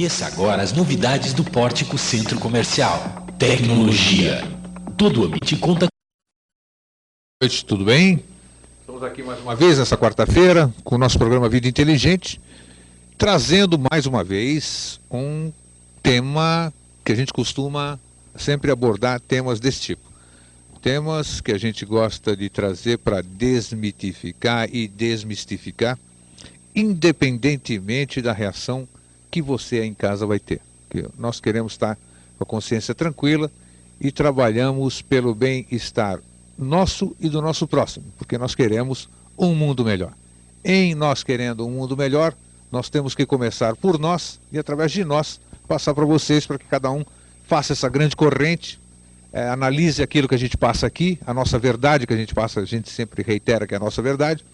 Conheça agora as novidades do Pórtico Centro Comercial. Tecnologia. Todo ambiente conta. Boa noite, tudo bem? Estamos aqui mais uma vez nessa quarta-feira com o nosso programa Vida Inteligente, trazendo mais uma vez um tema que a gente costuma sempre abordar temas desse tipo. Temas que a gente gosta de trazer para desmitificar e desmistificar, independentemente da reação que você em casa vai ter. Nós queremos estar com a consciência tranquila e trabalhamos pelo bem-estar nosso e do nosso próximo, porque nós queremos um mundo melhor. Em nós querendo um mundo melhor, nós temos que começar por nós e através de nós passar para vocês para que cada um faça essa grande corrente, é, analise aquilo que a gente passa aqui, a nossa verdade que a gente passa, a gente sempre reitera que é a nossa verdade,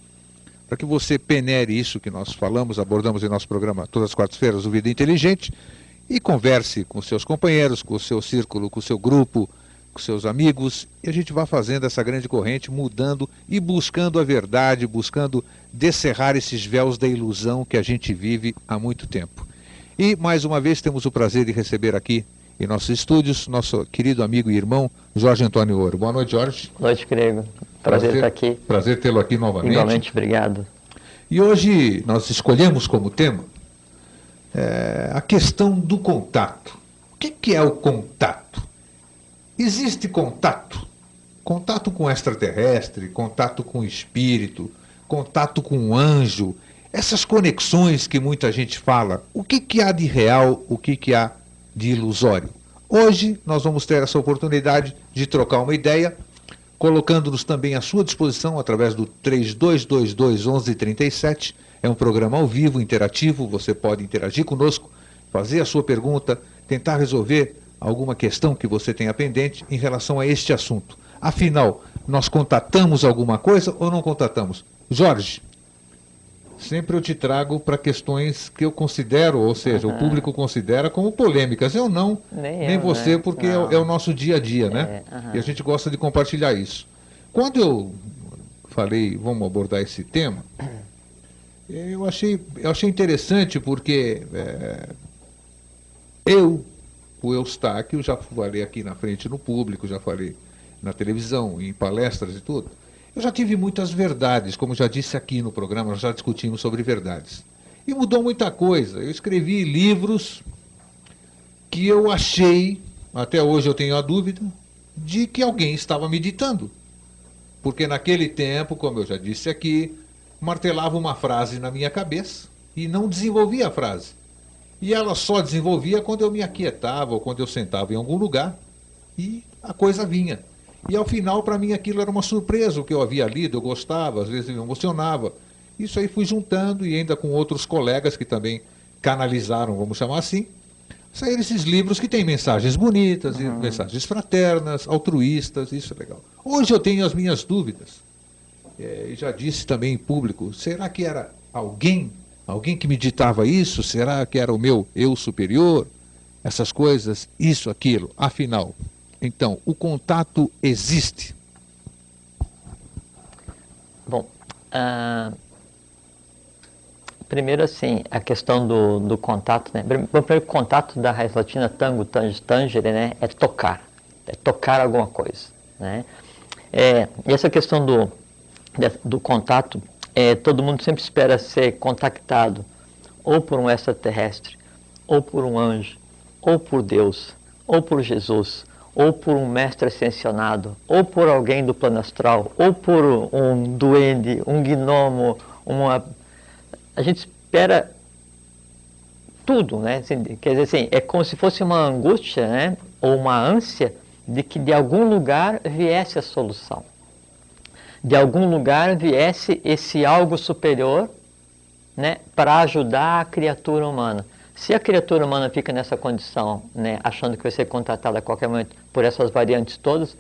para que você penere isso que nós falamos, abordamos em nosso programa todas as quartas-feiras, o Vida Inteligente, e converse com seus companheiros, com o seu círculo, com o seu grupo, com seus amigos, e a gente vai fazendo essa grande corrente, mudando e buscando a verdade, buscando descerrar esses véus da ilusão que a gente vive há muito tempo. E mais uma vez temos o prazer de receber aqui em nossos estúdios nosso querido amigo e irmão Jorge Antônio Ouro. Boa noite, Jorge. Boa noite, Grego. Prazer, prazer estar aqui. Prazer tê-lo aqui novamente. Igualmente, obrigado. E hoje nós escolhemos como tema é, a questão do contato. O que, que é o contato? Existe contato? Contato com extraterrestre, contato com espírito, contato com anjo, essas conexões que muita gente fala, o que, que há de real, o que, que há de ilusório? Hoje nós vamos ter essa oportunidade de trocar uma ideia, colocando-nos também à sua disposição através do 3222 1137. É um programa ao vivo, interativo, você pode interagir conosco, fazer a sua pergunta, tentar resolver alguma questão que você tenha pendente em relação a este assunto. Afinal, nós contatamos alguma coisa ou não contatamos? Jorge, sempre eu te trago para questões que eu considero, ou seja, uhum. o público considera como polêmicas. Eu não, nem, nem eu, você, né? porque é, é, o nosso dia a dia, né? uhum. E a gente gosta de compartilhar isso. Quando eu falei, vamos abordar esse tema, eu achei, eu achei interessante porque é, eu, o Eustáquio, já falei aqui na frente no público, já falei na televisão, em palestras e tudo. Eu já tive muitas verdades, como já disse aqui no programa, nós já discutimos sobre verdades. E mudou muita coisa. Eu escrevi livros que eu achei, até hoje eu tenho a dúvida, de que alguém estava meditando. Porque naquele tempo, como eu já disse aqui, martelava uma frase na minha cabeça e não desenvolvia a frase. E ela só desenvolvia quando eu me aquietava ou quando eu sentava em algum lugar e a coisa vinha. E ao final, para mim, aquilo era uma surpresa, o que eu havia lido, eu gostava, às vezes me emocionava. Isso aí fui juntando e ainda com outros colegas que também canalizaram, vamos chamar assim, saíram esses livros que têm mensagens bonitas, uhum. mensagens fraternas, altruístas, isso é legal. Hoje eu tenho as minhas dúvidas. É, já disse também em público, será que era alguém, alguém que me ditava isso? Será que era o meu eu superior? Essas coisas, isso, aquilo. Afinal, então, o contato existe? Bom, uh, primeiro assim, a questão do, do contato, né? O primeiro contato da raiz latina tango, tange, tangere, né? É tocar, é tocar alguma coisa, né? É, e essa questão do, do contato, é, todo mundo sempre espera ser contactado ou por um extraterrestre, ou por um anjo, ou por Deus, ou por Jesus, ou por um mestre ascensionado, ou por alguém do plano astral, ou por um duende, um gnomo, uma... A gente espera tudo, né? Assim, quer dizer assim, é como se fosse uma angústia, né? Ou uma ânsia de que de algum lugar viesse a solução. De algum lugar viesse esse algo superior né, para ajudar a criatura humana. Se a criatura humana fica nessa condição, né, achando que vai ser contratada a qualquer momento por essas variantes todas,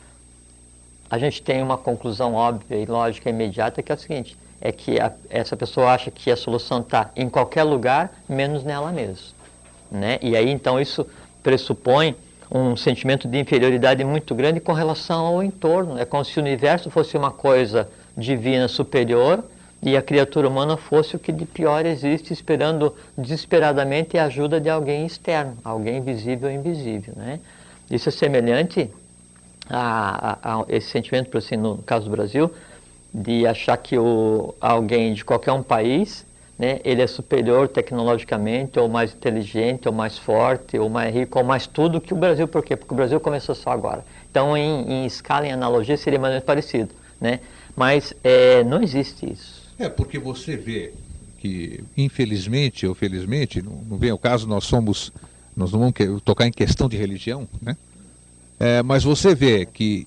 a gente tem uma conclusão óbvia e lógica imediata que é o seguinte: é que a, essa pessoa acha que a solução está em qualquer lugar, menos nela mesma. Né? E aí então isso pressupõe um sentimento de inferioridade muito grande com relação ao entorno. É como se o universo fosse uma coisa divina superior e a criatura humana fosse o que de pior existe, esperando desesperadamente a ajuda de alguém externo, alguém visível ou invisível. Né? Isso é semelhante a, a, a esse sentimento, assim, no caso do Brasil, de achar que o, alguém de qualquer um país né, ele é superior tecnologicamente, ou mais inteligente, ou mais forte, ou mais rico, ou mais tudo que o Brasil. Por quê? Porque o Brasil começou só agora. Então, em, em escala, em analogia, seria mais ou menos parecido. Né? Mas é, não existe isso. É, porque você vê que, infelizmente ou felizmente, não, não vem ao caso, nós somos, nós não vamos tocar em questão de religião, né? É, mas você vê que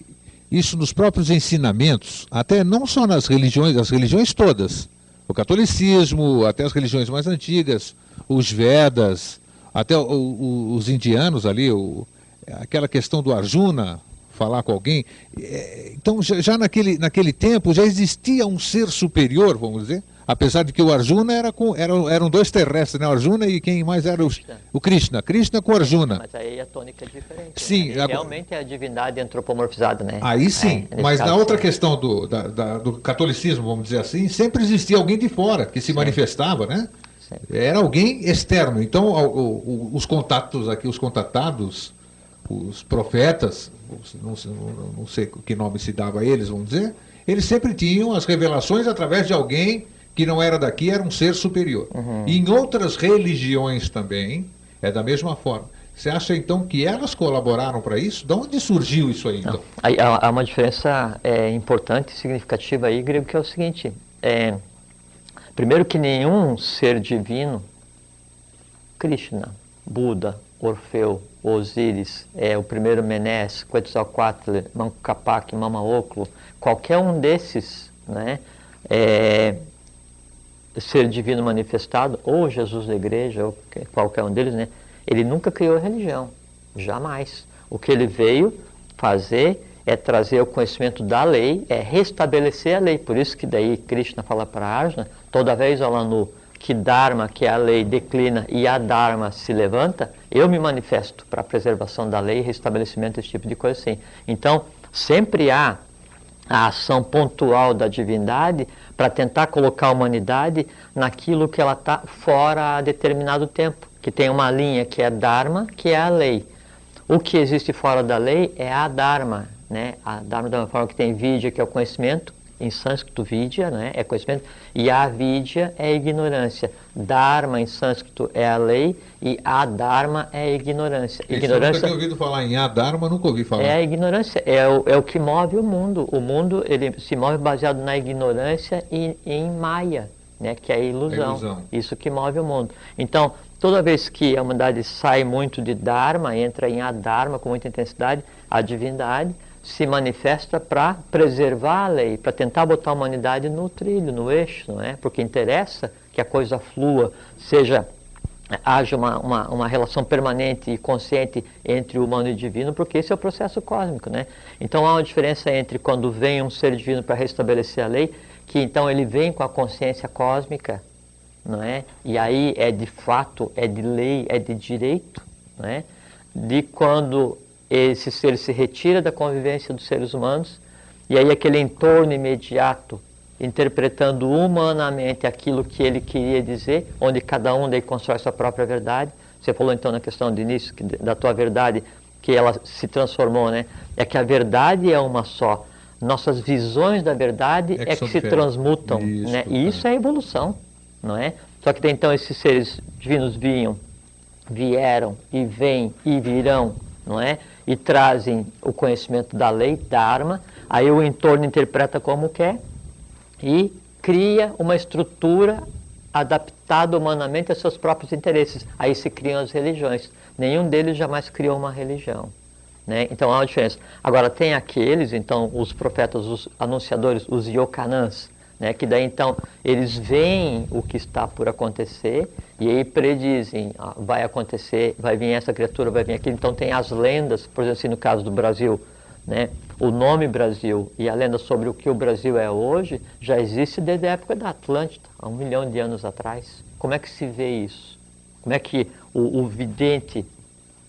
isso nos próprios ensinamentos, até não só nas religiões, as religiões todas, o catolicismo, até as religiões mais antigas, os Vedas, até o, o, os indianos ali, o, aquela questão do Arjuna, falar com alguém. É, então, já, naquele, naquele tempo, já existia um ser superior, vamos dizer, apesar de que o Arjuna era com, era, eram dois terrestres, né? o Arjuna e quem mais era o, o Krishna. Krishna com Arjuna. Mas aí a tônica é diferente. Sim. Né? Realmente é a divindade antropomorfizada, né? Aí sim, é, mas caso, na outra sim. questão do, da, da, do catolicismo, vamos dizer assim, sempre existia alguém de fora que se sim. manifestava, né? Sim. Era alguém externo. Então, o, o, os contatos aqui, os contatados, os profetas, não, não, não sei que nome se dava a eles, vamos dizer, eles sempre tinham as revelações através de alguém que não era daqui, era um ser superior. Uhum. E em outras religiões também, é da mesma forma. Você acha então que elas colaboraram para isso? De onde surgiu isso aí? Então? Há, há uma diferença é, importante significativa aí, grego, que é o seguinte: é, primeiro, que nenhum ser divino, Krishna, Buda, Orfeu, Osíris, é, o primeiro Menés, Quetzalcoatl, Manco Capac, Mama Oclo, qualquer um desses, né, é, ser divino manifestado, ou Jesus da igreja, ou qualquer um deles, né, ele nunca criou religião, jamais. O que ele veio fazer é trazer o conhecimento da lei, é restabelecer a lei. Por isso que daí Krishna fala para Arjuna, toda vez lá no que Dharma, que é a lei, declina e a Dharma se levanta, eu me manifesto para a preservação da lei e restabelecimento desse tipo de coisa assim. Então, sempre há a ação pontual da divindade para tentar colocar a humanidade naquilo que ela está fora a determinado tempo, que tem uma linha que é Dharma, que é a lei. O que existe fora da lei é a Dharma, né? A Dharma da forma que tem Vidya, que é o conhecimento, em sânscrito vidya, né, é conhecimento, e avidya é ignorância. Dharma em sânscrito é a lei e adharma é ignorância. Ignorância. Eu nunca tinha ouvido falar em adharma, nunca ouvi falar. É a ignorância, é o, é o que move o mundo. O mundo ele se move baseado na ignorância e em Maya, né, que é a ilusão. a ilusão. Isso que move o mundo. Então, toda vez que a humanidade sai muito de Dharma, entra em adharma com muita intensidade, a divindade se manifesta para preservar a lei, para tentar botar a humanidade no trilho, no eixo, não é? Porque interessa que a coisa flua, seja haja uma, uma, uma, relação permanente e consciente entre o humano e o divino, porque esse é o processo cósmico, né? Então há uma diferença entre quando vem um ser divino para restabelecer a lei, que então ele vem com a consciência cósmica, não é? E aí é de fato, é de lei, é de direito, não é? De quando esse ser se retira da convivência dos seres humanos e aí aquele entorno imediato interpretando humanamente aquilo que ele queria dizer, onde cada um daí constrói sua própria verdade. Você falou então na questão de início que, da tua verdade que ela se transformou, né? É que a verdade é uma só. Nossas visões da verdade é que, é que se transmutam, isso, né? E isso é evolução, não é? Só que então esses seres divinos vinham, vieram e vêm e virão, não é? E trazem o conhecimento da lei, da arma, aí o entorno interpreta como quer e cria uma estrutura adaptada humanamente aos seus próprios interesses. Aí se criam as religiões. Nenhum deles jamais criou uma religião. Né? Então há uma diferença. Agora, tem aqueles, então, os profetas, os anunciadores, os yokanãs, né? Que daí então eles veem o que está por acontecer e aí predizem, ah, vai acontecer, vai vir essa criatura, vai vir aquilo. Então tem as lendas, por exemplo, assim, no caso do Brasil, né? O nome Brasil e a lenda sobre o que o Brasil é hoje já existe desde a época da Atlântida, há um milhão de anos atrás. Como é que se vê isso? Como é que o, o vidente,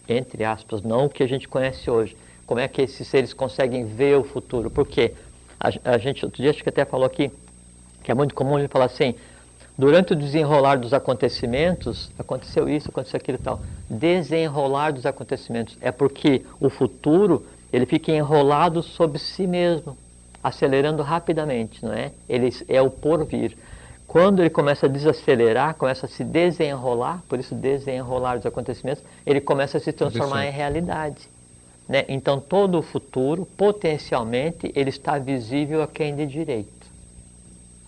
entre aspas, não o que a gente conhece hoje, como é que esses seres conseguem ver o futuro? Porque a, a gente, outro dia, acho que até falou aqui, que é muito comum a gente falar assim, durante o desenrolar dos acontecimentos, aconteceu isso, aconteceu aquilo e tal. Desenrolar dos acontecimentos é porque o futuro ele fica enrolado sobre si mesmo, acelerando rapidamente, não é? Ele é o porvir. Quando ele começa a desacelerar, começa a se desenrolar, por isso desenrolar dos acontecimentos, ele começa a se transformar em realidade. Né? Então todo o futuro, potencialmente, ele está visível a quem de direito.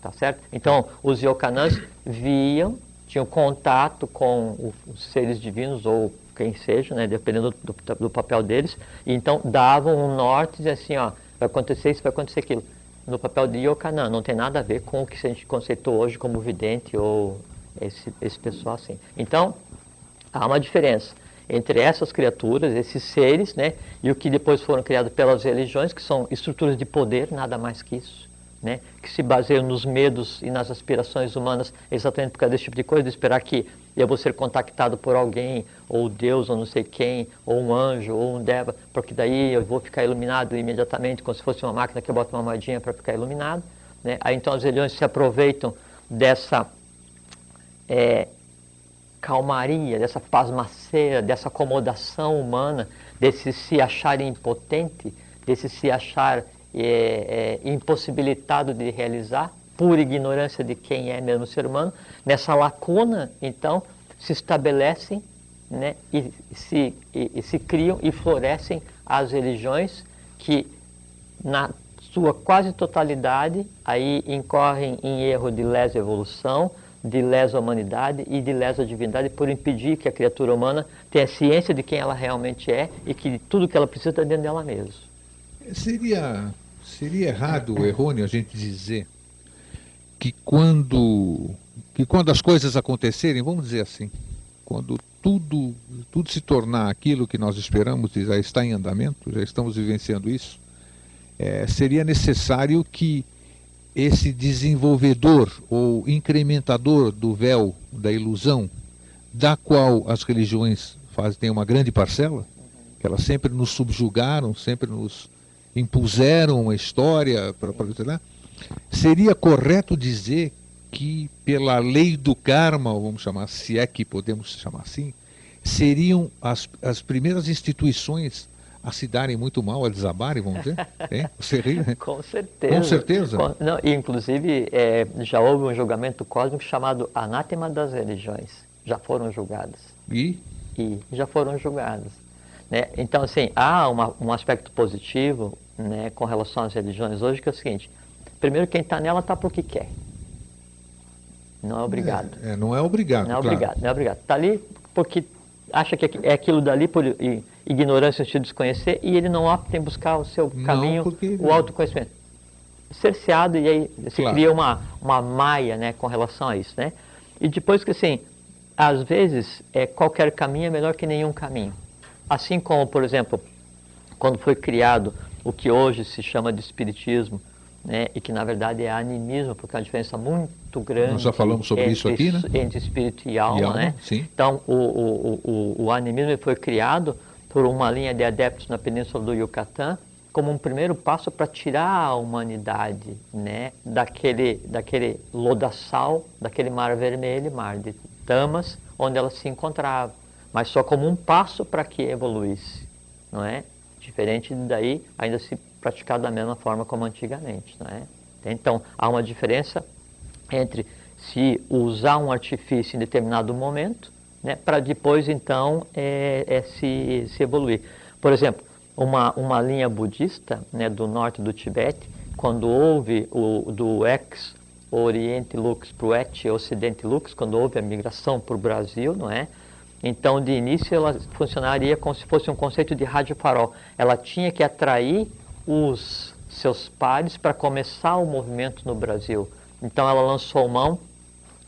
Tá certo? Então os yokanãs viam, tinham contato com os seres divinos ou quem seja, né, dependendo do, do, papel deles, e então davam um norte e assim, ó, vai acontecer isso, vai acontecer aquilo. No papel de Yokanan, não tem nada a ver com o que a gente conceitou hoje como vidente ou esse, esse pessoal assim. Então, há uma diferença entre essas criaturas, esses seres, né, e o que depois foram criados pelas religiões, que são estruturas de poder, nada mais que isso né, que se baseiam nos medos e nas aspirações humanas, exatamente por causa desse tipo de coisa, de esperar que eu vou ser contactado por alguém, ou Deus, ou não sei quem, ou um anjo, ou um Deva, porque daí eu vou ficar iluminado imediatamente, como se fosse uma máquina que eu boto uma moedinha para ficar iluminado. Né? Aí então as religiões se aproveitam dessa é, calmaria, dessa pasmaceira, dessa acomodação humana, desse se achar impotente, desse se achar é, é, impossibilitado de realizar, por ignorância de quem é mesmo ser humano, nessa lacuna, então, se estabelecem né, e, se, e, e se criam e florescem as religiões que, na sua quase totalidade, aí incorrem em erro de lesa evolução, de lesa humanidade e de lesa divindade por impedir que a criatura humana tenha ciência de quem ela realmente é e que tudo que ela precisa está dentro dela mesma. Seria Seria errado, errôneo a gente dizer que quando, que quando as coisas acontecerem, vamos dizer assim, quando tudo, tudo se tornar aquilo que nós esperamos e já está em andamento, já estamos vivenciando isso, é, seria necessário que esse desenvolvedor ou incrementador do véu da ilusão, da qual as religiões fazem, uma grande parcela, que elas sempre nos subjugaram, sempre nos impuseram uma história para né? seria correto dizer que pela lei do karma, vamos chamar, se é que podemos chamar assim, seriam as, as primeiras instituições a se darem muito mal, a desabarem, vamos dizer? É? Você ri, né? Com certeza. Com certeza. Com, não, inclusive, é, já houve um julgamento cósmico chamado Anátema das Religiões. Já foram julgadas. E? E já foram julgadas. Né? Então, assim, há uma, um aspecto positivo né, com relação às religiões hoje, que é o seguinte: primeiro, quem está nela está porque quer. Não é obrigado. É, é, não é obrigado. Não é claro. obrigado, não é obrigado. Está ali porque acha que é aquilo dali por ignorância, de desconhecer, e ele não opta em buscar o seu caminho, porque... o autoconhecimento. Cerceado, e aí se claro. cria uma, uma maia né, com relação a isso. Né? E depois que assim, às vezes, é, qualquer caminho é melhor que nenhum caminho. Assim como, por exemplo, quando foi criado o que hoje se chama de espiritismo, né, e que na verdade é animismo, porque é uma diferença muito grande. Nós já falamos sobre entre, isso aqui, né? Entre espírito e alma, e alma né? Sim. Então, o, o, o, o animismo foi criado por uma linha de adeptos na península do Yucatán como um primeiro passo para tirar a humanidade né, daquele, daquele lodaçal, daquele mar vermelho, mar de tamas, onde ela se encontrava mas só como um passo para que evoluísse, não é? Diferente daí ainda se praticar da mesma forma como antigamente, não é? Então há uma diferença entre se usar um artifício em determinado momento, né, para depois então é, é se, se evoluir. Por exemplo, uma, uma linha budista né, do norte do Tibete, quando houve o do ex Oriente Lux para o Ocidente Lux, quando houve a migração para o Brasil, não é? Então, de início, ela funcionaria como se fosse um conceito de rádio farol. Ela tinha que atrair os seus pares para começar o movimento no Brasil. Então ela lançou mão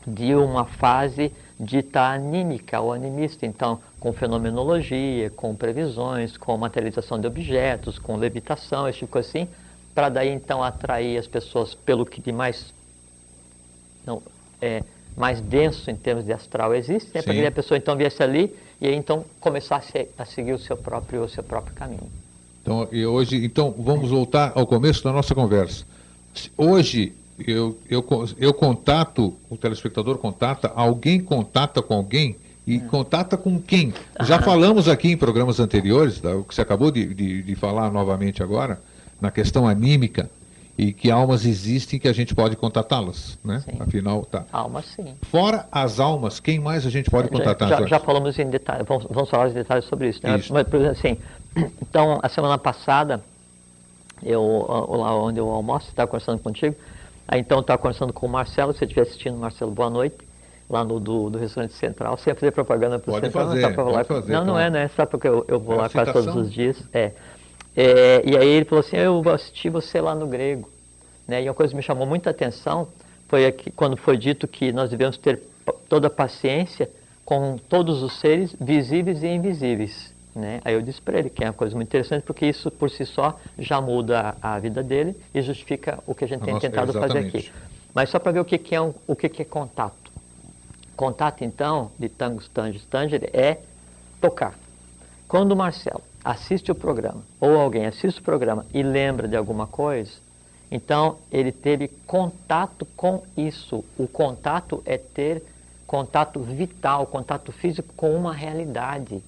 de uma fase dita anímica ou animista, então com fenomenologia, com previsões, com materialização de objetos, com levitação, esse tipo assim, para daí então atrair as pessoas pelo que de mais não, é, mais denso em termos de astral existe, né, para que a pessoa então viesse ali e aí então começasse a seguir o seu próprio, o seu próprio caminho. Então, e hoje, então vamos voltar ao começo da nossa conversa. Hoje eu, eu, eu contato, o telespectador contata, alguém contata com alguém e hum. contata com quem? Já falamos aqui em programas anteriores, tá, o que você acabou de, de, de falar novamente agora, na questão anímica, e que almas existem que a gente pode contatá-las, né? Sim. Afinal, tá. Almas, sim. Fora as almas, quem mais a gente pode contatar? Já, já, já falamos em detalhes, vamos, vamos, falar em detalhes sobre isso. Né? isso. Mas, por exemplo, assim, então, a semana passada, eu, lá onde eu almoço, estava conversando contigo, aí então estava conversando com o Marcelo, se você estiver assistindo, Marcelo, boa noite, lá no do, do restaurante central, sem fazer propaganda para o central, fazer, não pode lá, fazer, Não, não é, né? Sabe porque eu, eu vou é lá quase todos os dias. É. é. E aí ele falou assim, eu vou assistir você lá no grego. Né? E uma coisa que me chamou muita atenção foi aqui, quando foi dito que nós devemos ter toda a paciência com todos os seres visíveis e invisíveis. Né? Aí eu disse para ele que é uma coisa muito interessante, porque isso por si só já muda a, a vida dele e justifica o que a gente tem Nossa, tentado fazer aqui. Mas só para ver o que, que é um, o que, que é contato. Contato, então, de tangos, tangos, tanger, é tocar. Quando o Marcelo assiste o programa, ou alguém assiste o programa e lembra de alguma coisa, então, ele teve contato com isso. O contato é ter contato vital, contato físico com uma realidade.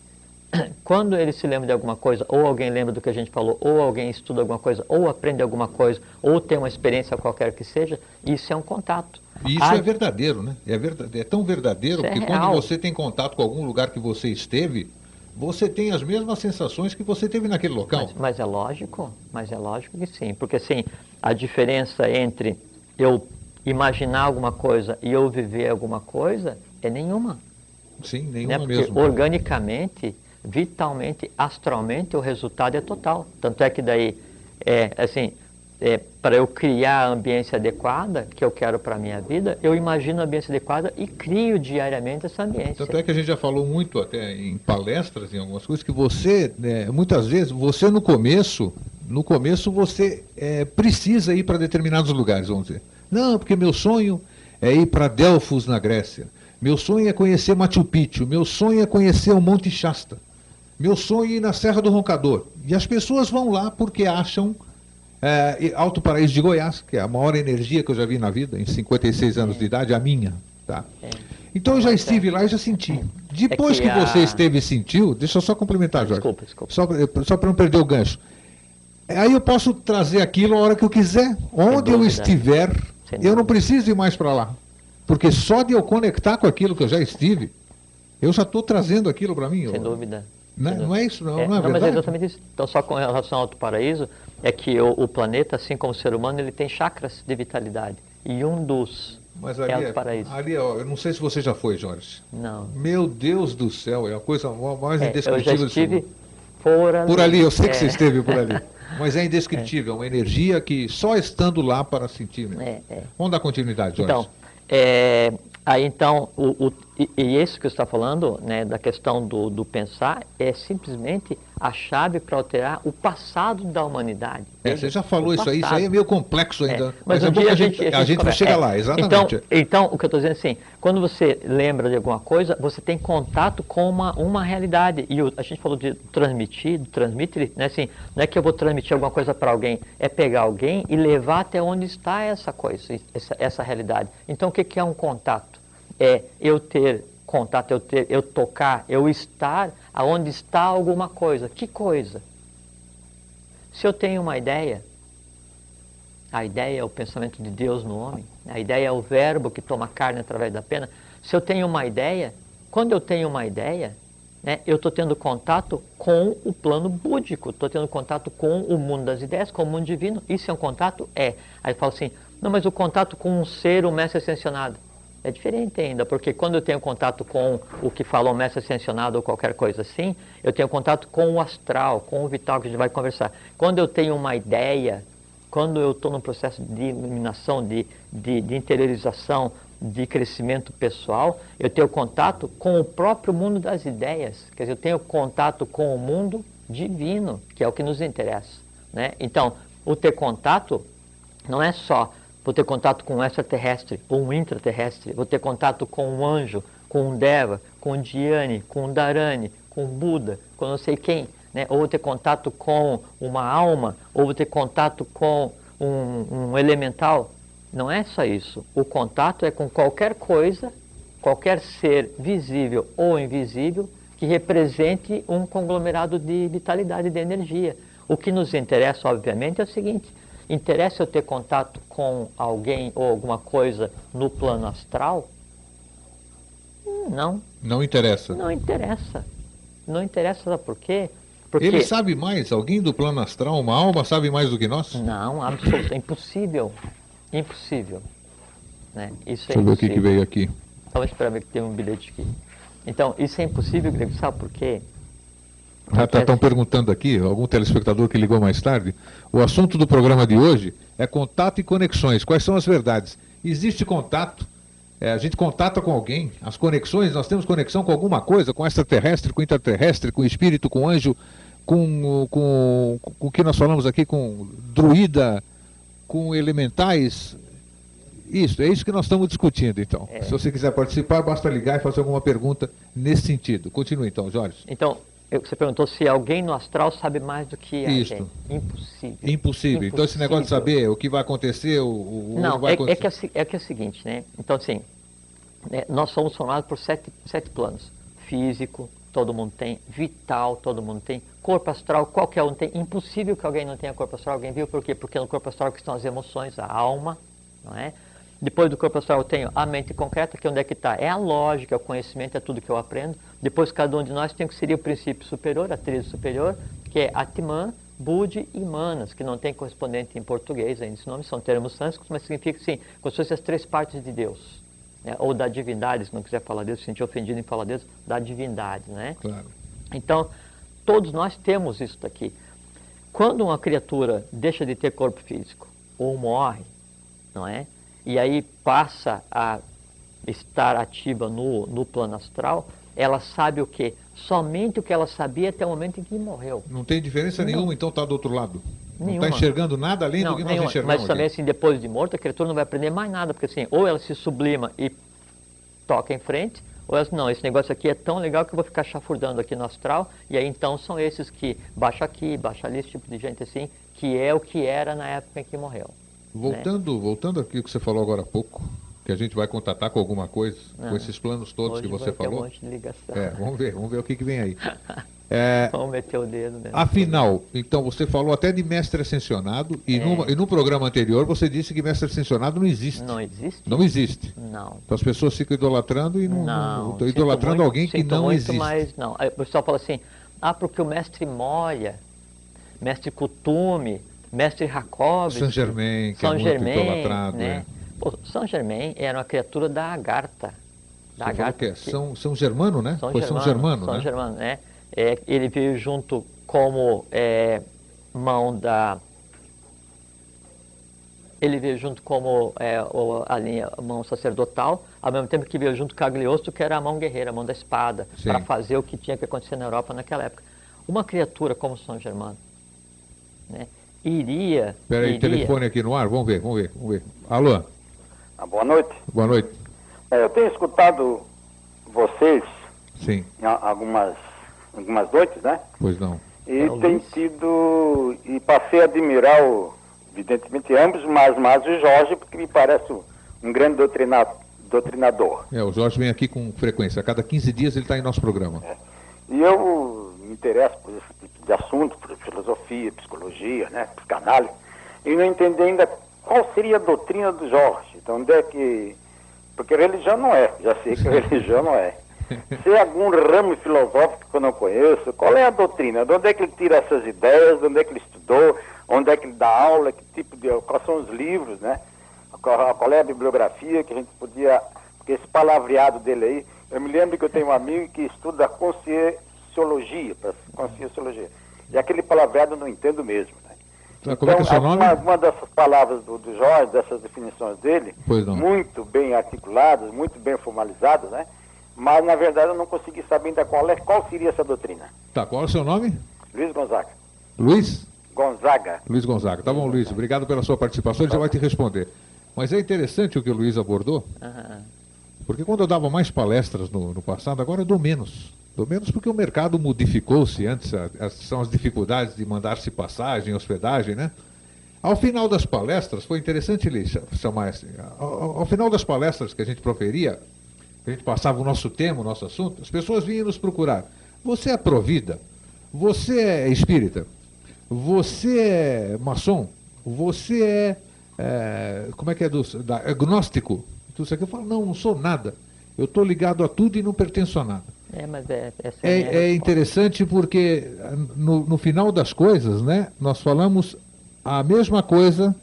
Quando ele se lembra de alguma coisa, ou alguém lembra do que a gente falou, ou alguém estuda alguma coisa, ou aprende alguma coisa, ou tem uma experiência qualquer que seja, isso é um contato. E isso a... é verdadeiro, né? É, verdade, é tão verdadeiro isso é que é quando você tem contato com algum lugar que você esteve, você tem as mesmas sensações que você teve naquele local. Mas, mas, é lógico, mas é lógico que sim, porque assim, a diferença entre eu imaginar alguma coisa e eu viver alguma coisa é nenhuma. Sim, nenhuma né? Porque mesmo. organicamente, vitalmente, astralmente, o resultado é total. Tanto é que daí, é, assim, é, para eu criar a ambiência adequada que eu quero para a minha vida, eu imagino a ambiência adequada e crio diariamente essa ambiência. Tanto é que a gente já falou muito até em palestras, em algumas coisas, que você, né, muitas vezes, você no começo, no começo você é, precisa ir para determinados lugares, vamos dizer. Não, porque meu sonho é ir para Delfos, na Grécia. Meu sonho é conhecer Machu Picchu. Meu sonho é conhecer o Monte Shasta. Meu sonho é ir na Serra do Roncador. E as pessoas vão lá porque acham é, Alto Paraíso de Goiás, que é a maior energia que eu já vi na vida, em 56 anos é. de idade, a minha. Tá? É. Então eu já estive lá e já senti. Depois é que, que a... você esteve e sentiu, deixa eu só complementar, Jorge. Desculpa, desculpa. Só, só para não perder o gancho. Aí eu posso trazer aquilo a hora que eu quiser, onde eu estiver, eu não preciso ir mais para lá. Porque só de eu conectar com aquilo que eu já estive, eu já estou trazendo aquilo para mim. Sem eu... dúvida. Não, não é isso, não, é, não é não, verdade? Mas é exatamente isso. Então, só com relação ao Alto Paraíso, é que o, o, planeta, assim como o ser humano, ele tem chakras de vitalidade. E um dos mas ali, é Alto Paraíso. Ali, ó, eu não sei se você já foi, Jorge. Não. Meu Deus do céu, é a coisa mais é, indescritível. Eu já estive por ali. Por ali, eu sei é. que você esteve por ali. Mas é indescritível, é uma energia que só estando lá para sentir mesmo. É, é. Vamos dar continuidade, Jorge. Então, é, Aí então, o, o, e, e isso que você está falando, né, da questão do, do pensar, é simplesmente a chave para alterar o passado da humanidade. É, você já falou isso aí, isso aí é meio complexo ainda. É, mas, mas um é dia a gente, a gente, a gente vai chegar é, lá, exatamente. Então, então, o que eu estou dizendo é assim, quando você lembra de alguma coisa, você tem contato com uma, uma realidade. E o, a gente falou de transmitir, transmitir, né, assim, não é que eu vou transmitir alguma coisa para alguém, é pegar alguém e levar até onde está essa coisa, essa, essa realidade. Então, o que, que é um contato? É eu ter contato, eu, ter, eu tocar, eu estar aonde está alguma coisa. Que coisa? Se eu tenho uma ideia, a ideia é o pensamento de Deus no homem, a ideia é o verbo que toma carne através da pena. Se eu tenho uma ideia, quando eu tenho uma ideia, né, eu estou tendo contato com o plano búdico, estou tendo contato com o mundo das ideias, com o mundo divino. Isso é um contato? É. Aí eu falo assim, não, mas o contato com um ser, um mestre ascensionado. É diferente ainda, porque quando eu tenho contato com o que falou mestre ascensionado ou qualquer coisa assim, eu tenho contato com o astral, com o vital que a gente vai conversar. Quando eu tenho uma ideia, quando eu estou num processo de iluminação, de, de, de interiorização, de crescimento pessoal, eu tenho contato com o próprio mundo das ideias. Quer dizer, eu tenho contato com o mundo divino, que é o que nos interessa. Né? Então, o ter contato não é só vou ter contato com um extraterrestre ou um intraterrestre, vou ter contato com um anjo, com um Deva, com um Dhyani, com um Dharani, com um Buda, com não sei quem, né? ou vou ter contato com uma alma, ou vou ter contato com um, um elemental. Não é só isso. O contato é com qualquer coisa, qualquer ser visível ou invisível que represente um conglomerado de vitalidade, de energia. O que nos interessa, obviamente, é o seguinte: interessa eu ter contato com alguém ou alguma coisa no plano astral? Não. Não interessa. Não interessa. Não interessa, sabe por quê? Porque... Ele sabe mais? Alguém do plano astral, uma alma, sabe mais do que nós? Não, absolutamente. É impossível. Impossível. Né? Isso é Deixa eu ver o que, que veio aqui. Estava esperando que tem um bilhete aqui. Então, isso é impossível, Grego. Sabe por quê? Estão tá, perguntando aqui, algum telespectador que ligou mais tarde, o assunto do programa de hoje é contato e conexões. Quais são as verdades? Existe contato? É, a gente contata com alguém, as conexões, nós temos conexão com alguma coisa, com extraterrestre, com intraterrestre, com espírito, com anjo, com, com, com o que nós falamos aqui, com druida, com elementais. Isso, é isso que nós estamos discutindo, então. É. Se você quiser participar, basta ligar e fazer alguma pergunta nesse sentido. Continue, então, Jorge. Então, você perguntou se alguém no astral sabe mais do que a gente. Impossível. Impossível. Impossível. Então esse negócio de saber o que vai acontecer, o, o Não, vai é, acontecer. É, que é, é, que é o seguinte, né? Então assim, né, nós somos formados por sete, sete planos. Físico, todo mundo tem. Vital, todo mundo tem. Corpo astral, qualquer um tem. Impossível que alguém não tenha corpo astral. Alguém viu por quê? Porque no corpo astral que estão as emoções, a alma, não é? Depois do corpo astral eu tenho a mente concreta, que é onde é que está? É a lógica, é o conhecimento, é tudo que eu aprendo. Depois cada um de nós tem o que seria o princípio superior, a tríade superior, que é Atman, Budi e Manas, que não tem correspondente em português ainda. Esses nomes são termos sânscritos, mas significa sim, como se fossem as três partes de Deus. Né? Ou da divindade, se não quiser falar Deus, se sentir ofendido em falar Deus, da divindade. Né? Claro. Então, todos nós temos isso daqui. Quando uma criatura deixa de ter corpo físico ou morre, não é? E aí passa a estar ativa no, no plano astral, ela sabe o quê? Somente o que ela sabia até o momento em que morreu. Não tem diferença não. nenhuma, então está do outro lado. Não está enxergando nada além não, do que nós nenhuma. enxergamos. Mas também, assim, depois de morto, a criatura não vai aprender mais nada, porque assim, ou ela se sublima e toca em frente, ou ela não, esse negócio aqui é tão legal que eu vou ficar chafurdando aqui no astral, e aí então são esses que baixa aqui, baixa ali, esse tipo de gente assim, que é o que era na época em que morreu. Voltando, né? voltando aqui que você falou agora há pouco, que a gente vai contatar com alguma coisa, com ah, esses planos todos que você falou. Um monte de ligação. É, vamos ver, vamos ver o que, que vem aí. É, vamos meter o dedo. Né? Afinal, então você falou até de mestre ascensionado e, é. numa, e no programa anterior você disse que mestre ascensionado não existe. Não existe? Não existe. Não. Então as pessoas ficam idolatrando e não, não, não idolatrando muito, alguém que não muito, existe. Mas não. Aí o pessoal fala assim, ah, porque o mestre Moia, mestre Kutume, Mestre Jacob. Saint Germain, que é São é Germain, muito idolatrado. Né? É. Pô, São Germain era uma criatura da Agartha. Da Você Agartha que é São, São Germano, né? São Foi Germano, São Germano, São né? Germano, né? É, ele veio junto como é, mão da... Ele veio junto como é, a linha a mão sacerdotal, ao mesmo tempo que veio junto com Cagliostro, que era a mão guerreira, a mão da espada, para fazer o que tinha que acontecer na Europa naquela época. Uma criatura como São Germano, né? Iria. Espera aí, iria... telefone aqui no ar, vamos ver, vamos ver, vamos ver. Alô? Ah, boa noite. Boa noite. É, eu tenho escutado vocês Sim. algumas, algumas noites, né? Pois não. E é tem tido, e passei a admirar, o, evidentemente ambos, mas mais o Jorge, porque me parece um grande doutrinador. doutrinador. É, o Jorge vem aqui com frequência, a cada 15 dias ele está em nosso programa. É. E eu me interesso por esse de assunto, por filosofia, psicologia, né, psicanálise, e não entender ainda qual seria a doutrina do Jorge. Então, onde é que. Porque religião não é, já sei que religião não é. Se é algum ramo filosófico que eu não conheço, qual é a doutrina? De onde é que ele tira essas ideias? De onde é que ele estudou? Onde é que ele dá aula? Que tipo de. Quais são os livros, né? Qual, qual é a bibliografia que a gente podia. Porque esse palavreado dele aí. Eu me lembro que eu tenho um amigo que estuda conscienciologia, conscienciologia. E aquele palavreado eu não entendo mesmo. Né? Tá, como é que é o seu então, nome? Uma, uma dessas palavras do, do Jorge, dessas definições dele, muito bem articuladas, muito bem formalizadas, né? Mas, na verdade, eu não consegui saber ainda qual, é, qual seria essa doutrina. Tá, qual é o seu nome? Luiz Gonzaga. Luiz? Gonzaga. Luiz Gonzaga. Tá bom, Luiz. Obrigado pela sua participação. Ele já vai te responder. Mas é interessante o que o Luiz abordou, porque quando eu dava mais palestras no, no passado, agora eu dou menos. Dou menos porque o mercado modificou-se. Antes são as dificuldades de mandar-se passagem, hospedagem, né? Ao final das palestras, foi interessante ele chamar assim, ao, ao- final das palestras que a gente proferia, que a gente passava o nosso tema, o nosso assunto, as pessoas vinham nos procurar. Você é provida? Você é espírita? Você é maçom? Você é, é, como é que é, do, da, agnóstico? Tudo isso aqui eu falo, não, não sou nada. Eu estou ligado a tudo e não pertenço a nada. É, mas é, é, É, é interessante porque no, no final das coisas, né, nós falamos a mesma coisa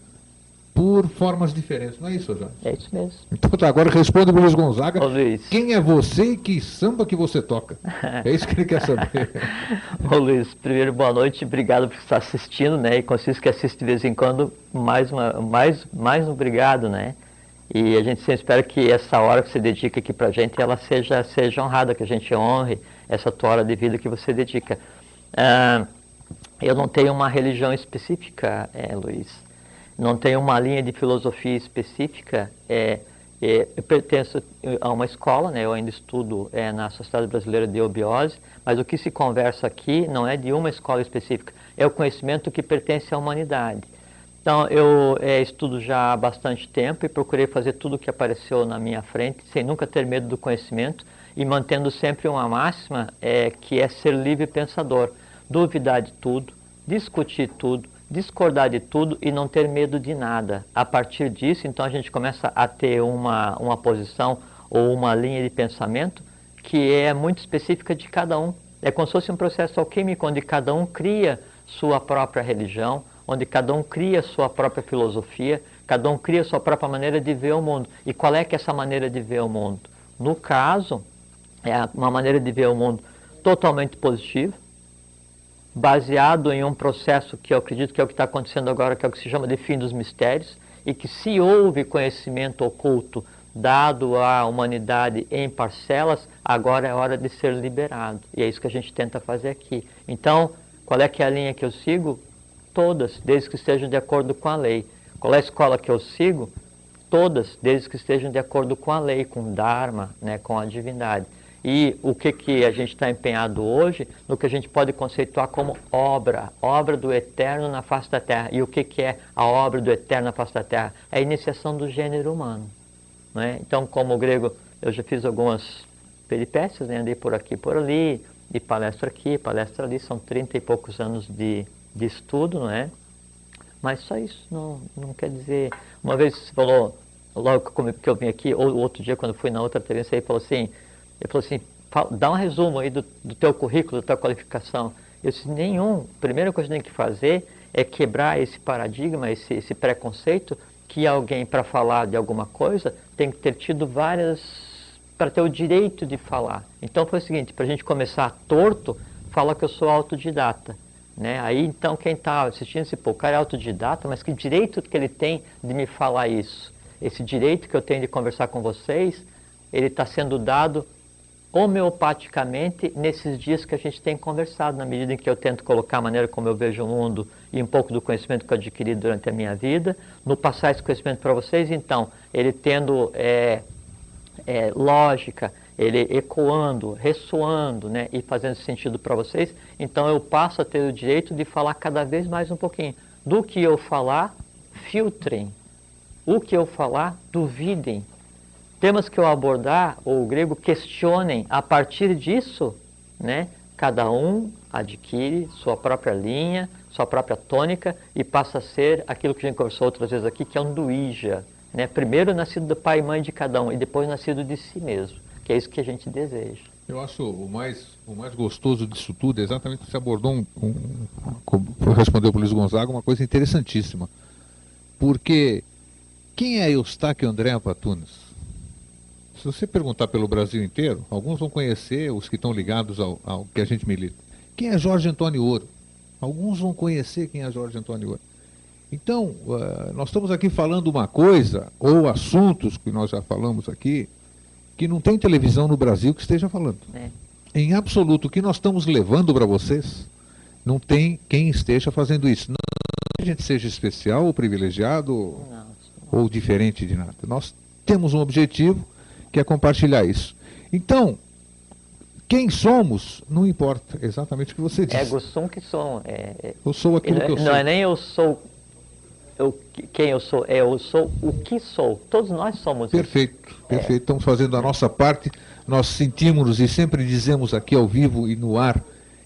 por formas diferentes, não é isso, Jorge? É isso mesmo. Então tá, agora responda para o Luiz Gonzaga. Ô, Luiz. Quem é você e que samba que você toca? É isso que ele quer saber. Ô Luiz, primeiro boa noite, obrigado por estar assistindo, né? E consigo que assiste de vez em quando, mais, uma, mais, mais um obrigado, né? E a gente sempre espera que essa hora que você dedica aqui pra gente, ela seja, seja honrada, que a gente honre essa tua hora de vida que você dedica. Ah, eu não tenho uma religião específica, é, Luiz. Não tenho uma linha de filosofia específica. É, é, eu pertenço a uma escola, né? eu ainda estudo é, na Sociedade Brasileira de Obiose, mas o que se conversa aqui não é de uma escola específica, é o conhecimento que pertence à humanidade. Então, eu é, estudo já há bastante tempo e procurei fazer tudo o que apareceu na minha frente, sem nunca ter medo do conhecimento e mantendo sempre uma máxima é, que é ser livre pensador, duvidar de tudo, discutir tudo, discordar de tudo e não ter medo de nada. A partir disso, então, a gente começa a ter uma, uma posição ou uma linha de pensamento que é muito específica de cada um. É como se fosse um processo alquímico onde cada um cria sua própria religião, onde cada um cria sua própria filosofia, cada um cria sua própria maneira de ver o mundo. E qual é que é essa maneira de ver o mundo? No caso, é uma maneira de ver o mundo totalmente positiva, baseado em um processo que eu acredito que é o que está acontecendo agora, que é o que se chama de fim dos mistérios, e que se houve conhecimento oculto dado à humanidade em parcelas, agora é hora de ser liberado. E é isso que a gente tenta fazer aqui. Então, qual é que é a linha que eu sigo? Todas, desde que estejam de acordo com a lei. Qual é a escola que eu sigo? Todas, desde que estejam de acordo com a lei, com o Dharma, né, com a divindade. E o que, que a gente está empenhado hoje no que a gente pode conceituar como obra, obra do eterno na face da terra. E o que, que é a obra do eterno na face da terra? É a iniciação do gênero humano. Né? Então, como grego, eu já fiz algumas peripécias, né? andei por aqui por ali, de palestra aqui, palestra ali, são 30 e poucos anos de, de estudo, não é? Mas só isso, não, não quer dizer. Uma vez você falou, logo que eu vim aqui, ou outro dia, quando fui na outra TV, você falou assim: ele falou assim, "Fala- dá um resumo aí do, do teu currículo, da tua qualificação. Eu disse, nenhum. A primeira coisa que tem que fazer é quebrar esse paradigma, esse, esse preconceito, que alguém, para falar de alguma coisa, tem que ter tido várias. para ter o direito de falar. Então foi o seguinte, para a gente começar torto, fala que eu sou autodidata. Né? Aí então quem está assistindo, esse pô, o cara é autodidata, mas que direito que ele tem de me falar isso? Esse direito que eu tenho de conversar com vocês, ele está sendo dado homeopaticamente nesses dias que a gente tem conversado, na medida em que eu tento colocar a maneira como eu vejo o mundo e um pouco do conhecimento que eu adquiri durante a minha vida, no passar esse conhecimento para vocês, então, ele tendo é, é, lógica, ele ecoando, ressoando né, e fazendo sentido para vocês, então eu passo a ter o direito de falar cada vez mais um pouquinho. Do que eu falar, filtrem. O que eu falar, duvidem. Temas que eu abordar, ou o grego, questionem. A partir disso, né, cada um adquire sua própria linha, sua própria tônica e passa a ser aquilo que a gente conversou outras vezes aqui, que é um duíja. Né? Primeiro nascido do pai e mãe de cada um e depois nascido de si mesmo, que é isso que a gente deseja. Eu acho o mais, o mais gostoso disso tudo é exatamente que você abordou, um, um, respondeu para o Luiz Gonzaga, uma coisa interessantíssima. Porque quem é Eustáquio André Patunas? Se você perguntar pelo Brasil inteiro, alguns vão conhecer os que estão ligados ao, ao que a gente milita. Quem é Jorge Antônio Ouro? Alguns vão conhecer quem é Jorge Antônio Ouro. Então, uh, nós estamos aqui falando uma coisa, ou assuntos que nós já falamos aqui, que não tem televisão no Brasil que esteja falando. É. Em absoluto, o que nós estamos levando para vocês, não tem quem esteja fazendo isso. Não que a gente seja especial ou privilegiado não, não. ou diferente de nada. Nós temos um objetivo que é compartilhar isso. Então, quem somos, não importa exatamente o que você diz. Ego sum que sou. É, é, eu sou aquilo que eu sou. Não é nem eu sou eu, quem eu sou, é eu sou o que sou. Todos nós somos Perfeito, isso. perfeito. É. Estamos fazendo a nossa parte. Nós sentimos e sempre dizemos aqui ao vivo e no ar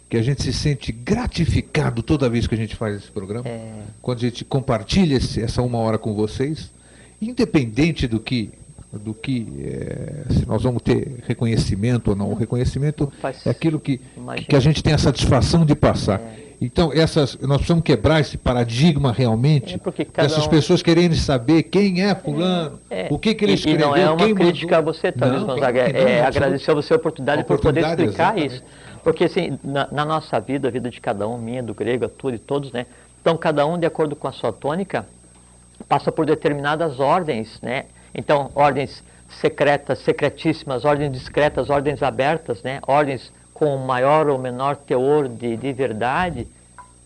que a gente se sente gratificado toda vez que a gente faz esse programa, é. quando a gente compartilha esse, essa uma hora com vocês, independente do que do que é, se nós vamos ter reconhecimento ou não. O reconhecimento é aquilo que, que a gente tem a satisfação de passar. É. Então, essas, nós precisamos quebrar esse paradigma realmente, é essas um... pessoas querendo saber quem é fulano, é, é. o que, que ele escreveu, e não é uma quem crítica mandou... a você, Thales Gonzaga, é, é agradecer a você a oportunidade, a oportunidade por poder explicar exatamente. isso. Porque, assim, na, na, nossa vida, a vida de cada um, minha, do grego, a tua, de todos, né? Então, cada um, de acordo com a sua tônica, passa por determinadas ordens, né? Então, ordens secretas, secretíssimas, ordens discretas, ordens abertas, né? ordens com maior ou menor teor de, de verdade,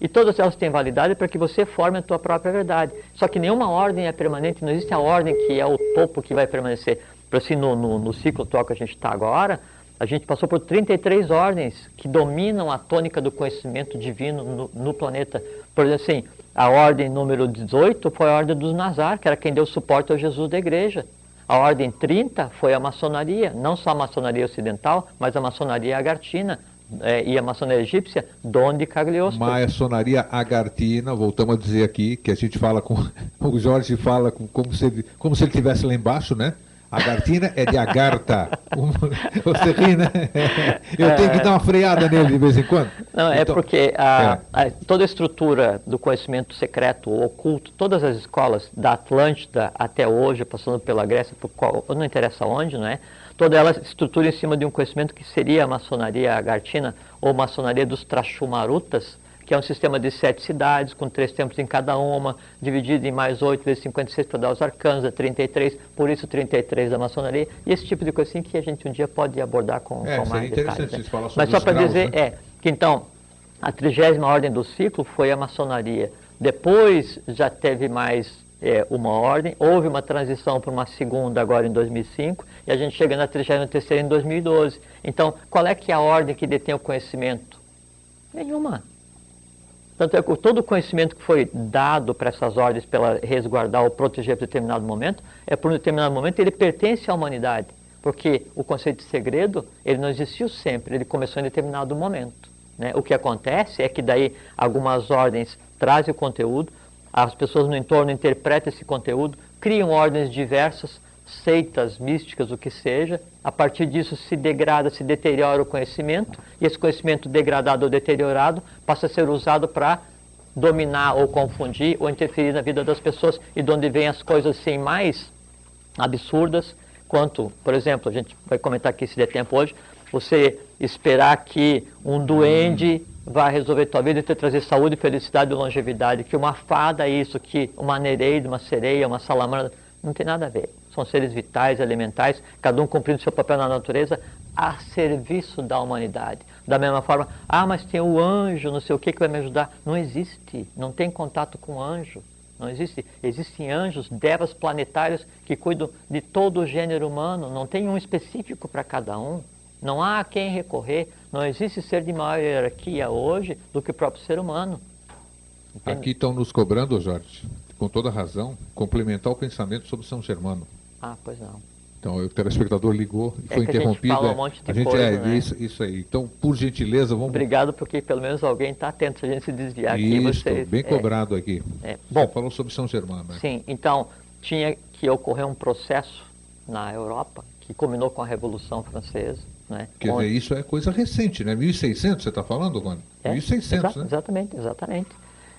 e todas elas têm validade para que você forme a tua própria verdade. Só que nenhuma ordem é permanente, não existe a ordem que é o topo que vai permanecer. Por assim, no, no, no ciclo atual que a gente está agora, a gente passou por 33 ordens que dominam a tônica do conhecimento divino no, no planeta. Por exemplo, assim, a ordem número 18 foi a ordem dos Nazar, que era quem deu suporte ao Jesus da igreja. A ordem 30 foi a maçonaria, não só a maçonaria ocidental, mas a maçonaria agartina é, e a maçonaria egípcia, Donde Cagliostro. Maçonaria agartina, voltamos a dizer aqui, que a gente fala com, o Jorge fala com, como, se, como se ele estivesse lá embaixo, né? Agartina é de agarta. Você ri, né? Eu tenho que dar uma freada nele de vez em quando. Não, é então, é porque a, é. A, toda a estrutura do conhecimento secreto ou oculto, todas as escolas, da Atlântida até hoje, passando pela Grécia, por qual, não interessa onde, não é? Toda ela estrutura em cima de um conhecimento que seria a maçonaria agartina ou maçonaria dos Trashumarutas, que é um sistema de sete cidades, com três tempos em cada uma, dividido em mais oito vezes 56 para dar os arcanos, é 33, por isso 33 da maçonaria, e esse tipo de coisa assim que a gente um dia pode abordar com, é, com mais detalhes. Né? Mas só para dizer, né? é, que então, a trigésima ordem do ciclo foi a maçonaria. Depois já teve mais é, uma ordem, houve uma transição para uma segunda agora em 2005, e a gente chega na 33 em 2012. Então, qual é que é a ordem que detém o conhecimento? Nenhuma. Tanto é que todo o conhecimento que foi dado para essas ordens para resguardar ou proteger para determinado momento, é por um determinado momento ele pertence à humanidade. Porque o conceito de segredo, ele não existiu sempre, ele começou em determinado momento. Né? O que acontece é que daí algumas ordens trazem o conteúdo, as pessoas no entorno interpretam esse conteúdo, criam ordens diversas, seitas místicas, o que seja, a partir disso se degrada, se deteriora o conhecimento, e esse conhecimento degradado ou deteriorado passa a ser usado para dominar ou confundir ou interferir na vida das pessoas, e de onde vem as coisas sem mais absurdas, quanto, por exemplo, a gente vai comentar aqui se der tempo hoje, você esperar que um duende vá resolver tua vida e te trazer saúde, felicidade e longevidade, que uma fada é isso, que uma nereida, uma sereia, uma salamandra, não tem nada a ver são seres vitais, elementais, cada um cumprindo seu papel na natureza a serviço da humanidade. Da mesma forma, ah, mas tem o anjo, não sei o que que vai me ajudar. Não existe, não tem contato com anjo. Não existe. Existem anjos, devas planetários que cuidam de todo o gênero humano. Não tem um específico para cada um. Não há a quem recorrer. Não existe ser de maior hierarquia hoje do que o próprio ser humano. Entende? Aqui estão nos cobrando, Jorge, com toda razão, complementar o pensamento sobre São Germano. Ah, pois não. Então, o telespectador ligou e é foi interrompido. A gente fala um monte de a gente, coisa, é, né? isso, isso aí. Então, por gentileza, vamos. Obrigado, porque pelo menos alguém está atento se a gente se desviar aqui. Isso, vocês, bem é, cobrado aqui. É, bom, Você falou sobre São Germano. Né? Sim, então, tinha que ocorrer um processo na Europa que culminou com a Revolução Francesa. Né, Quer onde... dizer, isso é coisa recente, né? 1600 você está falando, Rony? É, 1600, exa né? Exatamente, exatamente.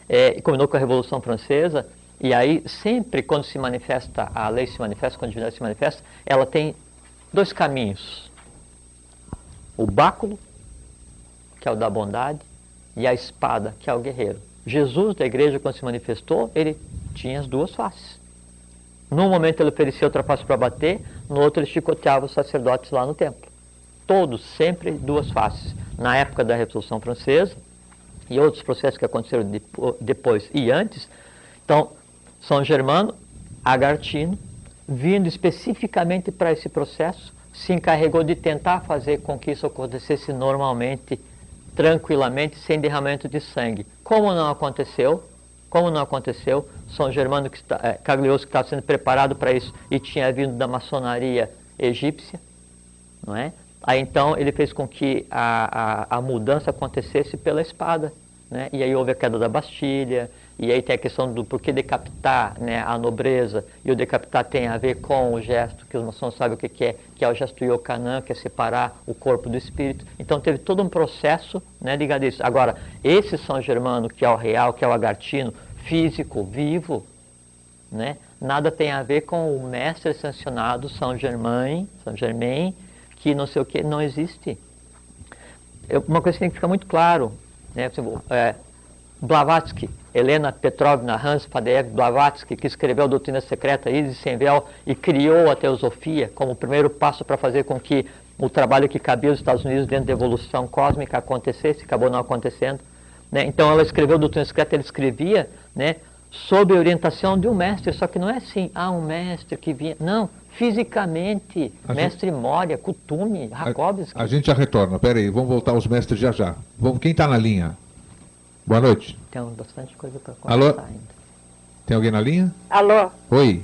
É, culminou com a Revolução Francesa e aí, sempre quando se manifesta, a lei se manifesta, quando a divindade se manifesta, ela tem dois caminhos. O báculo, que é o da bondade, e a espada, que é o guerreiro. Jesus da igreja, quando se manifestou, ele tinha as duas faces. Num momento ele oferecia outra face para bater, no outro ele chicoteava os sacerdotes lá no templo. Todos, sempre duas faces. Na época da Revolução Francesa e outros processos que aconteceram depois e antes, então, São Germano, Agartino, vindo especificamente para esse processo, se encarregou de tentar fazer com que isso acontecesse normalmente, tranquilamente, sem derramamento de sangue. Como não aconteceu, como não aconteceu, São Germano que está, é, Cagliostro que estava sendo preparado para isso e tinha vindo da maçonaria egípcia, não é? Aí então ele fez com que a, a, a mudança acontecesse pela espada, né? E aí houve a queda da Bastilha, e aí tem a questão do porquê decapitar né, a nobreza, e o decapitar tem a ver com o gesto, que os maçons sabem o que, é, que é o gesto Yokanan, que é separar o corpo do espírito. Então teve todo um processo né, ligado a isso. Agora, esse São Germano, que é o real, que é o agartino, físico, vivo, né, nada tem a ver com o mestre sancionado São Germain, São Germain, que não sei o que, não existe. Uma coisa que tem que ficar muito claro, né, é, Blavatsky, Helena Petrovna Hans Fadeev Blavatsky, que escreveu a Doutrina Secreta Isis Sem Véu e criou a Teosofia como primeiro passo para fazer com que o trabalho que cabia aos Estados Unidos dentro da evolução cósmica acontecesse, acabou não acontecendo. Né? Então ela escreveu a Doutrina Secreta, ele escrevia né, sob a orientação de um mestre, só que não é assim, ah, um mestre que vinha. Não, fisicamente, a mestre gente... Moria, Kutume, Rakovsky. A, a, gente já retorna, peraí, vamos voltar aos mestres já já. Vamos, quem está na linha? Boa noite. Tem bastante coisa para conversar Alô? ainda. Tem alguém na linha? Alô? Oi.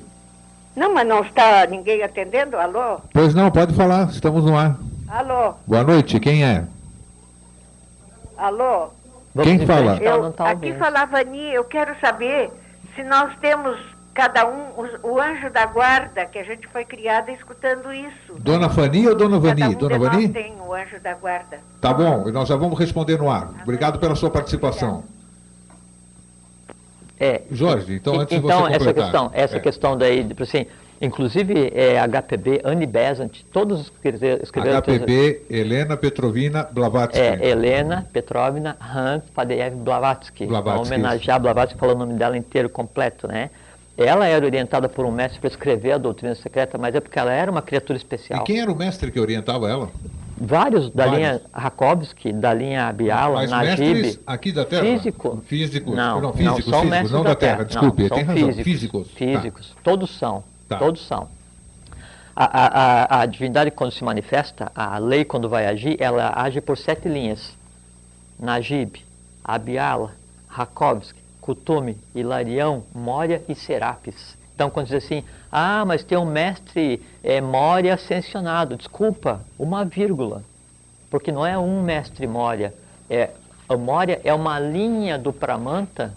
Não, mas não está ninguém atendendo? Alô? Pois não, pode falar, estamos no ar. Alô? Boa noite, quem é? Alô? Quem fala? Eu, aqui fala Vani, eu quero saber se nós temos cada um, o, o, anjo da guarda, que a gente foi criada escutando isso. Dona Fani ou Dona Vani? Cada um Dona Vani? tem o anjo da guarda. Tá bom, e nós já vamos responder no ar. Obrigado pela sua participação. É, Jorge, então antes então, de você essa questão, essa é. questão daí, assim, inclusive é, HPB, Anne Besant, todos escreveram... HPB, Helena Petrovina Blavatsky. É, Helena Petrovina Hans Fadeev Blavatsky. Blavatsky. Para homenagear Blavatsky, falando o nome dela inteiro, completo, né? Ela era orientada por um mestre para escrever a doutrina secreta, mas é porque ela era uma criatura especial. E quem era o mestre que orientava ela? Vários da Vários. linha Rakovsky, da linha Abiala, Mas Najib. aqui da Terra? Físico. Físicos. Não, não físicos, não, são físicos, não da, Terra. terra. Desculpe, não, tem razão. Físicos. Físicos. Tá. Físicos. Tá. Todos são. Tá. Todos são. A, a, a, a, divindade, quando se manifesta, a lei, quando vai agir, ela age por sete linhas: Najib, Abiala, Rakovsky, Kutume, Hilarião, Mória e Serapis. Então, quando diz assim, ah, mas tem um mestre é, Mória ascensionado, desculpa, uma vírgula, porque não é um mestre Mória, é, a Mória é uma linha do Pramanta,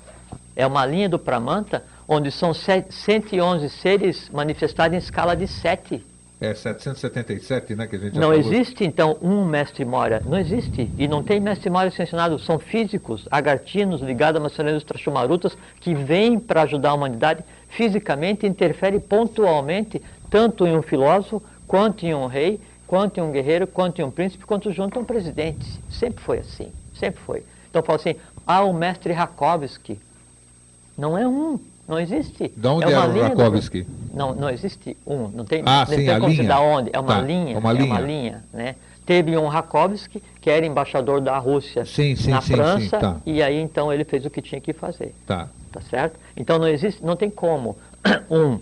é uma linha do Pramanta, onde são 111 seres manifestados em escala de 7. É 777, né, que a gente Não existe, então, um mestre Mória. Não existe. E não tem mestre Mória ascensionado. São físicos, agartinos, ligados a maçonaria dos Trachumarutas, que vêm para ajudar a humanidade fisicamente, interfere pontualmente, tanto em um filósofo, quanto em um rei, quanto em um guerreiro, quanto em um príncipe, quanto junto a um presidente. Sempre foi assim. Sempre foi. Então, eu falo assim, ah, o mestre Rakovsky. Não é um, não existe. De onde é, uma é o Rakovsky? Não, não existe um. Não tem, ah, não sim, tem como linha. onde. É uma tá, linha. Uma linha. É uma linha, né? Teve um Rakovsky, que era embaixador da Rússia sim, sim, na sim, França, tá. e aí então ele fez o que tinha que fazer. Tá. Tá certo? Então não existe, não tem como um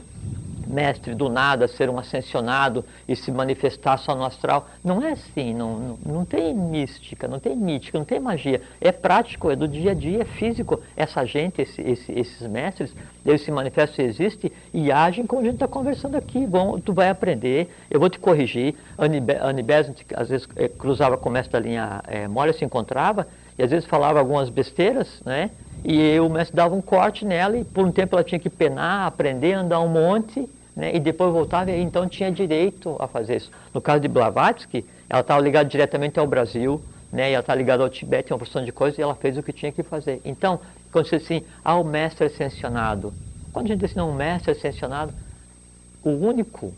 mestre do nada ser um ascensionado e se manifestar só no astral. Não é assim, não, não, não tem mística, não tem mítica, não tem magia. É prático, é do dia a dia, é físico. Essa gente, esse, esse, esses mestres, eles se manifestam, existem e agem como a gente está conversando aqui. Bom, tu vai aprender, eu vou te corrigir. Besant, às vezes, é, cruzava com o mestre da linha é, Moria, se encontrava, e às vezes falava algumas besteiras, né? E o mestre dava um corte nela e por um tempo ela tinha que penar, aprender, andar um monte né, e depois voltava e então tinha direito a fazer isso. No caso de Blavatsky, ela estava ligada diretamente ao Brasil, né, e ela está ligada ao Tibete, uma porção de coisas, e ela fez o que tinha que fazer. Então, quando você diz assim, ah, o mestre ascensionado. Quando a gente diz assim, o mestre ascensionado, o único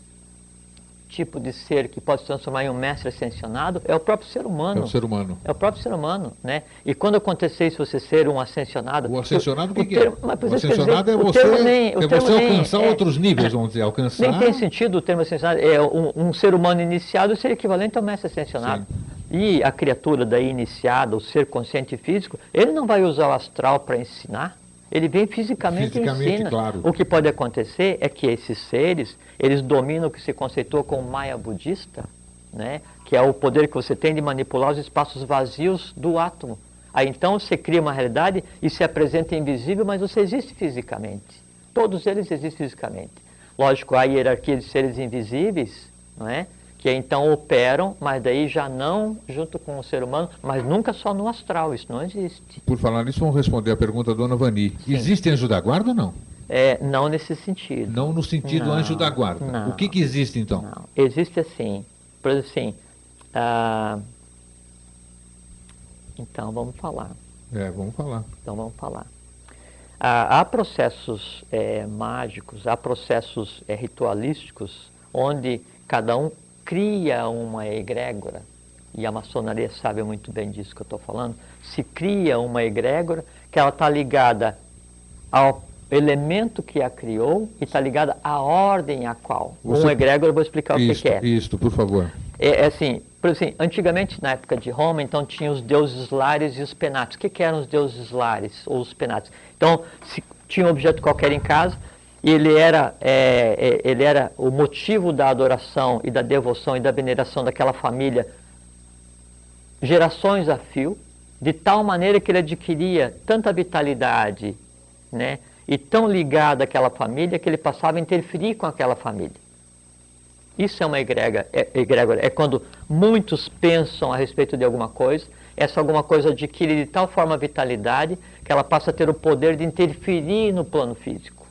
tipo de ser que pode se transformar em um mestre ascensionado é o próprio ser humano. É o ser humano. É o próprio ser humano, né? E quando acontecer isso, você ser um ascensionado... O ascensionado o que, que termo, é? mas, O ascensionado dizer, é o você, nem- o é você nem- alcançar é- outros níveis, vamos dizer, alcançar... Nem tem sentido o termo ascensionado. É um, um ser humano iniciado ser equivalente ao mestre ascensionado. E a criatura daí iniciada, o ser consciente físico, ele não vai usar o astral para ensinar. Ele vem fisicamente, Fisicamente, e ensina. claro. O que pode acontecer é que esses seres, eles dominam o que se conceitua como Maya budista, né? que é o poder que você tem de manipular os espaços vazios do átomo. Aí então você cria uma realidade e se apresenta invisível, mas você existe fisicamente. Todos eles existem fisicamente. Lógico, há hierarquia de seres invisíveis, não é? Que então operam, mas daí já não junto com o ser humano, mas nunca só no astral, isso não existe. Por falar nisso, vamos responder a pergunta da dona Vani. Existe anjo da guarda ou não? É, não nesse sentido. Não no sentido Não, anjo da guarda. não. O que, que existe então? Não, existe assim, por exemplo assim, ah, então vamos falar, É, vamos falar. então vamos falar. Ah, há processos eh, mágicos, há processos eh, ritualísticos, onde cada um cria uma egrégora, e a maçonaria sabe muito bem disso que eu estou falando, se cria uma egrégora que ela está ligada ao elemento que a criou e está ligada à ordem a qual. Você- Um egrégora, eu vou explicar o que, Isto, que é. isto, por favor. É, é assim, por assim, antigamente na época de Roma, então tinha os deuses lares e os penates. O que, que eram os deuses lares ou os penates? Então, se tinha um objeto qualquer em casa, e ele era, é, é, ele era o motivo da adoração e da devoção e da veneração daquela família gerações a fio, de tal maneira que ele adquiria tanta vitalidade, né, e tão ligado àquela família que ele passava a interferir com aquela família. Isso é uma egrega, é, egrégora. É quando muitos pensam a respeito de alguma coisa, essa alguma coisa adquire de tal forma vitalidade que ela passa a ter o poder de interferir no plano físico.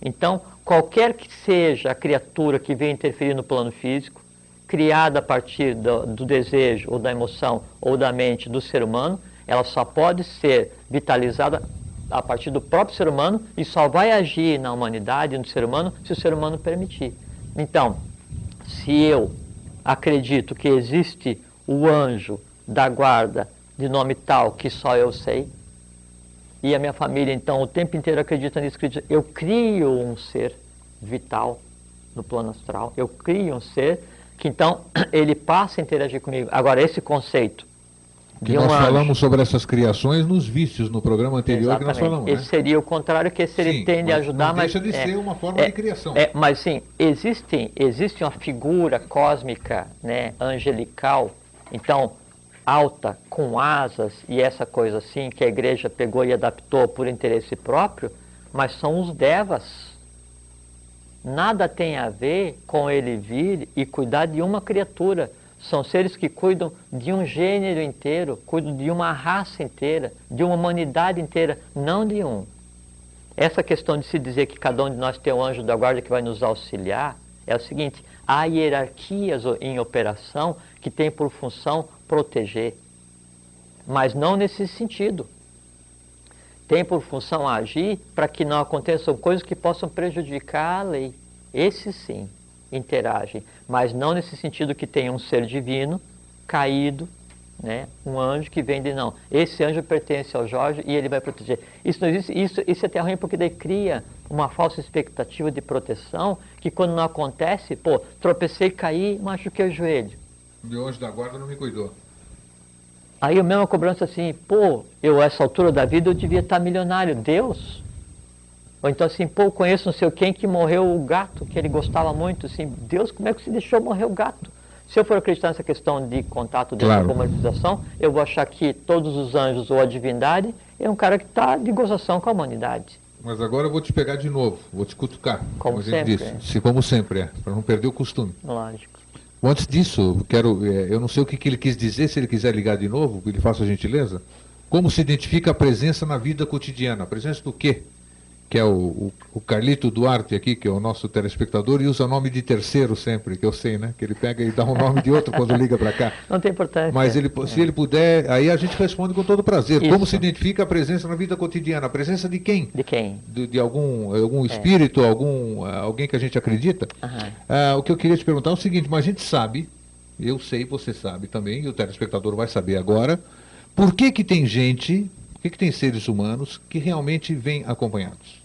Então, qualquer que seja a criatura que venha interferir no plano físico, criada a partir do, do desejo ou da emoção ou da mente do ser humano, ela só pode ser vitalizada a partir do próprio ser humano e só vai agir na humanidade, no ser humano, se o ser humano permitir. Então, se eu acredito que existe o anjo da guarda de nome tal que só eu sei, e a minha família então o tempo inteiro acredita nisso, acredita, eu crio um ser vital no plano astral, eu crio um ser que então ele passa a interagir comigo. Agora, esse conceito Que de nós anjo, falamos sobre essas criações nos vícios, no programa anterior que nós falamos. Esse né? seria o contrário, que esse ele tende a ajudar, não mas deixa de é, ser uma forma é, de criação. é, mas sim, existem, existe uma figura cósmica, né, angelical, então alta, com asas e essa coisa assim que a igreja pegou e adaptou por interesse próprio, mas são os devas. Nada tem a ver com ele vir e cuidar de uma criatura. São seres que cuidam de um gênero inteiro, cuidam de uma raça inteira, de uma humanidade inteira, não de um. Essa questão de se dizer que cada um de nós tem um anjo da guarda que vai nos auxiliar é o seguinte: há hierarquias em operação que têm por função proteger, mas não nesse sentido. Tem por função agir para que não aconteçam coisas que possam prejudicar a lei. Esses sim interagem, mas não nesse sentido que tem um ser divino caído, né? um anjo que vem de não. Esse anjo pertence ao Jorge e ele vai proteger. Isso não existe, isso, isso é até ruim porque daí cria uma falsa expectativa de proteção que quando não acontece, pô, tropecei, caí, machuquei o joelho. O anjo da guarda não me cuidou. Aí a mesma cobrança assim, pô, eu a essa altura da vida eu devia estar milionário, Deus? Ou então assim, pô, eu conheço não sei quem que morreu o gato, que ele gostava muito, assim, Deus, como é que se deixou morrer o gato? Se eu for acreditar nessa questão de contato dessa Claro. comunicação, eu vou achar que todos os anjos ou a divindade é um cara que está de gozação com a humanidade. Mas agora eu vou te pegar de novo, vou te cutucar. Como a gente sempre, disse. é. Se, como sempre, é, para não perder o costume. Lógico. Antes disso, quero, é, eu não sei o que, que ele quis dizer, se ele quiser ligar de novo, ele faça a gentileza. Como se identifica a presença na vida cotidiana? A presença do quê? Que é o, o, o, Carlito Duarte aqui, que é o nosso telespectador, e usa nome de terceiro sempre, que eu sei, né? Que ele pega e dá um nome de outro quando liga para cá. Não tem importância. Mas ele, se é. ele puder, aí a gente responde com todo prazer. Isso. Como se identifica a presença na vida cotidiana? A presença de quem? De quem? De, de algum, algum é. espírito, é. algum, alguém que a gente acredita? Ah, o que eu queria te perguntar é o seguinte, mas a gente sabe, eu sei, você sabe também, e o telespectador vai saber agora, por que que tem gente que, que tem seres humanos que realmente vêm acompanhados?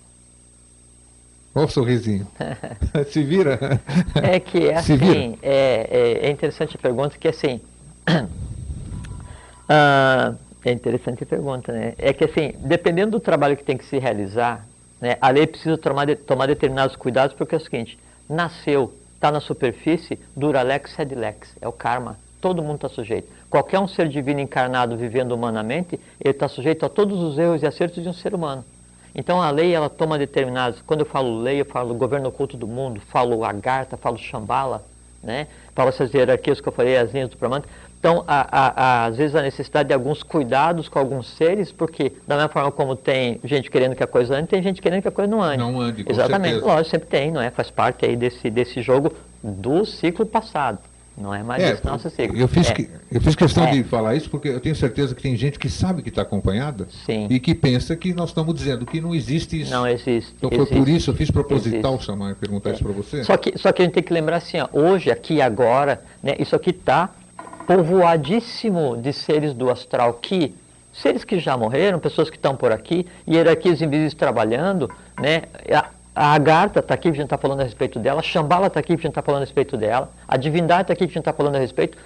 Olha o sorrisinho. Se vira. É que é assim, é, é, é, interessante a pergunta, que assim. ah, é interessante a pergunta, né? É que assim, dependendo do trabalho que tem que se realizar, né, a lei precisa tomar, de, tomar determinados cuidados, porque é o seguinte, nasceu, está na superfície, dura lex sed lex, é o karma. Todo mundo está sujeito. Qualquer um ser divino encarnado vivendo humanamente, ele está sujeito a todos os erros e acertos de um ser humano. Então a lei ela toma determinados. Quando eu falo lei, eu falo governo oculto do mundo, falo Agartha, falo Shambhala, né? falo essas hierarquias que eu falei, as linhas do Pramanta. Então, há, há, às vezes, a necessidade de alguns cuidados com alguns seres, porque, da mesma forma como tem gente querendo que a coisa ande, tem gente querendo que a coisa não ande. Não ande, com Exatamente. Certeza. Lógico, sempre tem, não é? Faz parte aí desse, desse jogo do ciclo passado. Não é mais é, isso nosso ciclo. Eu fiz, é. que, eu fiz questão é. de falar isso porque eu tenho certeza que tem gente que sabe que está acompanhada Sim. e que pensa que nós estamos dizendo que não existe isso. Não existe. Então existe. foi por isso, eu fiz proposital existe. chamar perguntar é. isso para você. Só que, só que a gente tem que lembrar assim, ó, hoje, aqui e agora, né, isso aqui está povoadíssimo de seres do astral que seres que já morreram, pessoas que estão por aqui, hierarquias invisíveis trabalhando, né? A Agartha está aqui, a gente está falando a respeito dela. A Shambhala está aqui, a gente está falando a respeito dela. A divindade está aqui, a gente está falando a respeito.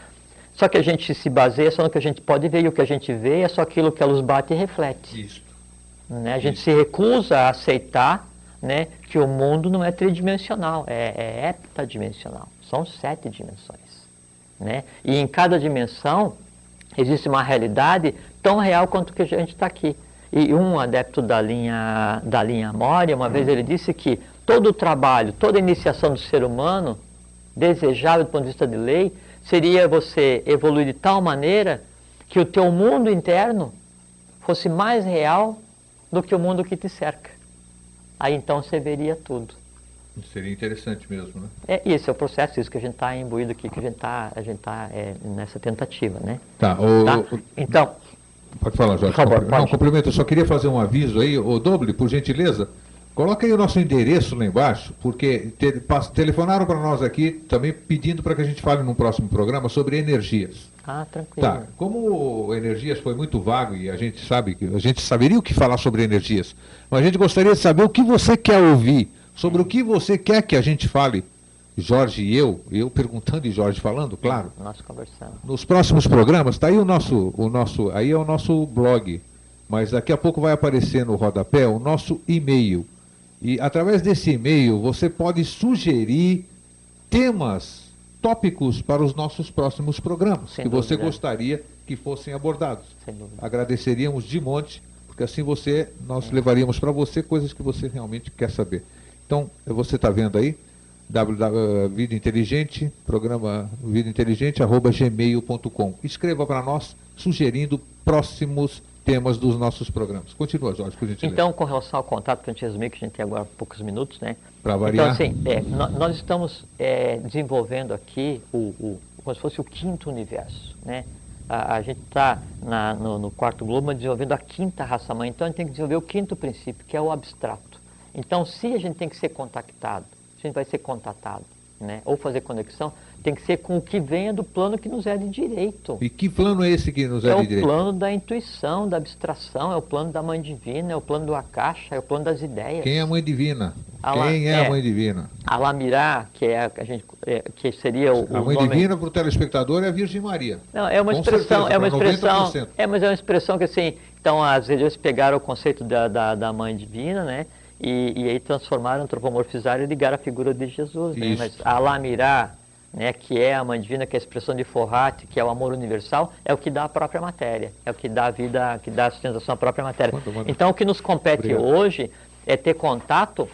Só que a gente se baseia só no que a gente pode ver e o que a gente vê é só aquilo que a luz bate e reflete. Isso. Né? A gente Isso. se recusa a aceitar né, que o mundo não é tridimensional, é, é heptadimensional. São sete dimensões. Né? E em cada dimensão existe uma realidade tão real quanto que a gente está aqui. E um adepto da linha, da linha Moria, uma vez ele disse que todo o trabalho, toda a iniciação do ser humano, desejável do ponto de vista de lei, seria você evoluir de tal maneira que o teu mundo interno fosse mais real do que o mundo que te cerca. Aí então você veria tudo. Seria interessante mesmo, né? É isso, é o processo, isso que a gente está imbuído aqui, que a gente está tá, é, nessa tentativa, né? Tá, o, tá? Então, Pode falar, Jorge. Por favor, Não, cumprimento. Eu só queria fazer um aviso aí. O Doble, por gentileza, coloca aí o nosso endereço lá embaixo, porque te, telefonaram para nós aqui também pedindo para que a gente fale num próximo programa sobre energias. Ah, tranquilo. Tá. Como energias foi muito vago e a gente sabe que a gente saberia o que falar sobre energias, mas a gente gostaria de saber o que você quer ouvir, sobre o que você quer que a gente fale Jorge e eu, eu perguntando e Jorge falando, claro. Nós conversando. Nos próximos programas, está aí o nosso, o nosso, aí é o nosso blog, mas daqui a pouco vai aparecer no rodapé o nosso e-mail. E através desse e-mail você pode sugerir temas, tópicos para os nossos próximos programas Sem que dúvida. você gostaria que fossem abordados. Agradeceríamos de monte, porque assim você nós é. levaríamos para você coisas que você realmente quer saber. Então, você está vendo aí? Www, Vida Inteligente, programa Vida Inteligente, arroba gmail.com. Escreva para nós, sugerindo próximos temas dos nossos programas. Continua, Jorge, por gentileza. Então, com relação ao contato que a gente resumir, que a gente tem agora poucos minutos, né? Para variar. Então, assim, é, nós estamos é, desenvolvendo aqui o, o, como se fosse o quinto universo, né? A, a gente está no, no, quarto globo desenvolvendo a quinta raça-mãe, então a gente tem que desenvolver o quinto princípio, que é o abstrato. Então, se a gente tem que ser contactado gente vai ser contatado, né? ou fazer conexão, tem que ser com o que venha do plano que nos é de direito. E que plano é esse que nos é, é de direito? É o plano da intuição, da abstração, é o plano da mãe divina, é o plano do Akasha, é o plano das ideias. Quem é a mãe divina? Quem é, é, a mãe divina? Alamirá, que é a gente, é, que seria o, a mãe nome... divina para o telespectador é a Virgem Maria. Não, é uma Com expressão, certeza, é uma expressão, 90%. é, mas é uma expressão que assim, então as religiões pegaram o conceito da, da, da mãe divina, né? E, e aí transformaram, antropomorfizaram e ligaram a figura de Jesus. Né? Mas Alamirá, né, que é a mãe divina, que é a expressão de Forrat, que é o amor universal, é o que dá a própria matéria, é o que dá a vida, que dá a sustentação à própria matéria. Manda, manda. Então o que nos compete Obrigado. hoje é ter contato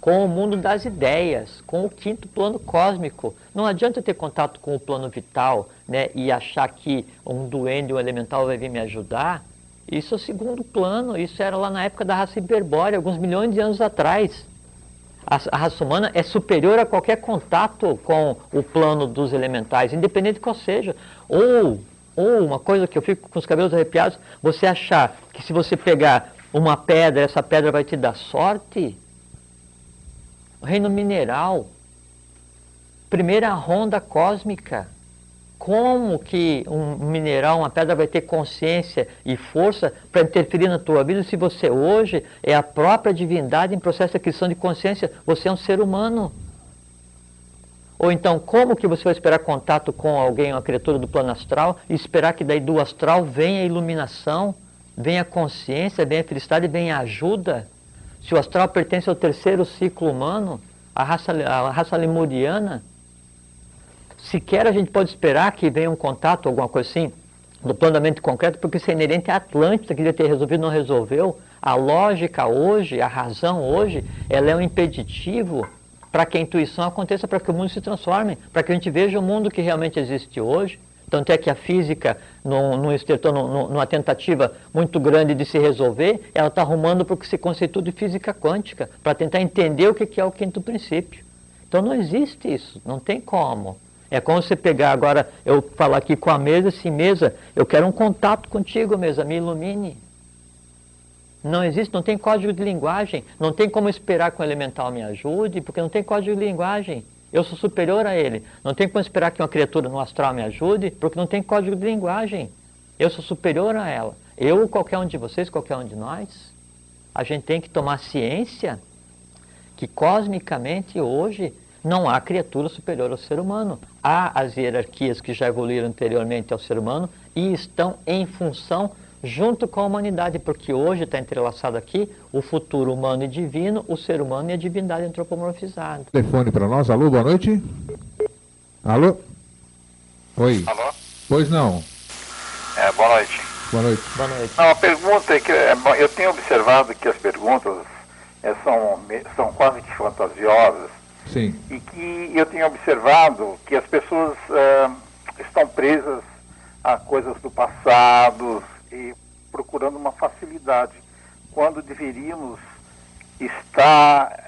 com o mundo das ideias, com o quinto plano cósmico. Não adianta ter contato com o plano vital né, e achar que um duende, um elemental vai vir me ajudar, Isso é segundo plano, isso era lá na época da raça hiperbórea, alguns milhões de anos atrás. A, raça humana é superior a qualquer contato com o plano dos elementais, independente de qual seja. Ou, ou uma coisa que eu fico com os cabelos arrepiados, você achar que se você pegar uma pedra, essa pedra vai te dar sorte. Reino mineral, primeira ronda cósmica como que um mineral, uma pedra vai ter consciência e força para interferir na tua vida se você hoje é a própria divindade em processo de aquisição de consciência, você é um ser humano. Ou então, como que você vai esperar contato com alguém, uma criatura do plano astral, e esperar que daí do astral venha a iluminação, venha a consciência, venha a felicidade, venha a ajuda? Se o astral pertence ao terceiro ciclo humano, a raça, a raça lemuriana, sequer a gente pode esperar que venha um contato, alguma coisa assim, do mente concreto, porque isso é inerente à Atlântida, que devia ter resolvido, não resolveu. A lógica hoje, a razão hoje, ela é um impeditivo para que a intuição aconteça, para que o mundo se transforme, para que a gente veja o mundo que realmente existe hoje. Tanto é que a física, num, num, numa tentativa muito grande de se resolver, ela está arrumando para o que se conceitua de física quântica, para tentar entender o que é o quinto princípio. Então não existe isso, não tem como. É como você pegar agora, eu falar aqui com a mesa, assim, mesa, eu quero um contato contigo, mesa, me ilumine. Não existe, não tem código de linguagem, não tem como esperar que o elemental me ajude, porque não tem código de linguagem. Eu sou superior a ele. Não tem como esperar que uma criatura no astral me ajude, porque não tem código de linguagem. Eu sou superior a ela. Eu, qualquer um de vocês, qualquer um de nós, a gente tem que tomar ciência que cosmicamente hoje não há criatura superior ao ser humano. Há as hierarquias que já evoluíram anteriormente ao ser humano e estão em função junto com a humanidade, porque hoje está entrelaçado aqui o futuro humano e divino, o ser humano e a divindade antropomorfizada. Telefone para nós. Alô, boa noite. Alô? Oi. Alô? Pois não. É, boa noite. Boa noite. Boa noite. Não, a pergunta é que é, eu tenho observado que as perguntas é, são, são quase que fantasiosas Sim. e que eu tenho observado que as pessoas ah, estão presas a coisas do passado e procurando uma facilidade, quando deveríamos estar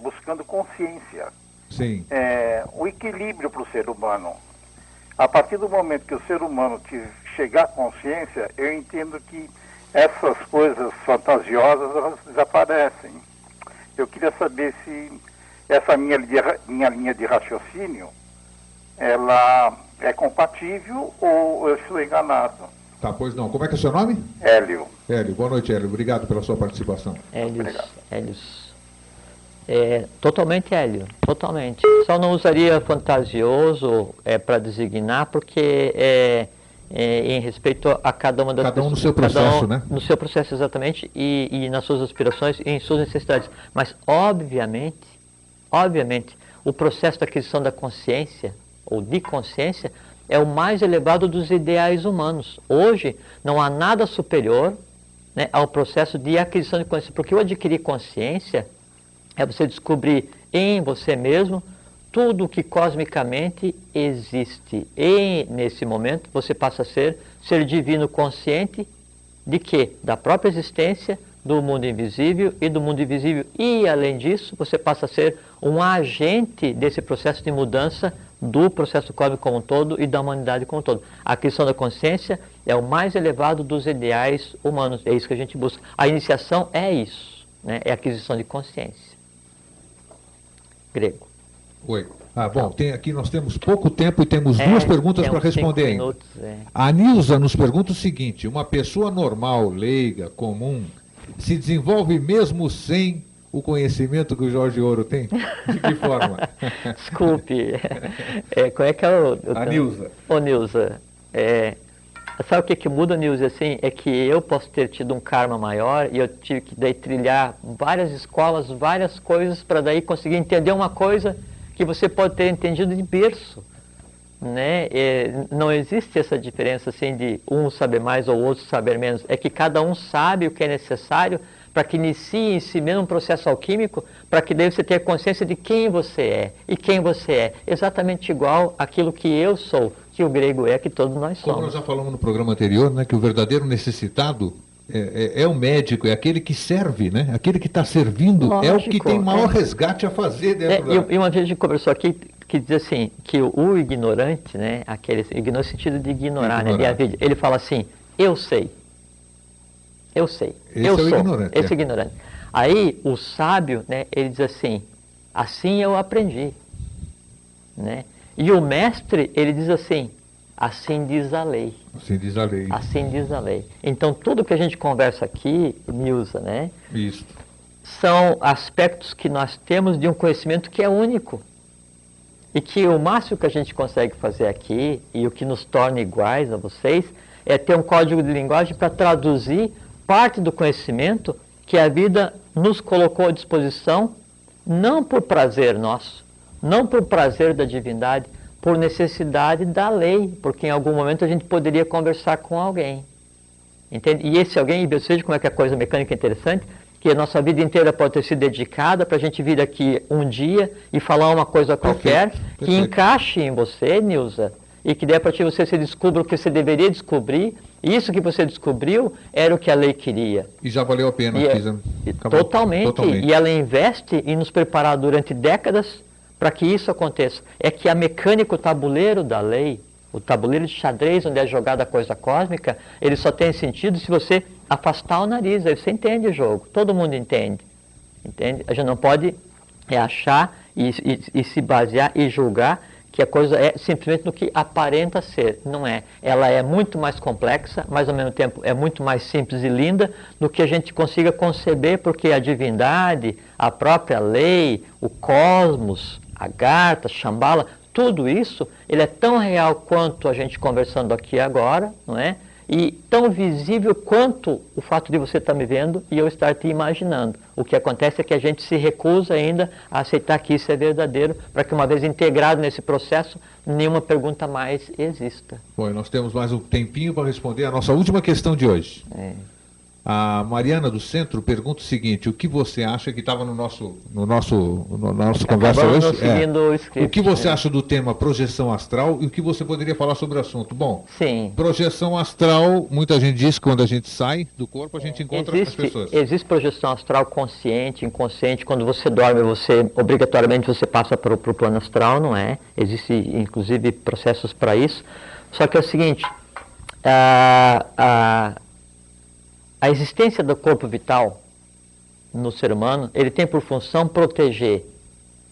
buscando consciência, Sim. eh, o equilíbrio para o ser humano. A partir do momento que o ser humano chegar à consciência, eu entendo que essas coisas fantasiosas elas desaparecem. Eu queria saber se essa minha, minha linha de raciocínio ela é compatível ou eu estou enganado. Tá, pois não. Como é que é o seu nome? Hélio. Hélio. Boa noite, Hélio. Obrigado pela sua participação. Hélios, Obrigado. Hélios. É, totalmente hélio, totalmente. Só não usaria fantasioso é, para designar, porque é, é, em respeito a cada uma das Cada um no pessoas- seu cada processo, um né? No seu processo, exatamente, e, e nas suas aspirações e em suas necessidades. Mas, obviamente, obviamente, o processo da aquisição da consciência, ou de consciência, é o mais elevado dos ideais humanos. Hoje, não há nada superior né, ao processo de aquisição de consciência, porque o adquirir consciência é você descobrir em você mesmo tudo o que cosmicamente existe. E nesse momento você passa a ser ser divino consciente de que? Da própria existência, do mundo invisível e do mundo invisível. E além disso, você passa a ser um agente desse processo de mudança do processo cósmico como um todo e da humanidade como um todo. A aquisição da consciência é o mais elevado dos ideais humanos. É isso que a gente busca. A iniciação é isso, né? é a aquisição de consciência. Grego. Oi. Ah, bom, tem aqui nós temos pouco tempo e temos É, duas perguntas para responder ainda. minutos, é. A Nilza nos pergunta o seguinte: uma pessoa normal, leiga, comum, se desenvolve mesmo sem o conhecimento que o Jorge Ouro tem? De que forma? Desculpe. É, qual é que é o. o A Nilza. Ô, Nilza, é, sabe o que, que muda, Nilza, assim? É que eu posso ter tido um karma maior e eu tive que daí trilhar várias escolas, várias coisas, para daí conseguir entender uma coisa que você pode ter entendido de berço. Né? É, não existe essa diferença assim de um saber mais ou outro saber menos. É que cada um sabe o que é necessário para que inicie em si mesmo um processo alquímico, para que daí você tenha consciência de quem você é e quem você é. Exatamente igual àquilo que eu sou, que o grego é, que todos nós Como nós somos. já falamos no programa anterior, né, que o verdadeiro necessitado é, é, é, o médico, é aquele que serve, né? Aquele que está servindo Lógico, é o que tem maior é. resgate a fazer dentro é, da... E uma vez a gente conversou aqui que diz assim, que o, ignorante, né? Aquele, ignorante no sentido de ignorar, né? ignorar. né? ele fala assim, eu sei. Eu sei. Esse eu é sou. Ignorante, esse é. ignorante. Aí o sábio, né? Ele diz assim, assim eu aprendi. Né? E o mestre, ele diz assim, assim diz a lei. Assim diz a lei. Assim diz a lei. Então, tudo que a gente conversa aqui, Nilza, né? Isso. São aspectos que nós temos de um conhecimento que é único. E que o máximo que a gente consegue fazer aqui, e o que nos torna iguais a vocês, é ter um código de linguagem para traduzir parte do conhecimento que a vida nos colocou à disposição, não por prazer nosso, não por prazer da divindade, por necessidade da lei, porque em algum momento a gente poderia conversar com alguém. Entende? E esse alguém, e veja como é que a coisa mecânica é interessante, que a nossa vida inteira pode ter sido dedicada para a gente vir aqui um dia e falar uma coisa qualquer Perfeito. que Perfeito. encaixe em você, Nilza, e que dê para ti você se descubra o que você deveria descobrir. Isso que você descobriu era o que a lei queria. E já valeu a pena. E, é, totalmente, totalmente. E ela investe em nos preparar durante décadas para que isso aconteça. É que a mecânica, o tabuleiro da lei, o tabuleiro de xadrez onde é jogada a coisa cósmica, ele só tem sentido se você afastar o nariz, aí você entende o jogo, todo mundo entende. Entende? A gente não pode é, achar e, e, e se basear e julgar que a coisa é simplesmente no que aparenta ser. Não é. Ela é muito mais complexa, mas ao mesmo tempo é muito mais simples e linda do que a gente consiga conceber, porque a divindade, a própria lei, o cosmos, Agartha, Shambhala, tudo isso, ele é tão real quanto a gente conversando aqui agora, não é? E tão visível quanto o fato de você estar me vendo e eu estar te imaginando. O que acontece é que a gente se recusa ainda a aceitar que isso é verdadeiro, para que uma vez integrado nesse processo, nenhuma pergunta mais exista. Bom, nós temos mais um tempinho para responder a nossa última questão de hoje. É. A Mariana do Centro pergunta o seguinte: o que você acha que estava no nosso, no nosso, no nosso conversa hoje? É, o, script, o que você né? acha do tema projeção astral e o que você poderia falar sobre o assunto? Bom, Sim. projeção astral, muita gente diz que quando a gente sai do corpo a gente encontra existe, as pessoas. Existe projeção astral consciente, inconsciente. Quando você dorme, você obrigatoriamente você passa para o plano astral, não é? Existem inclusive processos para isso. Só que é o seguinte. a, a a existência do corpo vital no ser humano, ele tem por função proteger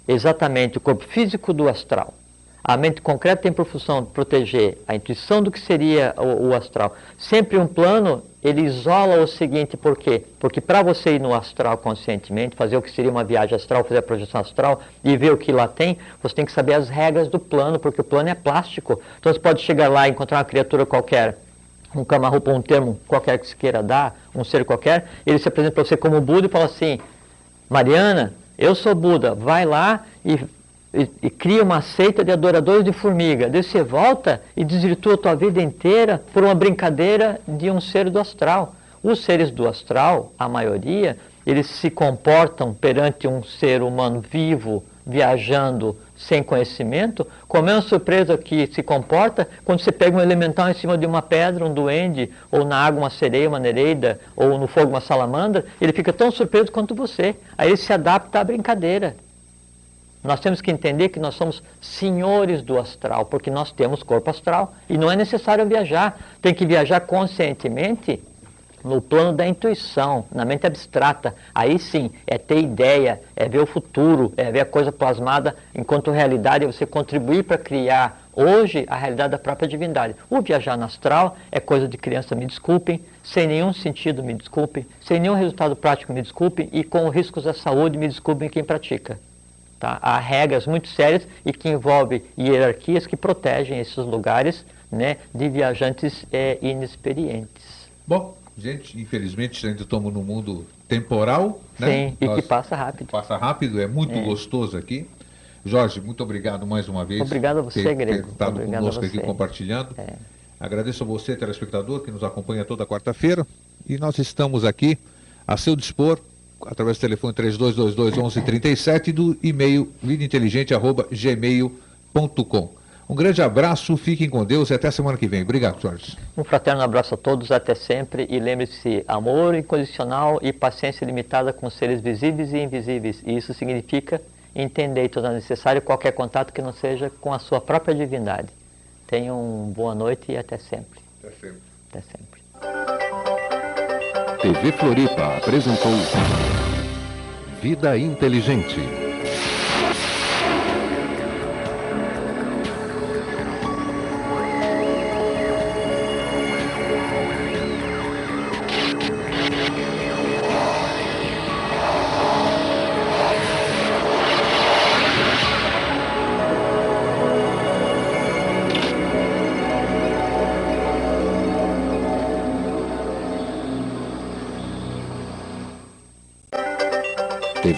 exatamente o corpo físico do astral. A mente concreta tem por função proteger a intuição do que seria o, o astral. Sempre um plano, ele isola o seguinte, por quê? Porque para você ir no astral conscientemente, fazer o que seria uma viagem astral, fazer a projeção astral e ver o que lá tem, você tem que saber as regras do plano, porque o plano é plástico. Então você pode chegar lá e encontrar uma criatura qualquer um camarrupa, um termo qualquer que se queira dar, um ser qualquer, ele se apresenta para você como Buda e fala assim, Mariana, eu sou Buda, vai lá e, e, e cria uma seita de adoradores de formiga. Daí você volta e desvirtua a tua vida inteira por uma brincadeira de um ser do astral. Os seres do astral, a maioria, eles se comportam perante um ser humano vivo, viajando sem conhecimento, como é uma surpresa que se comporta quando você pega um elemental em cima de uma pedra, um duende, ou na água uma sereia, uma nereida, ou no fogo uma salamandra, ele fica tão surpreso quanto você. Aí ele se adapta à brincadeira. Nós temos que entender que nós somos senhores do astral, porque nós temos corpo astral e não é necessário viajar. Tem que viajar conscientemente no plano da intuição, na mente abstrata, aí sim é ter ideia, é ver o futuro, é ver a coisa plasmada enquanto realidade, é você contribuir para criar hoje a realidade da própria divindade. O viajar no astral é coisa de criança, me desculpem, sem nenhum sentido, me desculpem, sem nenhum resultado prático, me desculpem, e com riscos à saúde, me desculpem quem pratica. Tá? Há regras muito sérias e que envolvem hierarquias que protegem esses lugares né, de viajantes é, inexperientes. Bom, Gente, infelizmente ainda estamos no mundo temporal, né? Sim, e Nós, que passa rápido. Passa rápido, é muito é. gostoso aqui. Jorge, muito obrigado mais uma vez. Obrigado a você, ter, Grego. Ter estado obrigado conosco aqui compartilhando. É. Agradeço a você, telespectador, que nos acompanha toda quarta-feira. E nós estamos aqui a seu dispor, através do telefone 3222 1137 e do e-mail vidainteligente.gmail.com. Um grande abraço, fiquem com Deus e até semana que vem. Obrigado, Jorge. Um fraterno abraço a todos, até sempre. E lembre-se: amor incondicional e paciência limitada com seres visíveis e invisíveis. E isso significa entender e tornar necessário qualquer contato que não seja com a sua própria divindade. Tenham uma boa noite e até sempre. Até sempre. Até sempre. TV Floripa apresentou Vida Inteligente.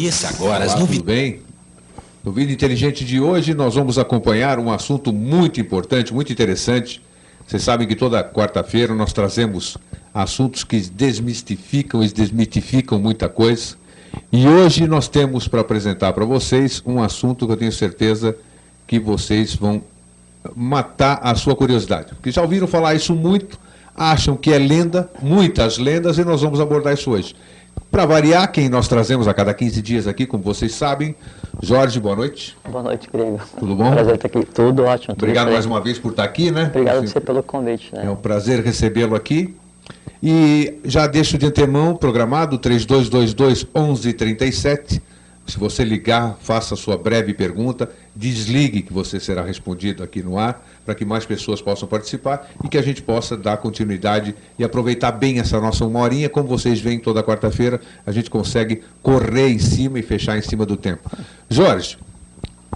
Conheça agora as Olá, tudo novidades. bem? No Vida Inteligente de hoje, nós vamos acompanhar um assunto muito importante, muito interessante. Vocês sabem que toda quarta-feira nós trazemos assuntos que desmistificam e desmitificam muita coisa. E hoje nós temos para apresentar para vocês um assunto que eu tenho certeza que vocês vão matar a sua curiosidade. Porque já ouviram falar isso muito, acham que é lenda, muitas lendas, e nós vamos abordar isso hoje. Para variar, quem nós trazemos a cada 15 dias aqui, como vocês sabem, Jorge, boa noite. Boa noite, Grego. Tudo bom? Prazer estar aqui. Tudo ótimo. tudo Obrigado bem. mais uma vez por estar aqui, né? Obrigado a Assim, você pelo convite, né? É um prazer recebê-lo aqui. E já deixo de antemão programado 3222 1137. Se você ligar, faça a sua breve pergunta, desligue que você será respondido aqui no ar, para que mais pessoas possam participar e que a gente possa dar continuidade e aproveitar bem essa nossa uma horinha. Como vocês veem toda quarta-feira, a gente consegue correr em cima e fechar em cima do tempo. Jorge,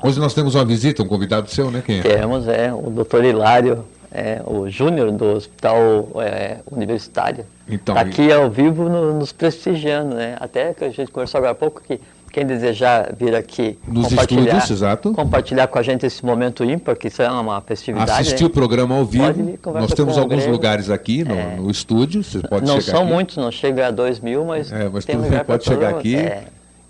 hoje nós temos uma visita, um convidado seu, né? Quem é? Temos é, o doutor Hilário, é, o Júnior do Hospital é, Universitário. Então, Está aqui ao vivo no- nos prestigiando, né? Até que a gente conversou agora há pouco que quem desejar vir aqui Nos compartilhar, estúdios, exato. compartilhar com a gente esse momento ímpar, que isso é uma festividade. Assistir né? o programa ao vivo. Vir, Nós temos alguns Grego. lugares aqui no, É. no estúdio. Você pode Não chegar são aqui. muitos, não chega a dois mil, mas, É, mas tem tudo lugar pode chegar aqui. É.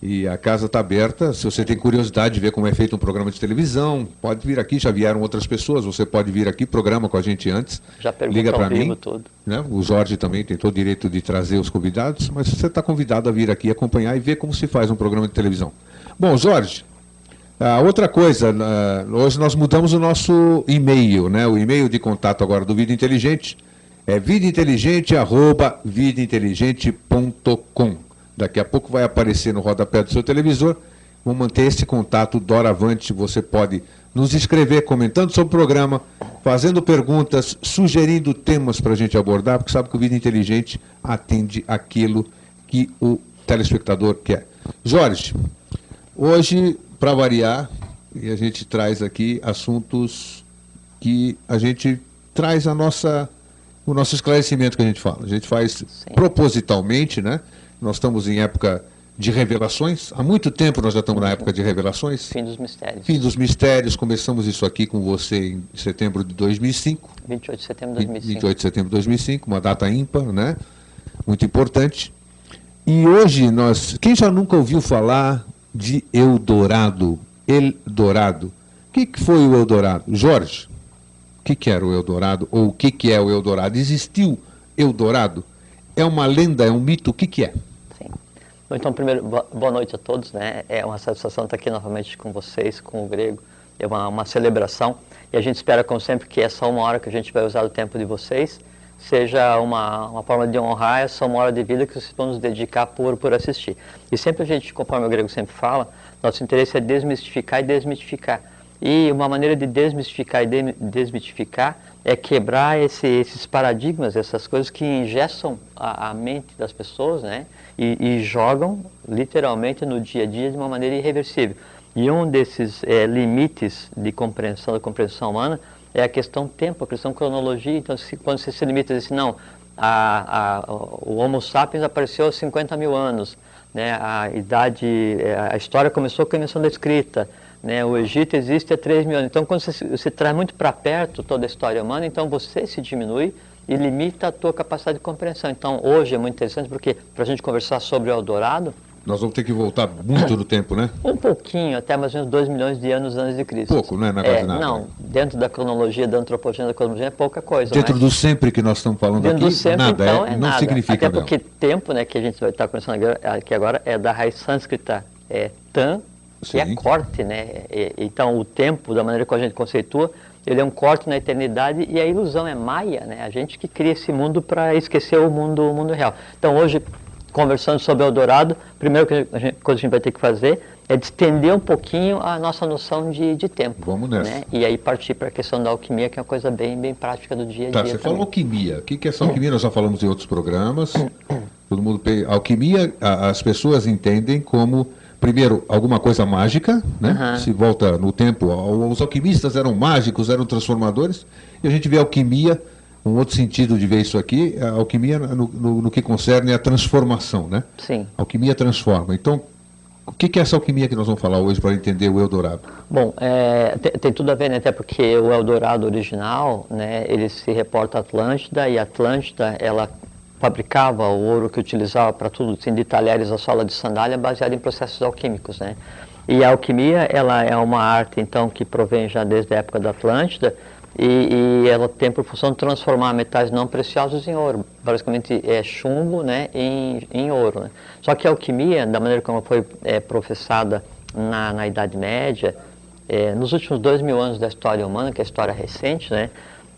E a casa está aberta. Se você tem curiosidade de ver como é feito um programa de televisão, pode vir aqui. Já vieram outras pessoas. Você pode vir aqui, programa com a gente antes. Já pergunta Liga para mim. tudo. Né? O Jorge também tem todo o direito de trazer os convidados, mas você está convidado a vir aqui acompanhar e ver como se faz um programa de televisão. Bom, Jorge, ah, outra coisa, hoje nós mudamos o nosso e-mail, né? O e-mail de contato agora do Vida Inteligente é vidainteligente@vidainteligente.com. Daqui a pouco vai aparecer no rodapé do seu televisor. Vamos manter esse contato doravante. Você pode nos escrever comentando sobre o programa, fazendo perguntas, sugerindo temas para a gente abordar, porque sabe que o Vida Inteligente atende aquilo que o telespectador quer. Jorge, hoje, para variar, e a gente traz aqui assuntos que a gente traz a nossa, o nosso esclarecimento que a gente fala. A gente faz propositalmente, né? Nós estamos em época de revelações. Há muito tempo nós já estamos na época de revelações. Fim dos mistérios. Fim dos mistérios. Começamos isso aqui com você em setembro de 2005. 28 de setembro de 2005. 28 de setembro de 2005, uma data ímpar, né? Muito importante. E hoje nós, quem já nunca ouviu falar de Eldorado? Eldorado. O que, que foi o Eldorado? Jorge, o que, que era o Eldorado? Ou o que, que é o Eldorado? Existiu Eldorado? É uma lenda, é um mito? O que, que é? Então, primeiro, boa noite a todos. Né? É uma satisfação estar aqui novamente com vocês, com o Grego. É uma, uma celebração. E a gente espera, como sempre, que essa uma hora que a gente vai usar o tempo de vocês seja uma, uma forma de honrar essa uma hora de vida que vocês vão nos dedicar por, por assistir. E sempre a gente, conforme o Grego sempre fala, nosso interesse é desmistificar e desmitificar. E uma maneira de desmistificar e de- desmitificar é quebrar esse- esses paradigmas, essas coisas que engessam a, a mente das pessoas, né? E, e jogam literalmente no dia a dia de uma maneira irreversível. E um desses é, limites de compreensão da compreensão humana é a questão tempo, a questão cronologia. Então, se, quando você se limita a dizer não, a, a, o Homo sapiens apareceu há 50 mil anos, né? a idade, é, a história começou com a invenção da escrita, né? o Egito existe há 3 mil anos. Então, quando você, você traz muito para perto toda a história humana, então você se diminui e limita a tua capacidade de compreensão. Então, hoje é muito interessante porque, para a gente conversar sobre o Eldorado, nós vamos ter que voltar muito no tempo, né? Um pouquinho, até mais ou menos 2 milhões de anos antes de Cristo. Pouco, não é? Não é é, nada. Não, dentro da cronologia, da antropologia, da cosmologia é pouca coisa. Dentro mas... do sempre que nós estamos falando dentro aqui, do sempre, nada, então, é, é não nada. significa Até porque não. tempo, né, que a gente vai estar conversando aqui agora, é da raiz sânscrita, é tan, que é Sim. corte, né? E- então, o tempo, da maneira que a gente conceitua, ele é um corte na eternidade e a ilusão é maia, né? A gente que cria esse mundo para esquecer o mundo, o mundo real. Então, hoje, conversando sobre Eldorado, primeiro que a gente, coisa que a gente vai ter que fazer é distender um pouquinho a nossa noção de, de tempo. Vamos nessa. Né? E aí partir para a questão da alquimia, que é uma coisa bem, bem prática do dia a dia. Tá, você também. falou alquimia. O que é essa alquimia? Nós já falamos em outros programas. Todo mundo alquimia, as pessoas entendem como primeiro alguma coisa mágica, né? Aham. Se volta no tempo, os alquimistas eram mágicos, eram transformadores, e a gente vê alquimia, um outro sentido de ver isso aqui, a alquimia no, no- no que concerne a transformação, né? Sim. Alquimia transforma. Então, o que é essa alquimia que nós vamos falar hoje para entender o Eldorado? Bom, é, tem, tem tudo a ver, né? Até porque o Eldorado original, né, ele se reporta a Atlântida e a Atlântida, ela fabricava o ouro que utilizava para tudo, assim, de talheres a sola de sandália, baseado em processos alquímicos, né? E a alquimia, ela é uma arte, então, que provém já desde a época da Atlântida e, e ela tem por função de transformar metais não preciosos em ouro. Basicamente, é chumbo, né, em, em ouro, né? Só que a alquimia, da maneira como foi é, professada na, na Idade Média, é, nos últimos dois mil anos da história humana, que é a história recente, né,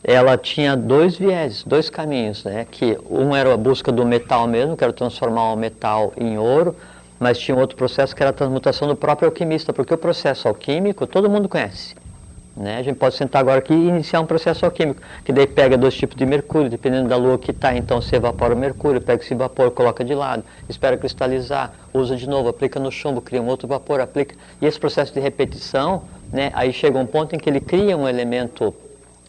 ela tinha dois vieses, dois caminhos, né, que um era a busca do metal mesmo, que era transformar o metal em ouro, mas tinha outro processo que era a transmutação do próprio alquimista, porque o processo alquímico todo mundo conhece. Né? A gente pode sentar agora aqui e iniciar um processo alquímico, que daí pega dois tipos de mercúrio, dependendo da lua que está, então você evapora o mercúrio, pega esse vapor, coloca de lado, espera cristalizar, usa de novo, aplica no chumbo, cria um outro vapor, aplica. E esse processo de repetição, né, aí chega um ponto em que ele cria um elemento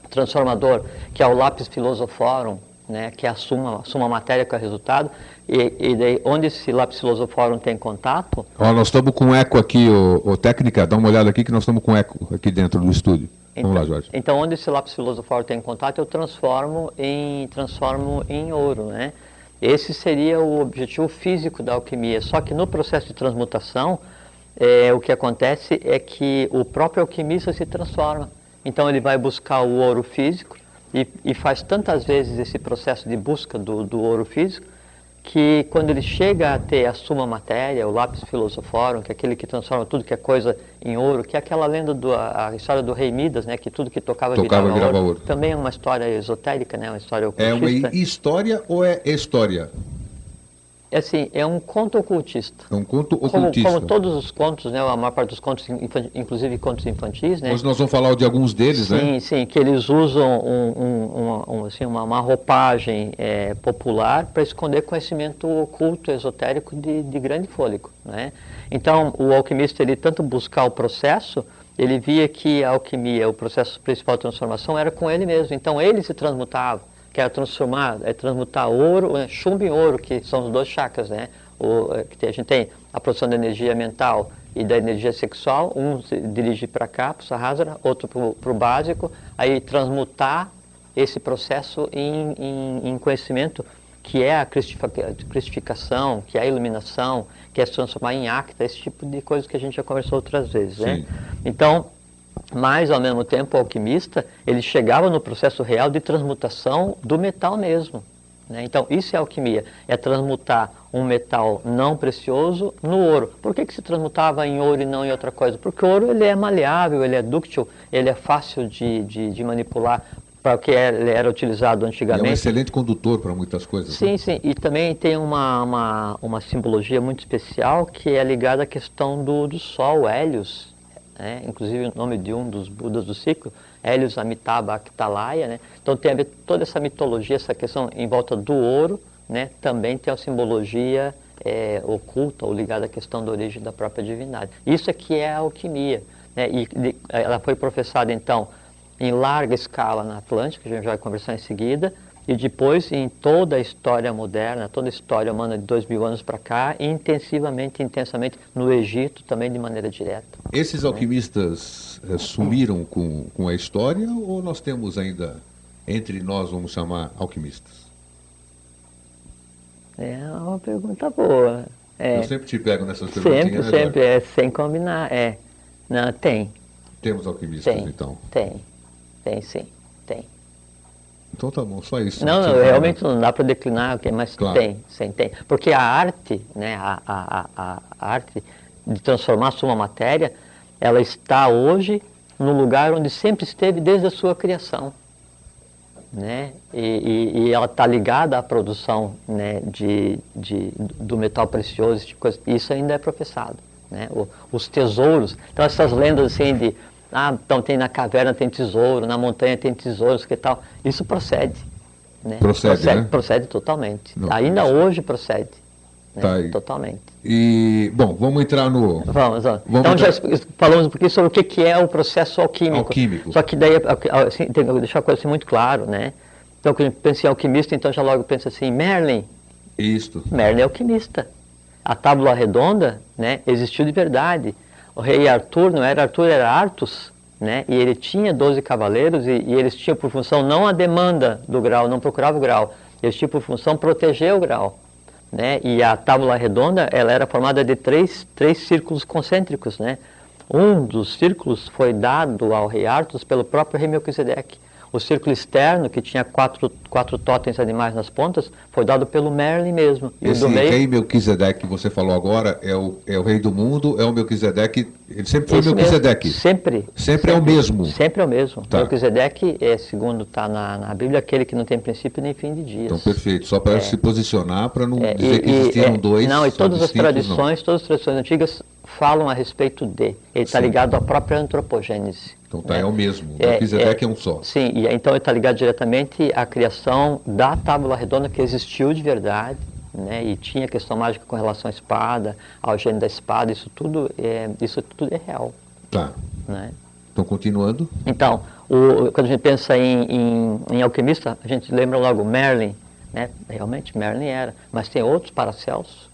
transformador, que é o lápis filosoforum, né, que é a suma, suma matéria com o resultado, e, e daí onde esse lápis filosoforum tem contato, Ó, nós estamos com eco aqui, ô, ô, técnica, dá uma olhada aqui que nós estamos com eco aqui dentro do estúdio. Vamos lá, Jorge. Então, onde esse lápis filosoforum tem contato, eu transformo em, transformo em ouro, né? Esse seria o objetivo físico da alquimia. Só que no processo de transmutação, é, o que acontece é que o próprio alquimista se transforma. Então, ele vai buscar o ouro físico e, e faz tantas vezes esse processo de busca do, do ouro físico que quando ele chega a ter a suma matéria, o lápis filosoforum, que é aquele que transforma tudo que é coisa em ouro, que é aquela lenda, do, a, a história do rei Midas, né, que tudo que tocava, Tocava, virava, virava ouro. ouro. Também é uma história esotérica, né, uma história É uma ocultista. hi- história ou é história? É assim, é um conto ocultista. É um conto Como, ocultista. como todos os contos, né, a maior parte dos contos, inclusive contos infantis, né, Hoje nós vamos falar de alguns deles, né? Sim, sim, que eles usam um- um- uma, um, assim, uma, uma roupagem é, popular para esconder conhecimento oculto, esotérico de, de grande fôlego. Né? Então, o alquimista, ele tanto buscar o processo, ele via que a alquimia, o processo principal de transformação, era com ele mesmo. Então, ele se transmutava, que era transformar, é transmutar ouro, é, chumbo em ouro, que são os dois chakras, né? O, é, que a gente tem a produção da energia mental e da energia sexual, um se dirige para cá, para o Sahasrara, outro para o básico, aí transmutar esse processo em, em- em conhecimento, que é a cristifica- cristificação, que é a iluminação, que é se transformar em acta, esse tipo de coisa que a gente já conversou outras vezes. Né? Sim. Então, mas ao mesmo tempo o alquimista, ele chegava no processo real de transmutação do metal mesmo. né? Então, isso é alquimia, é transmutar um metal não precioso no ouro. Por que, que se transmutava em ouro e não em outra coisa? Porque o ouro ele é maleável, ele é dúctil, ele é fácil de, de, de manipular para o que ele era utilizado E é um antigamente. excelente condutor para muitas coisas. Sim, né? sim. E também tem uma, uma, uma simbologia muito especial que é ligada à questão do, do Sol, Hélios. Né? Inclusive o nome de um dos Budas do ciclo, Hélios Amitabha Aktalaya. Né? Então tem a ver toda essa mitologia, essa questão em volta do ouro, né? também tem a simbologia é, oculta ou ligada à questão da origem da própria divindade. Isso é que é a alquimia. Né? E de, ela foi professada, então, em larga escala na Atlântica, que a gente vai conversar em seguida, e depois em toda a história moderna, toda a história humana de dois mil anos para cá, intensivamente, intensamente, no Egito também de maneira direta. Esses alquimistas é, sumiram com, com a história ou nós temos ainda entre nós, vamos chamar, alquimistas? É uma pergunta boa. É. Eu sempre te pego nessas perguntas. Sempre, né, sempre, é, sem combinar. É. Não, tem. Temos alquimistas, tem, então? Tem, tem sim. Então tá bom, só isso. Não, não realmente não dá para declinar, mas claro. tem, sim, tem. Porque a arte, né, a, a, a, a arte de transformar sua matéria, ela está hoje no lugar onde sempre esteve desde a sua criação né? E, e, e ela está ligada à produção né, de, de, do metal precioso, tipo isso ainda é professado. Né? O, os tesouros, então essas lendas assim de, ah, então tem na caverna tem tesouro, na montanha tem tesouros, que tal, isso procede. Né? Procede, procede, né? procede totalmente. Não, ainda hoje procede. Né? Tá Totalmente. E, bom, vamos entrar no. Vamos, vamos. então entrar... já falamos um pouquinho sobre o que é o processo alquímico. Alquímico. Só que daí, assim, tem que deixar a coisa assim muito claro, né? Então, quando pensa em alquimista, então já logo pensa assim, Merlin. Isto. Merlin é alquimista. A tábua redonda, né, existiu de verdade. O rei Arthur, não era Arthur, era Artus, né? E ele tinha 12 cavaleiros e, e eles tinham por função não a demanda do grau, não procurava o grau. Eles tinham por função proteger o grau. Né? E a tábua redonda ela era formada de três, três círculos concêntricos. Né? Um dos círculos foi dado ao rei Artus pelo próprio rei Melquisedeque. O círculo externo, que tinha quatro, quatro totens animais nas pontas, foi dado pelo Merlin mesmo. E Esse meio... rei Melquisedeque que você falou agora é o, é o rei do mundo, é o Melquisedeque, ele sempre foi Esse Melquisedeque? Sempre, sempre. Sempre é o mesmo? Sempre é o mesmo. Tá. Melquisedeque, é, segundo está na, na Bíblia, aquele que não tem princípio nem fim de dias. Então, perfeito. Só para é. se posicionar, para não é, dizer e, que existiam dois Não, e todas as tradições, não. todas as tradições antigas falam a respeito de. Ele está ligado à própria antropogênese. Então tá, é, é o mesmo. O Melquisedeque é, é, é um só. Sim, e então ele está ligado diretamente à criação da tábua redonda que existiu de verdade. Né, e tinha questão mágica com relação à espada, ao gênio da espada, isso tudo é, isso tudo é real. Tá. Né? Então, continuando. Então, o, quando a gente pensa em, em, em, alquimista, a gente lembra logo Merlin, né? Realmente Merlin era, mas tem outros Paracelsos,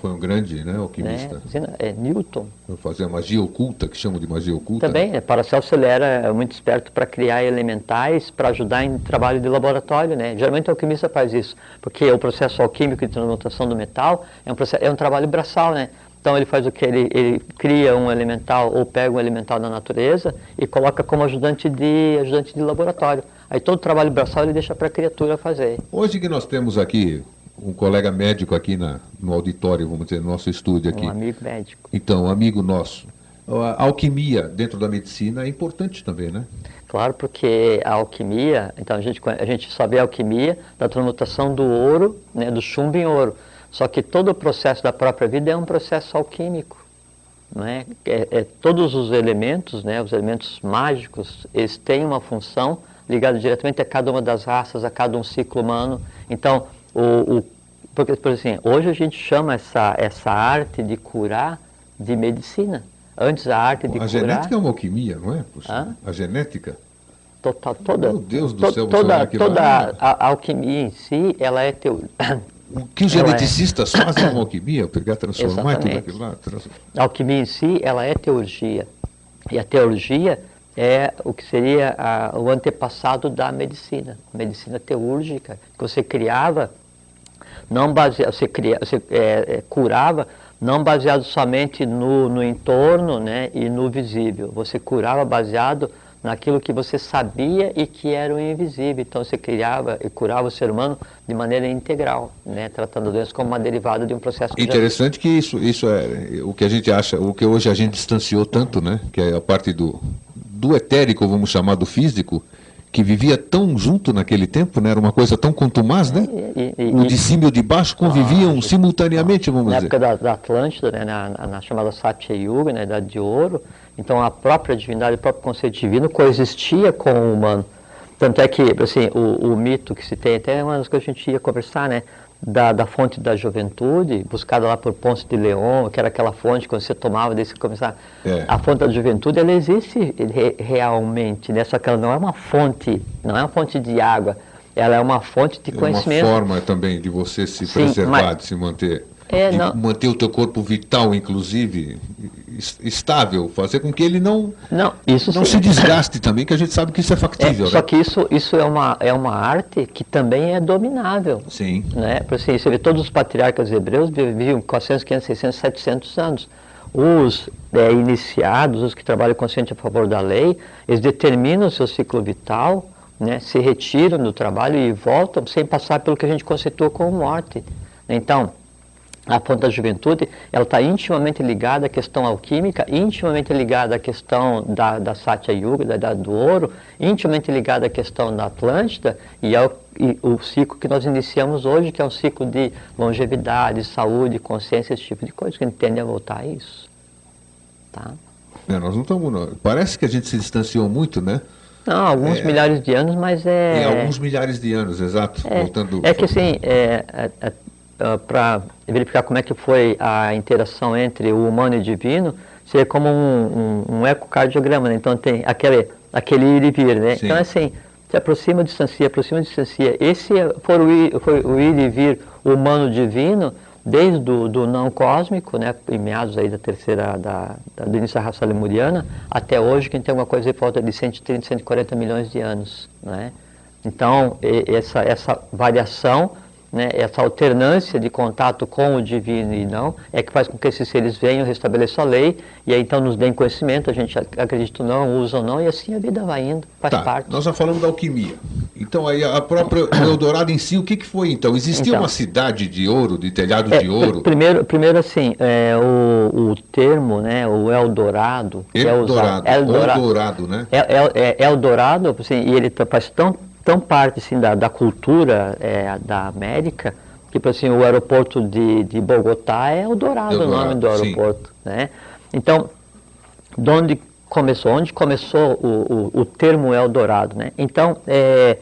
foi um grande né, alquimista. Né? É, Newton. Fazia magia oculta, que chamam de magia oculta. Também, né? Paracelso ele era muito esperto para criar elementais, para ajudar em trabalho de laboratório. Né? Geralmente o alquimista faz isso, porque o processo alquímico de transmutação do metal é um, processo, é um trabalho braçal. Né? Então ele faz o que? Ele, ele cria um elemental ou pega um elemental da natureza e coloca como ajudante de, ajudante de laboratório. Aí todo o trabalho braçal ele deixa para a criatura fazer. Hoje que nós temos aqui um colega médico aqui na, no auditório, vamos dizer, no nosso estúdio aqui. Um amigo médico. Então, um amigo nosso. A alquimia dentro da medicina é importante também, né? Claro, porque a alquimia, então a gente, a gente só vê a alquimia da transmutação do ouro, né, do chumbo em ouro. Só que todo o processo da própria vida é um processo alquímico. Não é? É, é, todos os elementos, né, os elementos mágicos, eles têm uma função ligada diretamente a cada uma das raças, a cada um ciclo humano. Então, o, o, porque, por exemplo, hoje a gente chama essa, essa arte de curar de medicina. Antes a arte de a curar... A genética é uma alquimia, não é? A genética? Total, toda, Meu Deus do to, céu, toda, toda a, a, alquimia em si, ela é teoria. O que os geneticistas é... fazem com alquimia? Pegar, transformar tudo aquilo lá? A alquimia em si, ela é teurgia. E a teurgia é o que seria a, o antepassado da medicina, medicina teúrgica, que você criava não baseado, você, cria, você é, é, curava não baseado somente no, no entorno né, e no visível. Você curava baseado naquilo que você sabia e que era o invisível. Então você criava e curava o ser humano de maneira integral, né, tratando a doença como uma derivada de um processo. Interessante que isso, isso é o que a gente acha, o que hoje a gente distanciou tanto, né, que é a parte do, do etérico, vamos chamar do físico, que vivia tão junto naquele tempo, né? Era uma coisa tão contumaz, né? E, e, o de cima e o de baixo conviviam ah, simultaneamente, vamos na dizer. Na época da, da Atlântida, né? na, na, chamada Satya Yuga, na Idade de Ouro, então a própria divindade, o próprio conceito divino coexistia com o humano. Tanto é que, assim, o, o mito que se tem, até uma das coisas que a gente ia conversar, né? Da, da fonte da juventude, buscada lá por Ponce de León, que era aquela fonte que você tomava desde que começar. É. A fonte da juventude, ela existe re- realmente, né? só que ela não é uma fonte, não é uma fonte de água, ela é uma fonte de É uma conhecimento. forma também de você se Sim, preservar, mas- de se manter. É, manter o teu corpo vital, inclusive, es- estável, fazer com que ele não, Não, isso não sim. se desgaste também, que a gente sabe que isso é É, factível, só né? que isso, isso é, uma, é uma arte que também é dominável. Sim. Né? Por assim, você vê todos os patriarcas hebreus viviam 400, 500, 600, 700 anos. Os é, iniciados, os que trabalham consciente a favor da lei, eles determinam o seu ciclo vital, né? se retiram do trabalho e voltam sem passar pelo que a gente conceitua como morte. Então, a fonte da juventude, ela está intimamente ligada à questão alquímica, intimamente ligada à questão da, da Satya Yuga, da Idade do Ouro, intimamente ligada à questão da Atlântida e ao e o ciclo que nós iniciamos hoje, que é um ciclo de longevidade, saúde, consciência, esse tipo de coisa, que a gente tende a voltar a isso. Tá? É, nós não estamos. Parece que a gente se distanciou muito, né? Não, alguns É. milhares de anos, mas é... Em alguns milhares de anos, exato. É, Voltando. é que assim, para verificar como é que foi a interação entre o humano e o divino, seria como um, um, um ecocardiograma, né? Então tem aquele, aquele ir e vir, né? Sim. Então assim, se aproxima, distancia, aproxima, distancia. Esse é- foi o ir, foi o ir e vir humano-divino desde o do não cósmico, né, em meados aí da terceira, da, da, do início da raça lemuriana, até hoje, que tem alguma coisa em volta de 130, 140 milhões de anos. Né? Então, e- essa, essa variação, né, essa alternância de contato com o divino e não, é que faz com que esses seres venham, restabeleçam a lei, e aí então nos deem conhecimento, a gente ac- acredita ou não, usa ou não, e assim a vida vai indo, faz Tá, parte. nós já falamos da alquimia. Então, aí a própria Eldorado em si, o que, que foi então? Existia Então. uma cidade de ouro, de telhado É, de ouro? pr- Primeiro, primeiro assim, é, o, o termo, né, o Eldorado, que é usado, Eldorado, Eldorado, Eldorado, né? É, é, é Eldorado, assim, e ele faz tão, tão parte assim, da, da cultura é, da América, que tipo assim, o aeroporto de, de Bogotá é Eldorado, o nome do sim. aeroporto. Né? Então, de onde começou? Onde começou o, o, o termo Eldorado? Né? Então, é,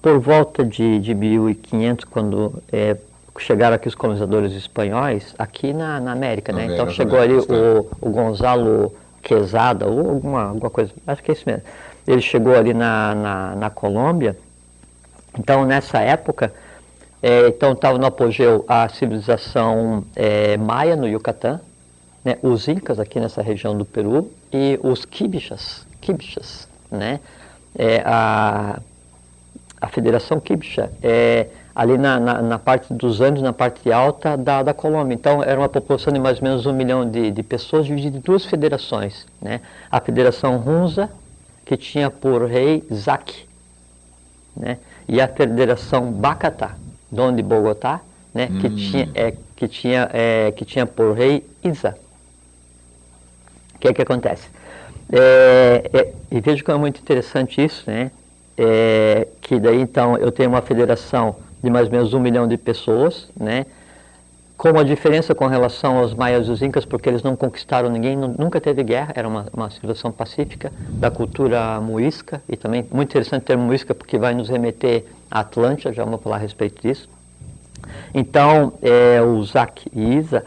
por volta de, de 1500, quando é, chegaram aqui os colonizadores espanhóis, aqui na, na América, né? América, Então chegou ali o, o Gonzalo Quesada, ou alguma, alguma coisa, acho que é isso mesmo. Ele chegou ali na, na, na Colômbia. Então, nessa época, é, então estava no apogeu a civilização é, maia no Yucatán, né, os incas aqui nessa região do Peru e os quibixas, quibixas, né, é, a, a Federação Quibcha é ali na, na, na parte dos Andes, na parte alta da, da Colômbia. Então era uma população de mais ou menos um milhão de, de pessoas dividida em duas federações, né, a Federação Hunza, que tinha por rei Zaque, né? e a Federação Bacatá, dono de Bogotá, né? que tinha, é, que, tinha, é, que tinha por rei Isa. O que é que acontece? É, é, e veja como é muito interessante isso, né? É, que daí então eu tenho uma federação de mais ou menos um milhão de pessoas, né? Com uma diferença com relação aos maias e os incas, porque eles não conquistaram ninguém, nu- nunca teve guerra, era uma, uma civilização pacífica, da cultura muisca, e também muito interessante o termo muisca, porque vai nos remeter à Atlântida, já vamos falar a respeito disso. Então, é, o Zac e Isa,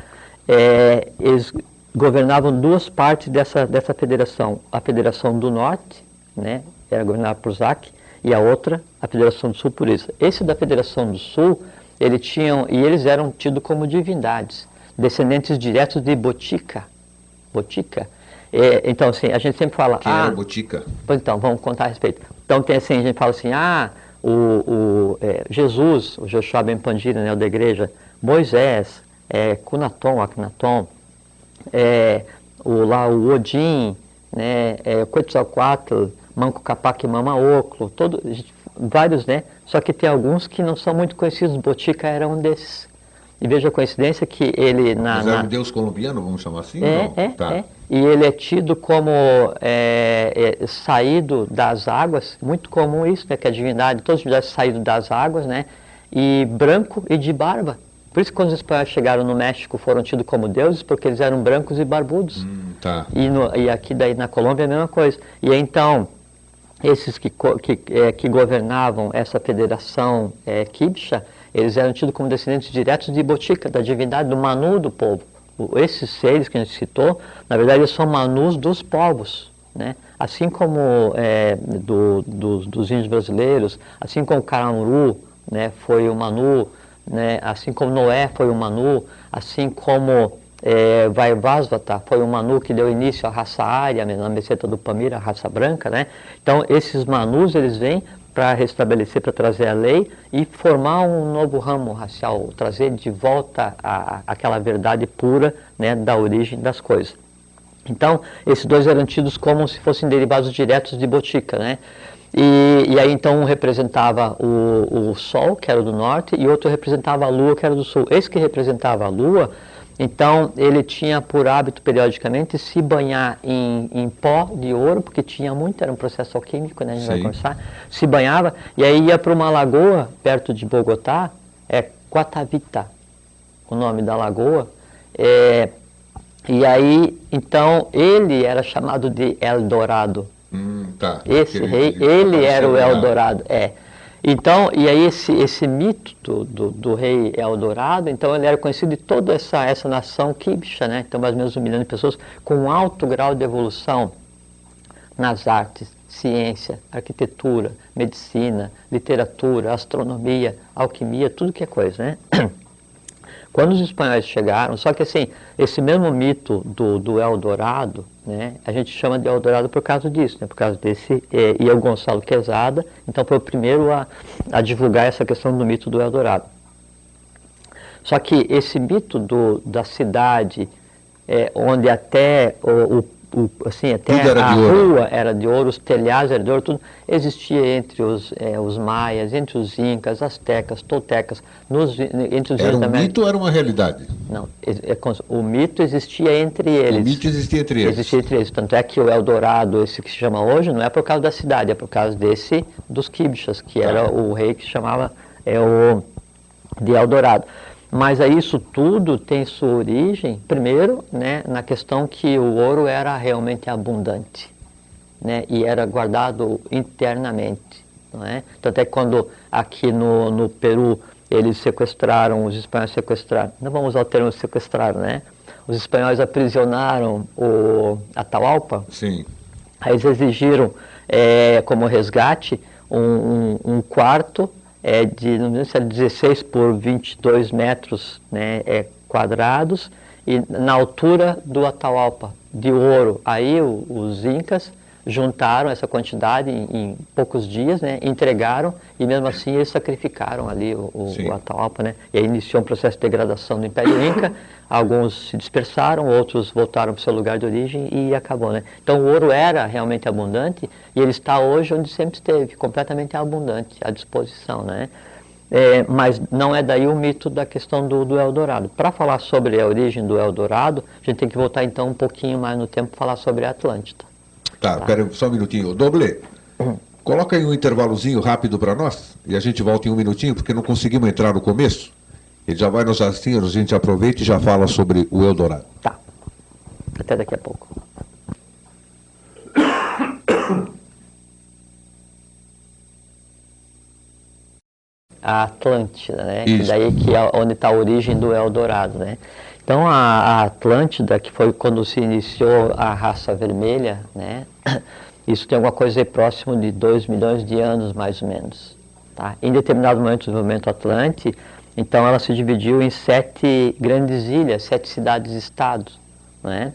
é, eles governavam duas partes dessa, dessa federação. A Federação do Norte, né, era governada por Zac, e a outra, a Federação do Sul, por Isa. Esse da Federação do Sul, ele tinham, e eles eram tidos como divindades, descendentes diretos de Botica. Botica. É, então, assim, a gente sempre fala... Quem ah, era Botica? Pois então, vamos contar a respeito. Então tem assim, a gente fala assim, ah, o, o é, Jesus, o Joshua Ben Pandira, né, o da igreja, Moisés, é, Cunaton, Akhenaton, é, o, lá o Odin, né, é, Quetzalcoatl, Manco Capac Mama Oclo, todo, vários, né? Só que tem alguns que não são muito conhecidos, Botica era um desses. E veja a coincidência que ele na... Mas era na- um deus colombiano, vamos chamar assim? é, não? é, Tá. é. E ele é tido como é, é, saído das águas, muito comum isso, né? Que a divindade, todas as divindades saíram das águas, né? E branco e de barba. Por isso que quando os espanhóis chegaram no México foram tidos como deuses, porque eles eram brancos e barbudos. Hum, tá. E, no- e aqui daí na Colômbia é a mesma coisa. E então, esses que, que, eh, que governavam essa federação é, Quibcha, eles eram tidos como descendentes diretos de Botica, da divindade, do Manu do povo. Esses seres que a gente citou, na verdade, são Manus dos povos. Né? Assim como é, do, do, dos índios brasileiros, assim como Caramuru né, foi o Manu, né, assim como Noé foi o Manu, assim como é, Vaivasvata foi o Manu que deu início à raça ária, na meseta do Pamira, a raça branca. Né? Então, esses Manus, eles vêm para restabelecer, para trazer a lei e formar um novo ramo racial, trazer de volta a, aquela verdade pura né, da origem das coisas. Então, esses dois eram tidos como se fossem derivados diretos de Botica, né? E, e, aí então um representava o, o Sol, que era do norte, e outro representava a Lua, que era do sul. Esse que representava a Lua, então ele tinha por hábito periodicamente se banhar em, em pó de ouro, porque tinha muito, era um processo alquímico, né, a gente Sim. vai conversar, se banhava, e aí ia para uma lagoa perto de Bogotá, é Quatavita, o nome da lagoa, é, e aí, então, ele era chamado de Eldorado. Hum, tá. Esse rei, ele era o Eldorado, é. Então, e aí esse, esse mito do, do, do, rei Eldorado, então ele era conhecido de toda essa, essa nação quibcha, né? Então, mais ou menos um milhão de pessoas com um alto grau de evolução nas artes, ciência, arquitetura, medicina, literatura, astronomia, alquimia, tudo que é coisa, né? Quando os espanhóis chegaram, só que assim, esse mesmo mito do, do Eldorado, né, a gente chama de Eldorado por causa disso, né, por causa desse, é, e o Gonçalo Quezada, então foi o primeiro a, a divulgar essa questão do mito do Eldorado. Só que esse mito do, da cidade, é, onde até o, o o, assim, até a rua era de ouro, os telhados eram de ouro, tudo existia entre os, é, os maias, entre os incas, astecas, toltecas, nos, entre os Era um mito ou era uma realidade? Não, é, é, o mito existia entre eles. O mito existia entre eles. Existia entre eles, tanto é que o Eldorado, esse que se chama hoje, não é por causa da cidade, é por causa desse, dos Quibchas, que era ah. o rei que chamava é, o, de Eldorado. Mas aí isso tudo tem sua origem, primeiro, né, na questão que o ouro era realmente abundante né, e era guardado internamente. Não é? Tanto é que quando aqui no, no Peru eles sequestraram, os espanhóis sequestraram, não vamos usar o termo sequestrar, né? Os espanhóis aprisionaram o Atahualpa. Sim. Aí eles exigiram é, como resgate um, um, um quarto é de não sei se é 16 por 22 metros né, é, quadrados e na altura do Atahualpa, de ouro. Aí o, os incas juntaram essa quantidade em, em, poucos dias, né, entregaram e mesmo assim eles sacrificaram ali o, o, Atahualpa, né, e aí iniciou um processo de degradação do Império Inca. Alguns se dispersaram, outros voltaram para o seu lugar de origem e acabou, né. Então o ouro era realmente abundante e ele está hoje onde sempre esteve, completamente abundante, à disposição, né. É, mas não é daí o mito da questão do, do Eldorado. Para falar sobre a origem do Eldorado, a gente tem que voltar então um pouquinho mais no tempo para falar sobre a Atlântida. Tá, tá. pera só um minutinho. Doble, coloca aí um intervalozinho rápido para nós e a gente volta em um minutinho, porque não conseguimos entrar no começo. Ele já vai nos assim, a gente aproveita e já fala sobre o Eldorado. Tá. Até daqui a pouco. A Atlântida, né? Isso. Daí que é onde está a origem do Eldorado, né? Então a, Atlântida, que foi quando se iniciou a raça vermelha, né? Isso tem alguma coisa próximo de 2 milhões de anos, mais ou menos. Tá? Em determinado momento do movimento Atlante, então ela se dividiu em sete grandes ilhas, sete cidades-estados. Né?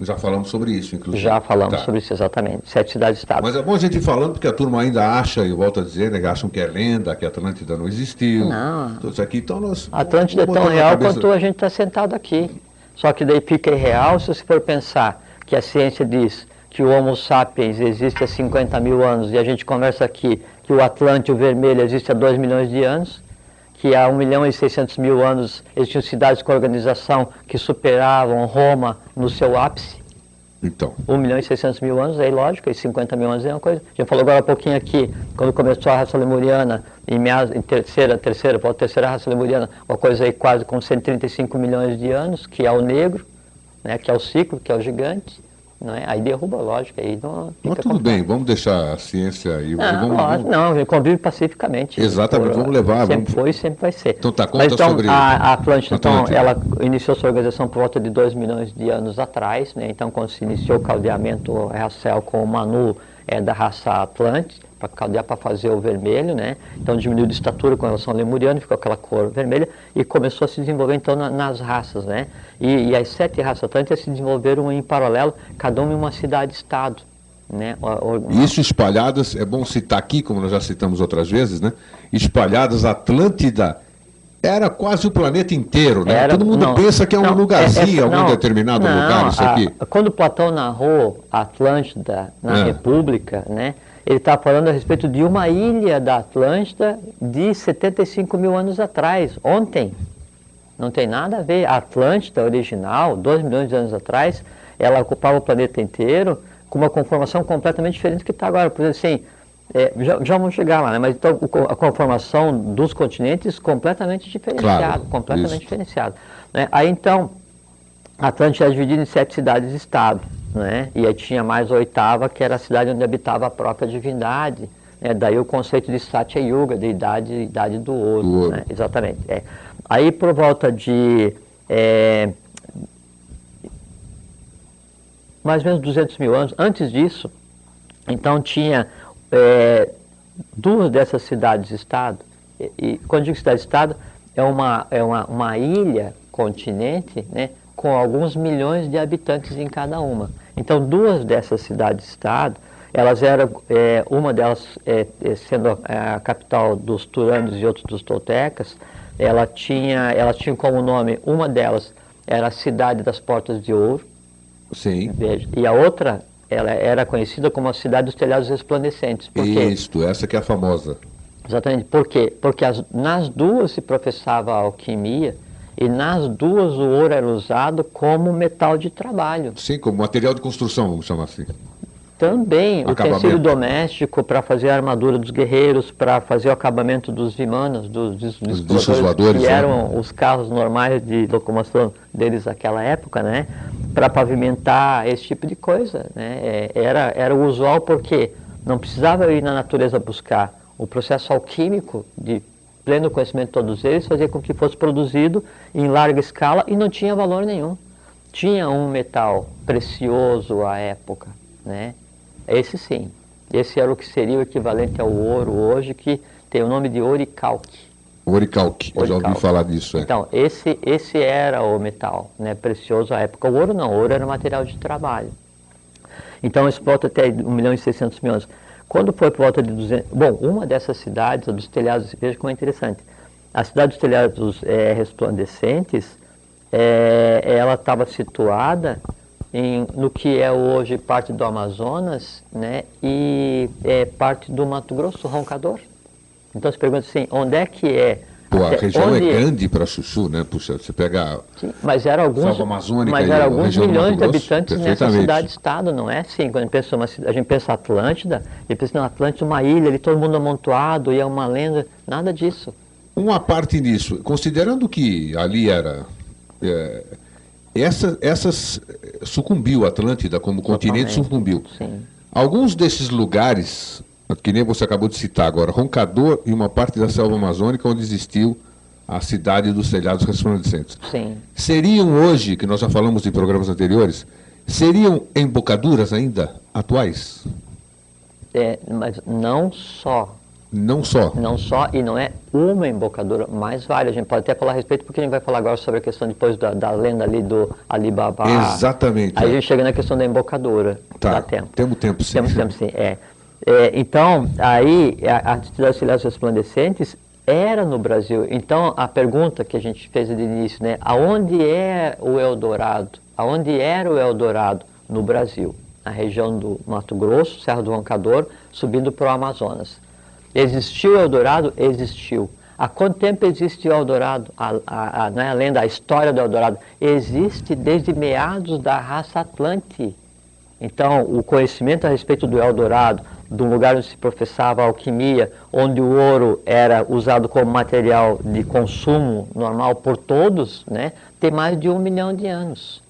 Já falamos sobre isso, inclusive. Já falamos tá. sobre isso, exatamente. Sete cidades-estados. Mas é bom a gente ir falando, porque a turma ainda acha, e volta a dizer, né, acham que é lenda, que a Atlântida não existiu. Não. Tudo isso aqui, então nós... A Atlântida é tão real quanto a gente está sentado aqui. Só que daí fica irreal se você for pensar que a ciência diz que o Homo sapiens existe há 50 mil anos e a gente conversa aqui que o Atlântico Vermelho existe há 2 milhões de anos que há 1 milhão e 600 mil anos existiam cidades com organização que superavam Roma no seu ápice. Então. 1 milhão e 600 mil anos, aí lógico, e 50 mil anos é uma coisa. A gente falou agora há pouquinho aqui, quando começou a raça lemuriana, em, meados, em terceira, terceira, a terceira raça lemuriana, uma coisa aí quase com 135 milhões de anos, que é o negro, né, que é o ciclo, que é o gigante. Não é? Aí derruba a lógica, aí não Mas tudo bem, vamos deixar a ciência aí. Não, vamos, vamos- não, convive pacificamente. Exatamente, vamos levar, Sempre vamos- foi e sempre vai ser. Então tá, conta Mas, então, sobre a, a então, ela iniciou sua organização por volta de 2 milhões de anos atrás, né? Então, quando se iniciou o caldeamento racial com o Manu é, da raça Atlante, para caldear para fazer o vermelho, né? Então diminuiu de estatura com relação ao lemuriano, ficou aquela cor vermelha e começou a se desenvolver então na- nas raças, né? E, e as sete raças atlânticas se desenvolveram em paralelo, cada uma em uma cidade-estado, né? Isso espalhadas, é bom citar aqui, como nós já citamos outras vezes, né? Espalhadas, Atlântida era quase o planeta inteiro, né? Era- Todo mundo não, pensa que é um não, lugarzinho, é- é- algum não, determinado lugar, isso a- aqui. quando Platão narrou a Atlântida na É. República, né, ele está falando a respeito de uma ilha da Atlântida de 75 mil anos atrás, ontem. Não tem nada a ver. A Atlântida original, 2 milhões de anos atrás, ela ocupava o planeta inteiro com uma conformação completamente diferente do que está agora. Por exemplo, assim, é, já, já vamos chegar lá, né? mas então a conformação dos continentes completamente diferenciada, Claro, completamente isso. diferenciada. Né? Aí então, a Atlântida era dividida em sete cidades-estado, né? e aí tinha mais a oitava, que era a cidade onde habitava a própria divindade. Né? Daí o conceito de Satya Yuga, de idade, idade do ouro. Do ouro. né? Exatamente. é. Aí por volta de é, mais ou menos 200 mil anos, antes disso, então tinha é, duas dessas cidades-estado, e, e quando digo cidade-estado, é uma, é uma, uma ilha, continente, né, com alguns milhões de habitantes em cada uma. Então, duas dessas cidades-estado, elas eram, é, uma delas é, é, sendo a, a capital dos Turanos e outra dos Toltecas, ela tinha, ela tinha como nome, uma delas era a Cidade das Portas de Ouro, Sim. E a outra, ela era conhecida como a cidade dos telhados resplandecentes. Por quê? Isto, essa que é a famosa. Exatamente. Por quê? Porque as- nas duas se professava a alquimia e nas duas o ouro era usado como metal de trabalho. Sim, como material de construção, vamos chamar assim. Também Acabamento. utensílio doméstico para fazer a armadura dos guerreiros, para fazer o acabamento dos vimanas, dos, dos, dos discos voadores, que né? eram os carros normais de locomoção deles naquela época, né? Para pavimentar esse tipo de coisa, né? É, Era, era o usual porque não precisava ir na natureza buscar. O processo alquímico de pleno conhecimento de todos eles fazia com que fosse produzido em larga escala e não tinha valor nenhum. Tinha um metal precioso à época, né? Esse sim. Esse era o que seria o equivalente ao ouro hoje, que tem o nome de oricalque. Oricalque, eu já ouvi falar disso. É. Então, esse, esse era o metal né, precioso à época. O ouro não, o ouro era material de trabalho. Então, isso volta até 1 milhão e 600 mil anos. Quando foi por volta de 200... Bom, uma dessas cidades, a dos telhados, veja como é interessante. A cidade dos telhados eh, resplandecentes, eh, ela estava situada em, no que é hoje parte do Amazonas né, e é parte do Mato Grosso, Roncador. Então, você pergunta assim, onde é que é? Pô, a região onde é grande para chuchu, né? Puxa, você pega. Sim, mas eram alguns, mas e eram a alguns milhões de habitantes nessa cidade-estado, não é assim? Quando a gente pensa, uma, a gente pensa Atlântida, e pensa, não, Atlântida é uma ilha, ali todo mundo amontoado, e é uma lenda, nada disso. Uma parte nisso, considerando que ali era. é, essa, essas sucumbiu, a Atlântida como continente sucumbiu. Sim. Alguns desses lugares, que nem você acabou de citar agora, Roncador e uma parte da selva amazônica onde existiu a cidade dos telhados resplandecentes. Sim. Seriam hoje, que nós já falamos em programas anteriores, seriam embocaduras ainda atuais? É, mas não só, Não só. não só, e não é uma embocadura, mais várias. A gente pode até falar a respeito, porque a gente vai falar agora sobre a questão depois da, da lenda ali do Alibaba. Exatamente. Aí a gente chega na questão da embocadura. Tá, Dá tempo. temos tempo sim. Temos tempo, sim. É. É, então, aí, a, a cidade cilhares resplandecentes era no Brasil. Então, a pergunta que a gente fez de início, né? Aonde é o Eldorado? Aonde era o Eldorado? No Brasil. Na região do Mato Grosso, Serra do Roncador, subindo para o Amazonas. Existiu Eldorado? Existiu. Há quanto tempo existe o Eldorado? A, a, a, não é a lenda, a história do Eldorado? Existe desde meados da raça Atlante. Então, o conhecimento a respeito do Eldorado, um lugar onde se professava a alquimia, onde o ouro era usado como material de consumo normal por todos, né, tem mais de um milhão de anos.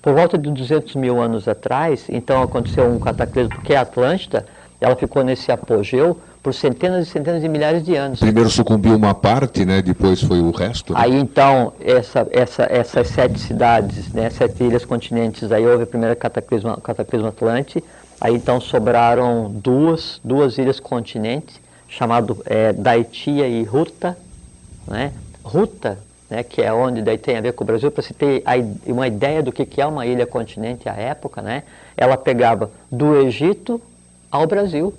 Por volta de 200 mil anos atrás, então aconteceu um cataclismo, porque a Atlântida, ela ficou nesse apogeu por centenas e centenas de milhares de anos. Primeiro sucumbiu uma parte, né? depois foi o resto. Né? Aí então, essa, essa, essas sete cidades, né, sete ilhas continentes, aí houve o primeiro cataclismo, cataclismo Atlante, aí então sobraram duas, duas ilhas continentes, chamado é, Daitia e Ruta. Né? Ruta né, que é onde daí tem a ver com o Brasil, para se ter a, uma ideia do que, que é uma ilha continente à época, né, ela pegava do Egito ao Brasil.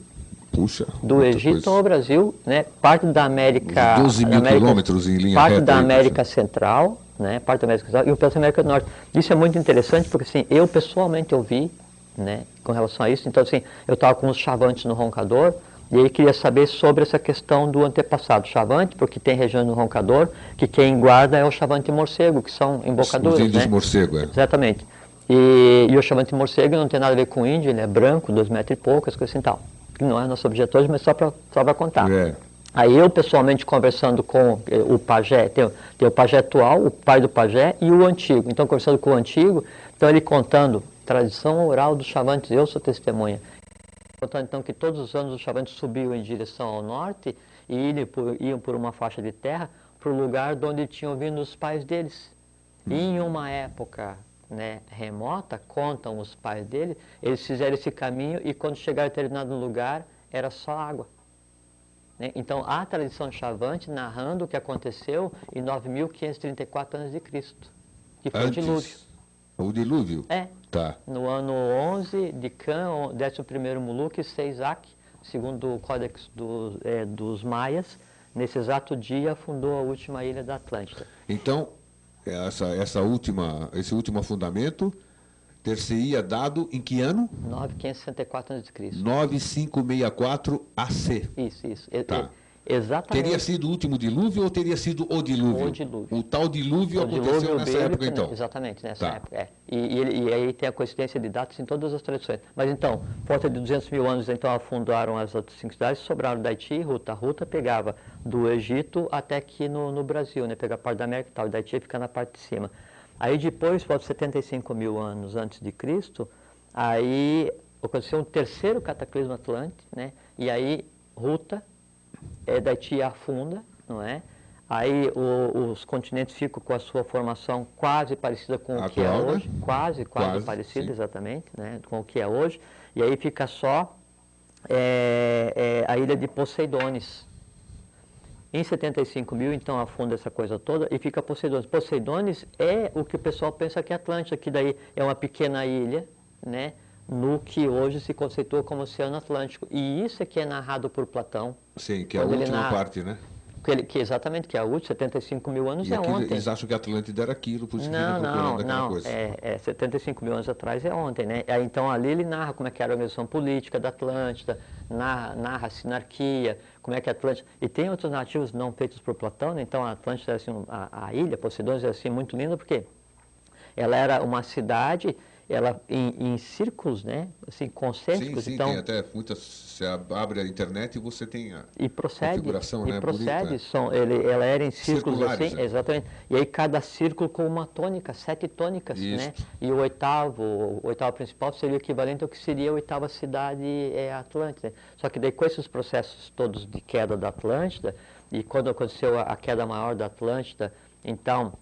Puxa, do Egito coisa. ao Brasil, né, parte da América. 12 mil América, quilômetros em linha Parte reta, da América aí, Central, né, parte da América Central e o pedaço da América do Norte. Isso é muito interessante porque assim, eu pessoalmente ouvi né, com relação a isso. Então, assim, eu estava com os chavantes no roncador, e ele queria saber sobre essa questão do antepassado chavante, porque tem regiões no roncador que quem guarda é o chavante morcego, que são embocadores. Os índios né? morcego, é. Exatamente. E, e, o chavante morcego não tem nada a ver com índio, ele é branco, dois metros e pouco, as coisas assim tal. Que não é nosso objeto hoje, mas só para só contar. É. Aí eu, pessoalmente, conversando com eh, o pajé, tem, tem o pajé atual, o pai do pajé e o antigo. Então, conversando com o antigo, então ele contando, tradição oral dos chavantes, eu sou testemunha Contando então que todos os anos os chavantes subiam em direção ao norte e iam por, iam por uma faixa de terra para o lugar de onde tinham vindo os pais deles. E em uma época né, remota, contam os pais dele, eles fizeram esse caminho e quando chegaram a determinado lugar era só água. Né? Então há a tradição chavante narrando o que aconteceu em 9.534 a.C., que foi Antes. o dilúvio. O dilúvio? É. Tá. No ano 11 de Can, 11º Muluque, 6 Ac, segundo o Códex do, é, dos Maias, nesse exato dia fundou a última ilha da Atlântida. Então, essa, essa última, esse último afundamento ter-se-ia dado em que ano? 9564 a.C. 9564 AC. Isso, isso. Tá. Exatamente. Teria sido o último dilúvio ou teria sido o dilúvio? O dilúvio. O tal dilúvio o aconteceu dilúvio nessa época, então? Exatamente, nessa Tá. época. É. E, e, e aí tem a coincidência de datas em todas as tradições. Mas então, volta de 200 mil anos, então afundaram as outras cinco cidades, sobraram Daiti e Ruta. A Ruta pegava do Egito até aqui no, no Brasil, né? Pega a parte da América e tal, e Daiti fica na parte de cima. Aí depois, volta de 75 mil anos antes de Cristo, aí aconteceu um terceiro cataclismo atlântico, né? E aí Ruta é, Daiti afunda, não é? Aí o- os continentes ficam com a sua formação quase parecida com o que é né? hoje, quase, quase, Quase, parecida, sim. exatamente, né? com o que é hoje. E aí fica só é, é, a ilha de Poseidones. Em 75 mil, então, afunda essa coisa toda e fica Poseidones. Poseidones é o que o pessoal pensa que é Atlântida, que daí é uma pequena ilha, né? No que hoje se conceitua como Oceano Atlântico. E isso é que é narrado por Platão, Sim, que é a última narra- parte, né? que, ele- que exatamente que é a última, 75 mil anos E é aquilo, ontem. eles acham que a Atlântida era aquilo, por isso que Não, procurando não, não. coisa. É, é 75 mil anos atrás é ontem, né? Então ali ele narra como é que era a organização política da Atlântida, narra, narra a sinarquia, como é que a Atlântida. E tem outros narrativos não feitos por Platão, né? Então a Atlântida era assim, a, a ilha, Poseidon, era assim muito linda, porque ela era uma cidade, ela em, em círculos, né? Assim, Sim, concêntricos. sim, então, tem até muitas. Você abre a internet e você tem a. E procede, configuração, e né, procede, bonita. são, ele, ela era em círculos Circulares, assim, é. exatamente. E aí cada círculo com uma tônica, sete tônicas, né? Isto. E o oitavo, o oitavo principal seria o equivalente ao que seria a oitava cidade é, Atlântida. Só que daí com esses processos todos de queda da Atlântida, e quando aconteceu a, a queda maior da Atlântida, então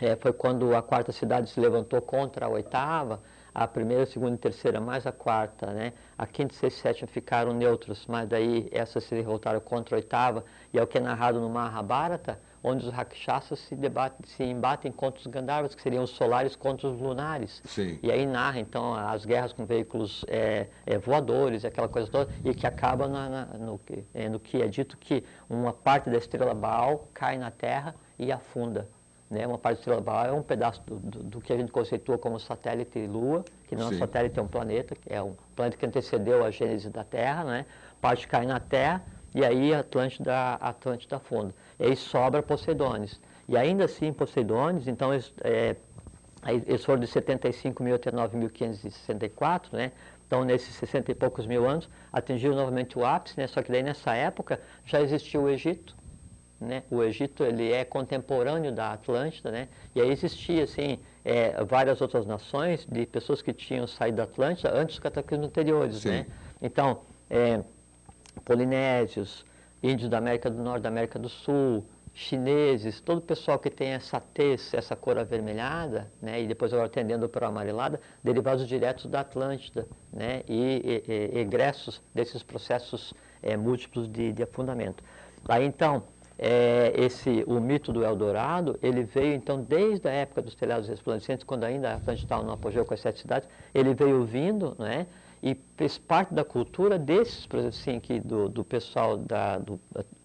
é, foi quando a quarta cidade se levantou contra a oitava, a primeira, a segunda e terceira, mais a quarta, né? A quinta, sexta e sétima ficaram neutros, mas daí essas se revoltaram contra a oitava, e é o que é narrado no Mahabharata, onde os rakshasas se, debatem, se embatem contra os Gandharvas, que seriam os solares contra os lunares. Sim. E aí narra, então, as guerras com veículos é, é, voadores, aquela coisa toda, e que acaba na- na- no, é, no que é dito que uma parte da estrela Baal cai na Terra e afunda. Né? Uma parte Baal é um pedaço do, do- do que a gente conceitua como satélite Lua, que não é um satélite, é um planeta, que é um planeta que antecedeu a gênese da Terra, né? parte cai na Terra, e aí Atlântida, Atlântida afunda. E aí sobra Poseidones. E ainda assim, Poseidones, então, eles, é, eles foram de 75 mil até 9.564, né? Então, nesses 60 e poucos mil anos, atingiu novamente o ápice, né? Só que daí, nessa época, já existia o Egito, né? O Egito ele é contemporâneo da Atlântida, né? E aí existia assim é, várias outras nações de pessoas que tinham saído da Atlântida antes dos cataclismos anteriores, Sim. né? Então, é, polinésios, índios da América do Norte, da América do Sul, chineses, todo o pessoal que tem essa tez, essa cor avermelhada, né, e depois agora tendendo para a amarelada, derivados diretos da Atlântida, né, e, e, e egressos desses processos é, múltiplos de, de afundamento. Aí então, é, esse, o mito do Eldorado, ele veio então desde a época dos telhados resplandecentes, quando ainda a Atlântida estava no apogeu com as sete cidades, ele veio vindo, né, e fez parte da cultura desses, assim, que do, do pessoal da, do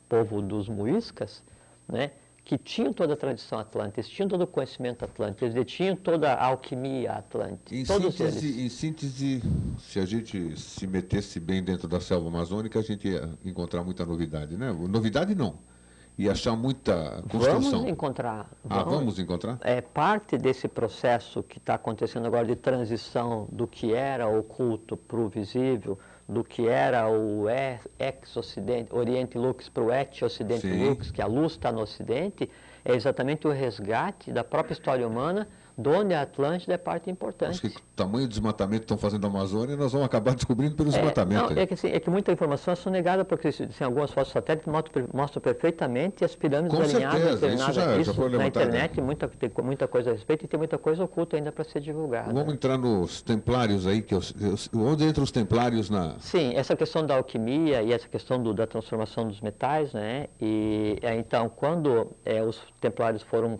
povo dos muiscas, né, que tinham toda a tradição atlântica, eles tinham todo o conhecimento atlântico, eles tinham toda a alquimia atlântica. Em todos síntese, eles. em síntese, se a gente se metesse bem dentro da selva amazônica, a gente ia encontrar muita novidade, né? Novidade não. Ia achar muita construção. Vamos encontrar. Ah, vamos encontrar? É parte desse processo que está acontecendo agora de transição do que era oculto para o visível, do que era o e- ex-ocidente, Oriente Lux para o et-ocidente Sim. Lux, que a luz está no ocidente, é exatamente o resgate da própria história humana, de onde a Atlântida é parte Acho importante. que o tamanho do desmatamento que estão fazendo na Amazônia, nós vamos acabar descobrindo pelo É, desmatamento. não, é, que, assim, é que muita informação é sonegada, porque assim, algumas fotos satélites mostram, mostram perfeitamente as pirâmides Com alinhadas, certeza, isso já- já Isso foi na levantado, internet, muita, tem muita coisa a respeito e tem muita coisa oculta ainda para ser divulgada. Vamos entrar nos templários aí, que eu, eu, onde entra os templários na. Sim, essa questão da alquimia e essa questão do- da transformação dos metais, né? E é, então, quando é, os templários foram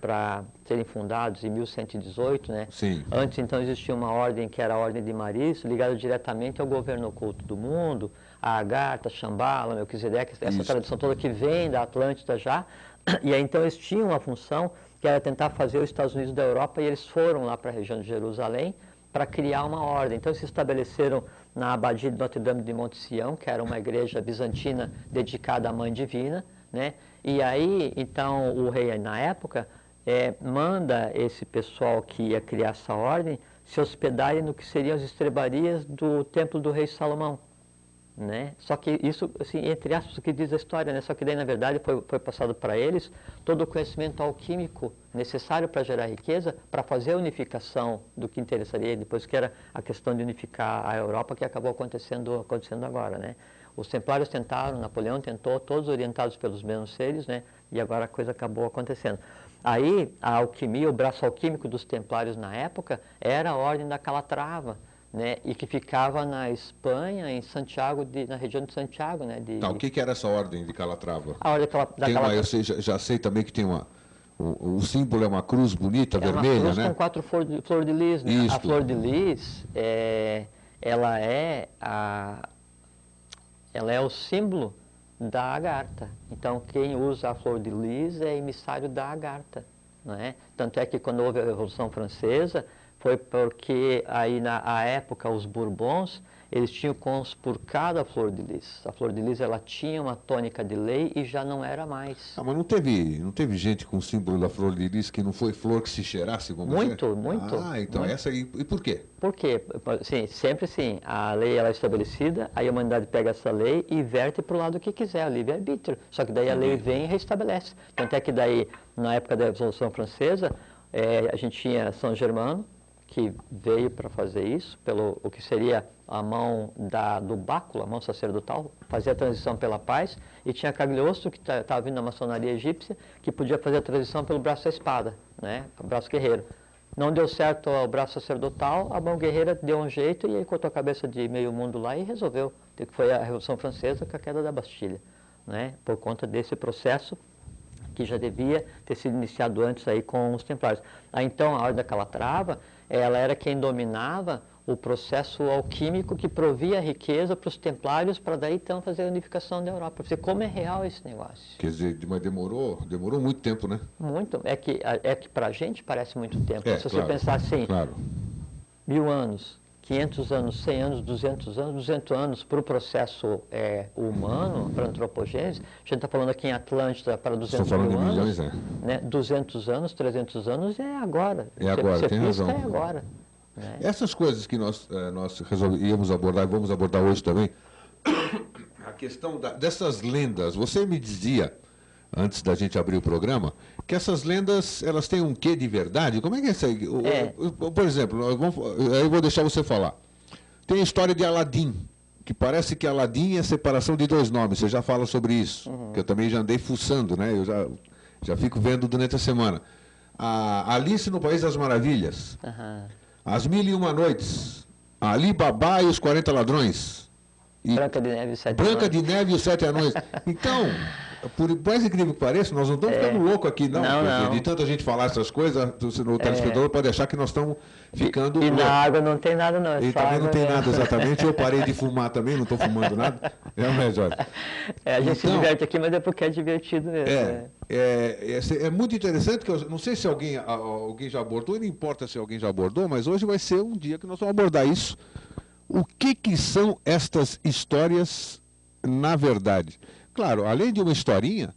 para serem fundados em 1118, né? Sim. Antes, então, existia uma ordem que era a Ordem de Maris, ligada diretamente ao governo oculto do mundo, a Agartha, Shambhala, Melquisedeque, essa Isso. tradição toda que vem da Atlântida já. E aí, então, eles tinham uma função que era tentar fazer os Estados Unidos da Europa e eles foram lá para a região de Jerusalém para criar uma ordem. Então, eles se estabeleceram na Abadia de Notre Dame de Monte Sião, que era uma igreja bizantina dedicada à Mãe Divina, né? E aí, então, o rei, na época, eh, manda esse pessoal que ia criar essa ordem se hospedarem no que seriam as estrebarias do templo do rei Salomão. Né? Só que isso, assim, entre aspas, o que diz a história, né? só que daí, na verdade, foi, foi passado para eles todo o conhecimento alquímico necessário para gerar riqueza, para fazer a unificação do que interessaria depois, que era a questão de unificar a Europa, que acabou acontecendo, acontecendo agora. Né? Os templários tentaram, Napoleão tentou, todos orientados pelos mesmos seres, né? e agora a coisa acabou acontecendo. Aí, a alquimia, o braço alquímico dos templários na época, era a ordem da Calatrava, né, e que ficava na Espanha, em Santiago, de, na região de Santiago, né, de, Tá, o que, que era essa ordem de Calatrava? a ordem daquela, Tem uma, daquela eu sei, já, já sei também que tem uma. O, o símbolo é uma cruz bonita, é uma vermelha, cruz né? com quatro flor de, flor de lis, né? Isto. A flor de lis, é, ela é a, ela é o símbolo da agarta. Então, quem usa a flor de lis é emissário da agarta, não é? Tanto é que quando houve a Revolução Francesa, foi porque aí na época os Bourbons, eles tinham conspurcado a flor de lis. A flor de lis, ela tinha uma tônica de lei e já não era mais. Ah, mas não teve, não teve gente com o símbolo da flor de lis que não foi flor que se cheirasse como Muito, você? muito, Ah, então muito. essa aí. E por quê? Por quê? Sim, sempre sim. A lei ela é estabelecida, aí a humanidade pega essa lei e verte para o lado que quiser, o livre-arbítrio. Só que daí a lei vem e restabelece. Tanto é que daí, na época da Revolução Francesa, eh, a gente tinha São Germano, que veio para fazer isso, pelo o que seria a mão da, do báculo, a mão sacerdotal, fazia a transição pela paz, e tinha Cagliostro, que estava vindo da maçonaria egípcia, que podia fazer a transição pelo braço da espada, né, o braço guerreiro. Não deu certo o braço sacerdotal, a mão guerreira deu um jeito e aí cortou a cabeça de meio mundo lá e resolveu. Que foi a Revolução Francesa com a queda da Bastilha, né? por conta desse processo que já devia ter sido iniciado antes aí com os templários. Aí, então, a Ordem da Calatrava, ela era quem dominava o processo alquímico que provia riqueza para os templários para daí então fazer a unificação da Europa. Você como é real esse negócio. Quer dizer, mas demorou, demorou muito tempo, né? Muito. É que, é que para a gente parece muito tempo. É, Se você claro, pensar assim, Claro. mil anos, 500 anos, 100 anos, 200 anos, 200 anos para o processo é, humano, para a antropogênese, a gente está falando aqui em Atlântida para 200 Estão falando mil de anos, milhões, é. né? 200 anos, 300 anos é agora. É agora, Você tem pisca, razão. É agora. Né? Essas coisas que nós, eh, nós resolve- íamos abordar e vamos abordar hoje também, a questão da- dessas lendas, você me dizia antes da gente abrir o programa, que essas lendas elas têm um quê de verdade? Como é que é isso aí? É. Por exemplo, eu vou deixar você falar. Tem a história de Aladim, que parece que Aladim é a separação de dois nomes. Você já fala sobre isso, que eu também já andei fuçando, né? Eu já, já fico vendo durante a semana. A Alice no País das Maravilhas, Aham. As Mil e Uma Noites, Ali Babá e os 40 Ladrões. E Branca de Neve e Sete Branca Anões. de Neve e os Sete Anões. Então, por mais incrível que pareça, nós não estamos ficando loucos aqui, não. É. Não, não. De tanta gente falar essas coisas, o telespectador pode achar que nós estamos ficando. E na água não tem nada não. é E também não tem mesmo. nada exatamente. Eu parei de fumar também, não estou fumando nada. É, né, Jorge? É, a gente se Então- diverte aqui, mas é porque é divertido mesmo. É, né? é, é, é muito interessante que eu não sei se alguém, alguém já abordou, e não importa se alguém já abordou, mas hoje vai ser um dia que nós vamos abordar isso. O que, que são estas histórias na verdade? Claro, além de uma historinha,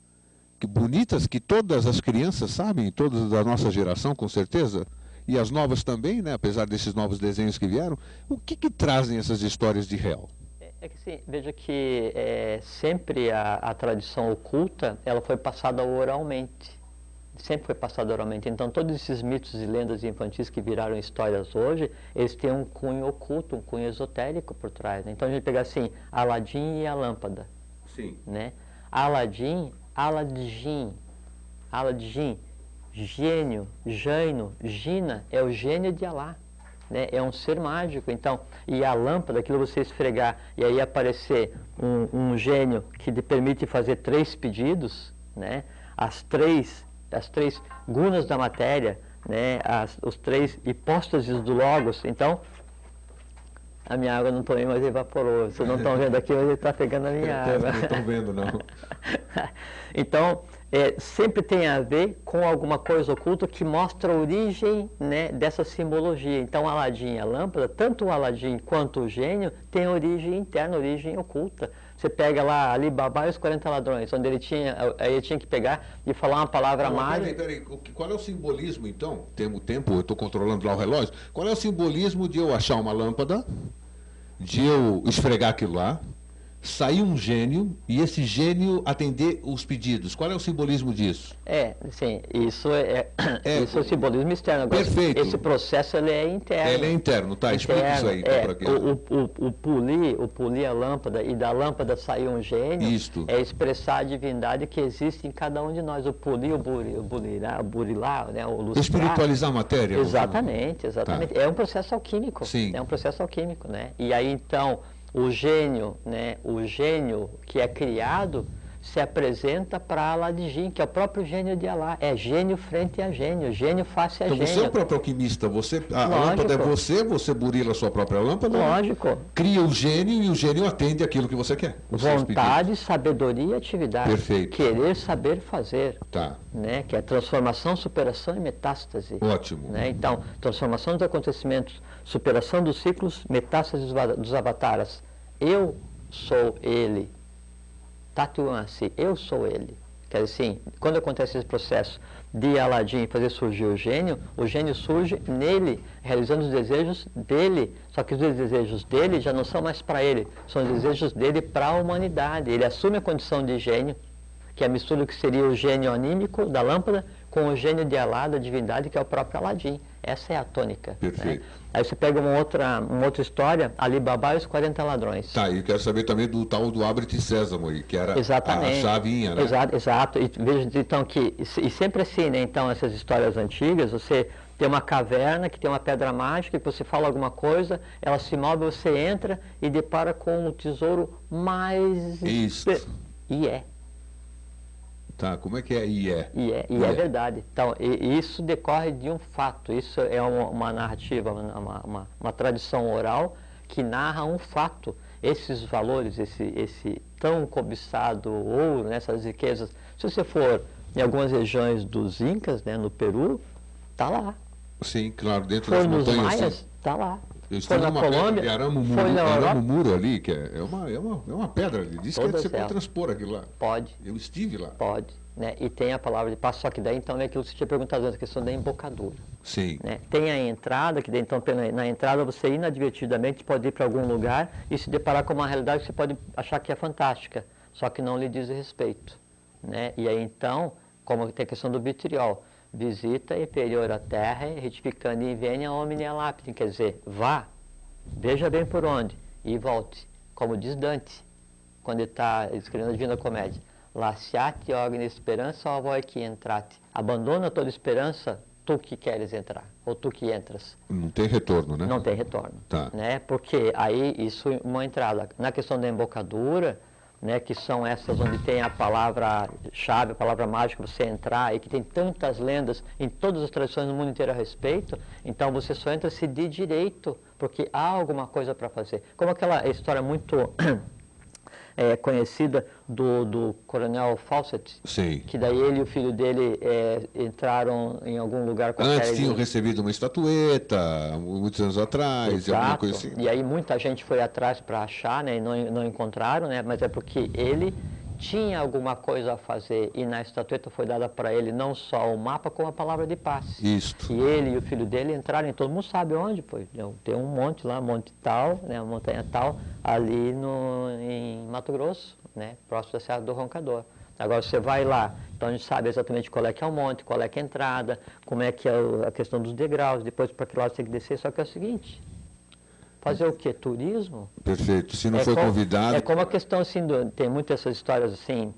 que bonitas, que todas as crianças sabem, todas da nossa geração, com certeza, e as novas também, né, apesar desses novos desenhos que vieram, o que, que trazem essas histórias de real? É- É que assim, veja que é, sempre a, a tradição oculta, ela foi passada oralmente. Sempre foi passada oralmente. Então, todos esses mitos e lendas infantis que viraram histórias hoje, eles têm um cunho oculto, um cunho esotérico por trás. né? Então, a gente pega assim, Aladim e a lâmpada. Sim. né? Aladim, Aladdin, Aladdin, gênio, Jaino, Gina, é o gênio de Alá, né? É um ser mágico, então, e a lâmpada, aquilo você esfregar e aí aparecer um, um gênio que lhe permite fazer três pedidos, né? As três, as três gunas da matéria, né? As, os três hipóstases do Logos, então, a minha água não tomei, mas evaporou. Vocês não estão vendo aqui, mas ele está pegando a minha água. Não estão vendo, não. então, é, sempre tem a ver com alguma coisa oculta que mostra a origem né, dessa simbologia. Então, Aladim e a lâmpada, tanto o Aladim quanto o gênio, tem origem interna, origem oculta. Você pega lá Ali Babá e os 40 ladrões, onde ele tinha, aí ele tinha que pegar e falar uma palavra Não, peraí, mágica. peraí. Que- Qual é o simbolismo, então? Temos tempo, eu estou controlando lá o relógio. Qual é o simbolismo de eu achar uma lâmpada, de eu esfregar aquilo lá, sair um gênio e esse gênio atender os pedidos? Qual é o simbolismo disso? É, sim, isso é, É, isso é o simbolismo externo. Agora, perfeito. Esse processo ele é interno. Ele é interno, tá? Explica isso aí, então, é, pra o, o, o polir, o polir a lâmpada e da lâmpada sair um gênio Isto. é expressar a divindade que existe em cada um de nós. O polir, o, buri, o burilá, o burilá, né, o lustrar. Espiritualizar a matéria? Exatamente, exatamente. É um processo alquímico. Sim. É um processo alquímico, né? E aí então o gênio, né? O gênio que é criado se apresenta para Aladdin, que é o próprio gênio de Alá. É gênio frente a gênio, gênio face a Então você é gênio. o próprio alquimista, você, a Lógico. lâmpada é você, você burila a sua própria lâmpada, Lógico. cria o gênio e o gênio atende aquilo que você quer. Vontade, sabedoria e atividade. Perfeito. Querer saber fazer. Tá, Né? Que é transformação, superação e metástase. ótimo. Né? Então, transformação dos acontecimentos, superação dos ciclos, metástase dos avataras. Eu sou ele. Tatuansi, eu sou ele. Quer dizer assim, quando acontece esse processo de Aladim fazer surgir o gênio, o gênio surge nele, realizando os desejos dele. Só que os desejos dele já não são mais para ele, são os desejos dele para a humanidade. Ele assume a condição de gênio, que é a mistura que seria o gênio anímico da lâmpada com o gênio de Alá, da divindade, que é o próprio Aladim. Essa é a tônica. né? Aí você pega uma outra, uma outra história, Ali Babá e os 40 ladrões. Tá, e eu quero saber também do tal do Abre-te Sésamo aí, que era a- Exatamente. a chavinha, né? Exato, exato. E veja então que, e sempre assim, né? Então, essas histórias antigas, você tem uma caverna que tem uma pedra mágica, que você fala alguma coisa, ela se move, você entra e depara com um tesouro mais. Isto. espe- E é. Tá, como é que é? E é. E é, verdade. Então, e- isso decorre de um fato, isso é uma, uma narrativa, uma, uma, uma tradição oral que narra um fato. Esses valores, esse, esse tão cobiçado ouro, né, essas riquezas, se você for em algumas regiões dos Incas, né, no Peru, tá lá. Sim, claro, dentro For das montanhas. Maias, tá lá. For estou na pedra Colômbia, de aramo foi muro, na aramo Europa, muro ali, que é, é, uma, é, uma, é uma pedra ali. Diz que Todas você pode transpor aquilo lá. pode. Eu estive lá. Pode, né? E tem a palavra de passo, só que daí então é aquilo que você tinha perguntado antes, a questão da embocadura. Sim. né? Tem a entrada, que daí, então pela- na entrada você inadvertidamente pode ir para algum lugar e se deparar com uma realidade que você pode achar que é fantástica, só que não lhe diz respeito. Né? E aí então, como tem a questão do vitriol, visita inferior à terra, retificando e venia omnia lapidem, quer dizer, vá, veja bem por onde e volte, como diz Dante, quando está escrevendo a Divina Comédia. Lasciate ogni esperança, ó voi que entrate. Abandona toda esperança, tu que queres entrar, ou tu que entras. Não tem retorno, né? Não tem retorno. Tá. Né? Porque aí isso é uma entrada. Na questão da embocadura, né, que são essas onde tem a palavra-chave, a palavra mágica, você entrar, e que tem tantas lendas em todas as tradições do mundo inteiro a respeito, então você só entra se de direito, porque há alguma coisa para fazer. Como aquela história muito é, conhecida do, do coronel Fawcett, Sim. que daí ele e o filho dele é, entraram em algum lugar qualquer. Antes tinham ele- recebido uma estatueta, muitos anos atrás, e alguma Exato. coisa assim. E aí muita gente foi atrás para achar, né, e não, não encontraram, né, mas é porque ele tinha alguma coisa a fazer e na estatueta foi dada para ele não só o mapa, como a palavra de paz. Isto. E ele e o filho dele entraram, e todo mundo sabe onde, pô. Tem um monte lá, monte tal, né, uma montanha tal, ali no, em Mato Grosso, né, próximo da Serra do Roncador. Agora você vai lá, então a gente sabe exatamente qual é que é o monte, qual é que é a entrada, como é que é a questão dos degraus, depois para que lado você tem que descer, só que é o seguinte, fazer o quê? Turismo? Perfeito. Se não é foi como- convidado, É como a questão assim, do- tem muitas essas histórias assim,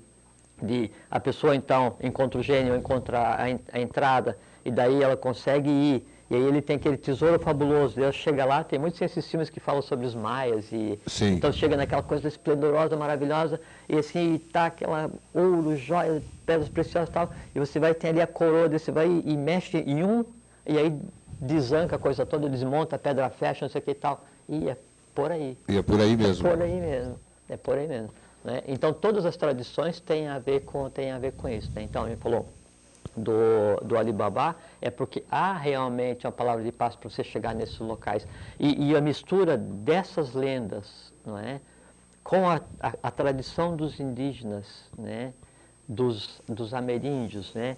de a pessoa então encontra o gênio, encontra a, a entrada, e daí ela consegue ir, e aí ele tem aquele tesouro fabuloso, Deus chega lá, tem muitos desses filmes que falam sobre os maias, e Sim. então chega naquela coisa esplendorosa, maravilhosa, e assim, tá aquela ouro, joias, pedras preciosas e tal, e você vai, tem ali a coroa, você vai e mexe em um, e aí desanca a coisa toda, desmonta, a pedra fecha, não sei o que e tal, e é por aí. e é por aí mesmo. É por aí mesmo. É por aí mesmo. Né? Então todas as tradições têm a ver com, têm a ver com isso. Né? Então ele falou do, do Alibaba é porque há realmente uma palavra de paz para você chegar nesses locais. E, e a mistura dessas lendas não é? com a, a, a tradição dos indígenas, né? dos, dos ameríndios, né?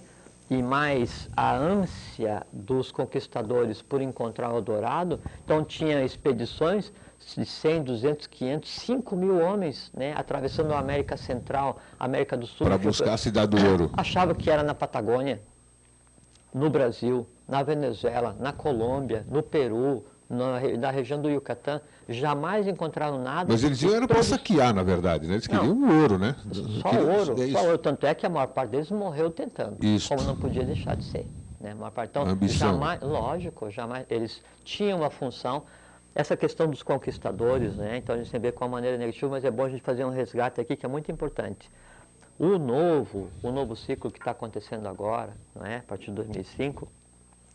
E mais a ânsia dos conquistadores por encontrar o dourado, então tinha expedições de 100, 200, 500, 5 mil homens, né, atravessando a América Central, América do Sul. Para buscar a cidade do ouro. Achava que era na Patagônia, no Brasil, na Venezuela, na Colômbia, no Peru, na, na região do Yucatán, jamais encontraram nada. Mas eles iam era para saquear, na verdade, né? Eles Não. queriam o ouro, né? só Queriam- ouro, é só ouro. Tanto é que a maior parte deles morreu tentando. Isso. Como não podia deixar de ser. Né? A maior parte. Então, Ambição. jamais, lógico, jamais. Eles tinham uma função. Essa questão dos conquistadores, né? então a gente vê com uma maneira negativa, mas é bom a gente fazer um resgate aqui que é muito importante. O novo, o novo ciclo que está acontecendo agora, não é? a partir de 2005,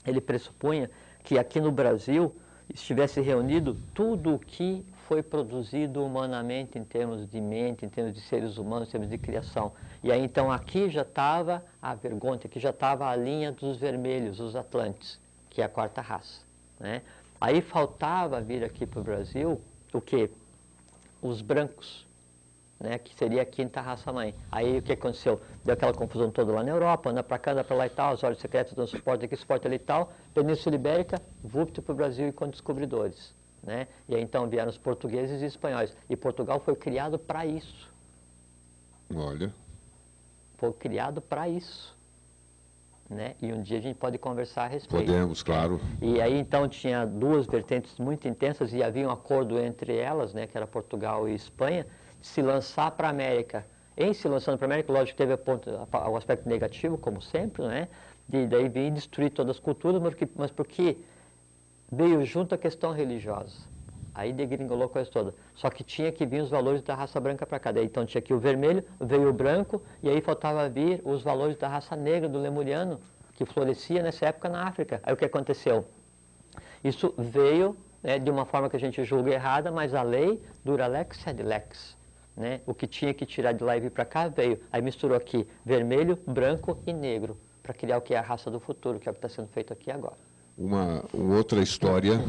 ele pressupunha que aqui no Brasil estivesse reunido tudo o que foi produzido humanamente em termos de mente, em termos de seres humanos, em termos de criação. E aí então aqui já estava a vergonha, aqui já estava a linha dos vermelhos, os atlantes, que é a quarta raça. Né? Aí faltava vir aqui para o Brasil o que? Os brancos, né, que seria a quinta raça mãe. Aí o que aconteceu? Deu aquela confusão toda lá na Europa, anda para cá, anda para lá e tal, as ordens secretas dão suporte aqui, suporte ali e tal. Península Ibérica, vupt para o Brasil e com descobridores. Né? E aí então vieram os portugueses e espanhóis. E Portugal foi criado para isso. Olha, Foi criado para isso. Né? E um dia a gente pode conversar a respeito. podemos, claro. E aí então tinha duas vertentes muito intensas e havia um acordo entre elas, né, que era Portugal e Espanha, se lançar para a América. Em se lançando para a América, lógico, teve o aspecto negativo, como sempre, né, de daí vir destruir todas as culturas, mas, que, mas porque veio junto a questão religiosa. Aí degringolou a coisa toda. Só que tinha que vir os valores da raça branca para cá. Daí, então tinha aqui o vermelho, veio o branco, e aí faltava vir os valores da raça negra, do lemuriano, que florescia nessa época na África. Aí o que aconteceu? Isso veio né, de uma forma que a gente julga errada, mas a lei dura lex sed lex. Né? O que tinha que tirar de lá e vir para cá veio. Aí misturou aqui vermelho, branco e negro, para criar o que é a raça do futuro, que é o que está sendo feito aqui agora. Uma, uma outra história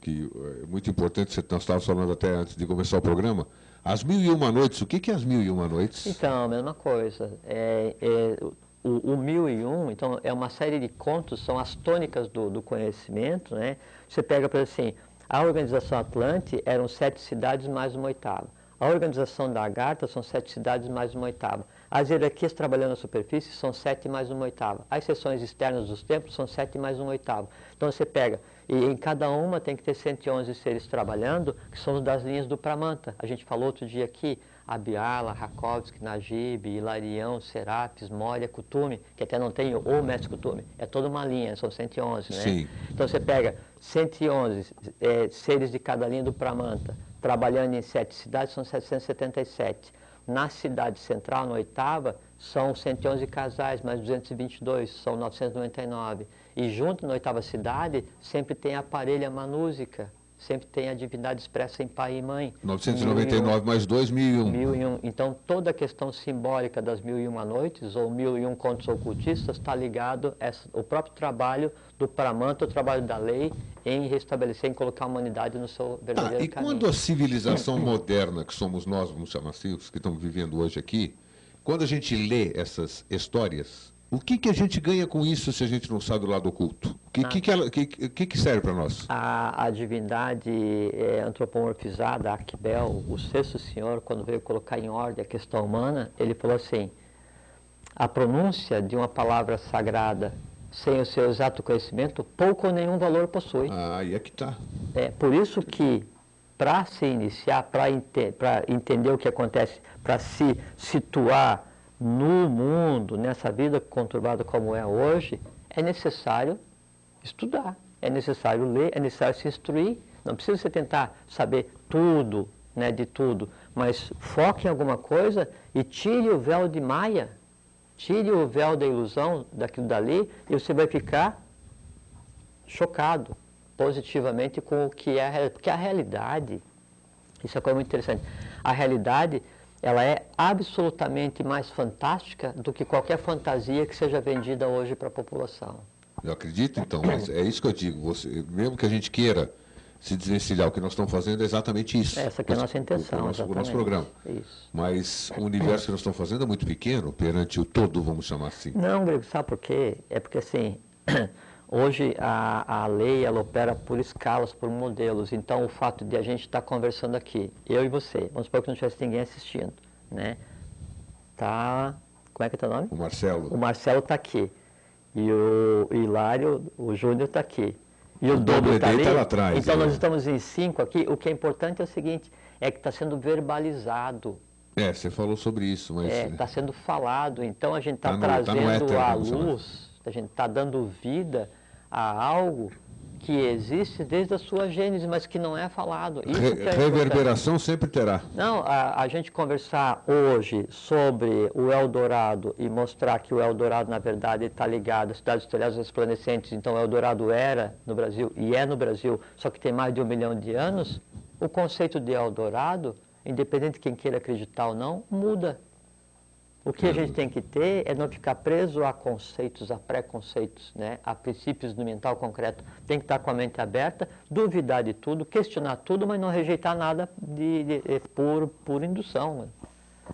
que é muito importante, você- nós estávamos falando até antes de começar o programa. As Mil e Uma Noites, o que, que é as Mil e Uma Noites? Então, a mesma coisa. É, é, o, o mil e um, então, é uma série de contos, são as tônicas do, do conhecimento, né? Você pega, por exemplo, assim, a organização Atlante eram sete cidades mais uma oitava. A organização da Agartha são sete cidades mais uma oitava. As hierarquias trabalhando na superfície são 7 mais uma oitava. As seções externas dos templos são 7 mais uma oitava. Então você pega, e em cada uma tem que ter 111 seres trabalhando, que são das linhas do Pramanta. A gente falou outro dia aqui, Abiala, Rakovsky, Najib, Hilarião, Serapis, Moria, Kutume, que até não tem o mestre Kutume, é toda uma linha, são 111, né? Sim. Então você pega 111 é, seres de cada linha do Pramanta, trabalhando em sete cidades, são 777. Na cidade central, na oitava, são 111 casais, mais 222, são 999. E junto na oitava cidade, sempre tem a parelha manúsica, sempre tem a divindade expressa em pai e mãe. 999 mais 2, 1001. 1001. Então, toda a questão simbólica das mil e uma noites, ou mil e um contos ocultistas, está ligado ao próprio trabalho do Pramanta, o trabalho da lei, em restabelecer, em colocar a humanidade no seu verdadeiro Ah, e caminho. quando a civilização moderna, que somos nós, vamos chamar assim, os que estamos vivendo hoje aqui, quando a gente lê essas histórias, o que, que a gente ganha com isso se a gente não sabe do lado oculto? O que, que, que, ela- que, que, que serve para nós? A, a divindade é, antropomorfizada, Akbel, o sexto senhor, quando veio colocar em ordem a questão humana, ele falou assim: a pronúncia de uma palavra sagrada sem o seu exato conhecimento, pouco ou nenhum valor possui. Ah, aí é que está. É por isso que, para se iniciar, para entender o que acontece, para se situar no mundo, nessa vida conturbada como é hoje, é necessário estudar, é necessário ler, é necessário se instruir. Não precisa você tentar saber tudo, né, de tudo, mas foque em alguma coisa e tire o véu de Maia, tire o véu da ilusão daquilo dali e você vai ficar chocado positivamente com o que é a realidade. Porque a realidade, isso é uma coisa muito interessante, a realidade ela é absolutamente mais fantástica do que qualquer fantasia que seja vendida hoje para a população. Eu acredito, então, mas é isso que eu digo. Você, mesmo que a gente queira se desvencilhar, o que nós estamos fazendo é exatamente isso. Essa que é a nossa intenção, O nosso, o nosso programa. Isso. Mas o universo que nós estamos fazendo é muito pequeno perante o todo, vamos chamar assim. Não, Grego, sabe por quê? É porque assim, hoje a, a lei ela opera por escalas, por modelos. Então o fato de a gente estar conversando aqui, eu e você, vamos supor que não tivesse ninguém assistindo, né? Tá. Como é que é teu nome? O Marcelo. O Marcelo está aqui. E o Hilário, o Júnior está aqui. E o, O dobro está Dobredei ali. tá lá atrás, então é. nós estamos em cinco aqui. O que é importante é o seguinte, é que está sendo verbalizado. É, você falou sobre isso, mas. Está sendo falado, então a gente está Tá tá no trazendo éter, à luz, a gente está dando vida a algo que existe desde a sua gênese, mas que não é falado. Re- é importante. reverberação sempre terá. Não, a, a gente conversar hoje sobre o Eldorado e mostrar que o Eldorado, na verdade, está ligado às cidades estelares resplandecentes, então o Eldorado era no Brasil e é no Brasil, só que tem mais de um milhão de anos, o conceito de Eldorado, independente de quem queira acreditar ou não, muda. O que a gente tem que ter é não ficar preso a conceitos, a preconceitos, né? a princípios do mental concreto. Tem que estar com a mente aberta, duvidar de tudo, questionar tudo, mas não rejeitar nada de, de- é por, por indução. né?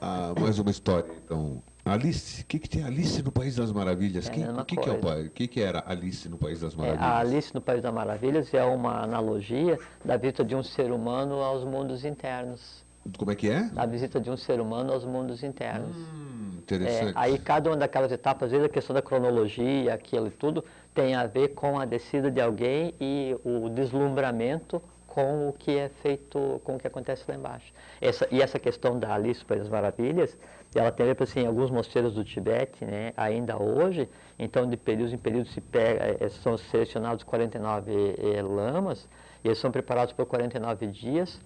Ah, mais uma história, então. Alice, o que, que tem Alice no País das Maravilhas? É Quem- o que, que é o que, que era Alice no País das É, Maravilhas? a Alice no País das Maravilhas é uma analogia da visita de um ser humano aos mundos internos. Como é que é? Da visita de um ser humano aos mundos internos. Hum, É, interessante. aí cada uma daquelas etapas, às vezes a questão da cronologia, aquilo e tudo, tem a ver com a descida de alguém e o deslumbramento com o que é feito, com o que acontece lá embaixo. Essa, e essa questão da Alice País das Maravilhas, ela tem a ver assim, alguns mosteiros do Tibete, né, ainda hoje, então de períodos em períodos se pega, eh, são selecionados 49 eh, lamas, e eles são preparados por 49 dias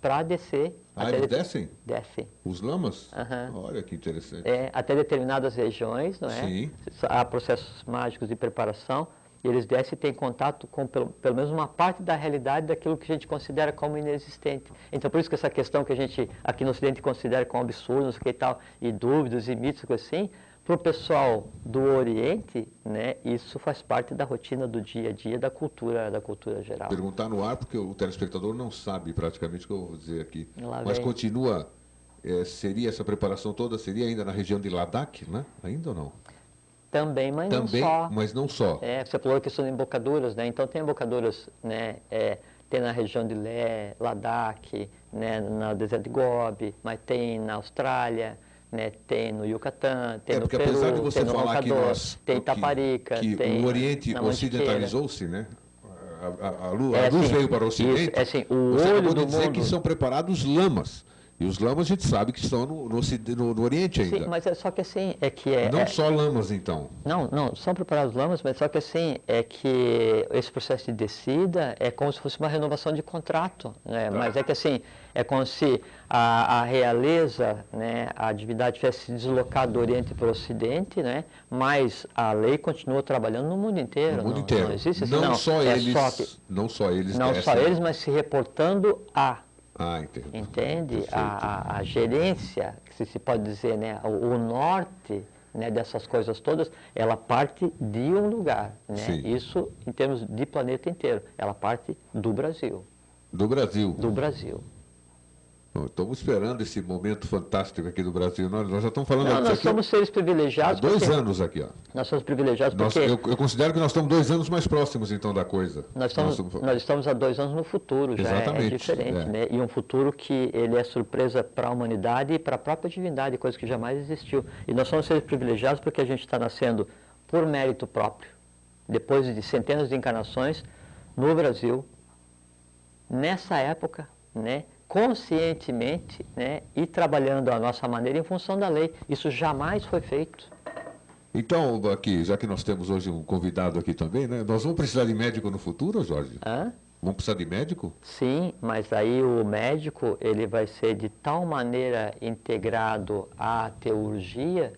para descer. Ah, até eles de- descem? Descem. Os lamas? Aham. Olha que interessante. É, até determinadas regiões, não é? Sim. Há processos mágicos de preparação e eles descem e têm contato com pelo, pelo menos uma parte da realidade daquilo que a gente considera como inexistente. Então, por isso que essa questão que a gente aqui no Ocidente considera como absurdo, não sei o que e tal, e dúvidas e mitos, assim, para o pessoal do Oriente, né, isso faz parte da rotina do dia a dia, da cultura, da cultura geral. Perguntar no ar, porque o telespectador não sabe praticamente o que eu vou dizer aqui. Lá Mas vem. continua, eh, seria essa preparação toda, seria ainda na região de Ladakh, né? Ainda ou não? Também, mas Também, não só. mas não só. É, você falou que são embocaduras, né? Então tem embocaduras, né? É, tem na região de Lé, Ladakh, né? No deserto de Gobi, mas tem na Austrália, né? Tem no Yucatán, tem é, no Peru, apesar de você tem no falar que Roncador, nós tem que- Itaparica, que, tem o Oriente ocidentalizou-se, né? A, a- a lu- a É luz assim, veio para o Ocidente. isso, é assim, o você olho do dizer mundo- que são preparados lamas. E os lamas a gente sabe que estão no, no, no- no Oriente ainda. Sim, mas é só que assim, é que é... Não é- só lamas, então. Não, não, são preparados lamas, mas só que assim, é que esse processo de descida é como se fosse uma renovação de contrato, né? Mas é que assim, é como se a, a realeza, né, a divindade tivesse se deslocado do Oriente para o Ocidente, né? Mas a lei continua trabalhando no mundo inteiro. No mundo não, inteiro. Não existe assim, não, não. só é eles. Só que, não só eles não só eles, mas se reportando a Ah, entendo. entende? A, a, gerência, se, se pode dizer, né? o, o norte né, dessas coisas todas, ela parte de um lugar. Né? Isso em termos de planeta inteiro. Ela parte do Brasil. Do Brasil. Do Brasil. Estamos esperando esse momento fantástico aqui do Brasil. Nós, nós já estamos falando Não, nós aqui somos seres há privilegiados. dois porque- anos aqui. Ó. Nós somos privilegiados Nós, porque eu, eu considero que nós estamos dois anos mais próximos, então, da coisa. nós, estamos, somos- nós estamos há dois anos no futuro, já é- é, Exatamente, diferente. é. Né? E um futuro que ele é surpresa para a humanidade e para a própria divindade, coisa que jamais existiu. E nós somos seres privilegiados porque a gente está nascendo por mérito próprio, depois de centenas de encarnações, no Brasil, nessa época, né? Conscientemente né? e trabalhando a nossa maneira em função da lei. Isso jamais foi feito. Então, aqui, já que nós temos hoje um convidado aqui também, né? Nós vamos precisar de médico no futuro, Jorge? Hã? Vamos precisar de médico? Sim, mas aí o médico ele vai ser de tal maneira integrado à teurgia,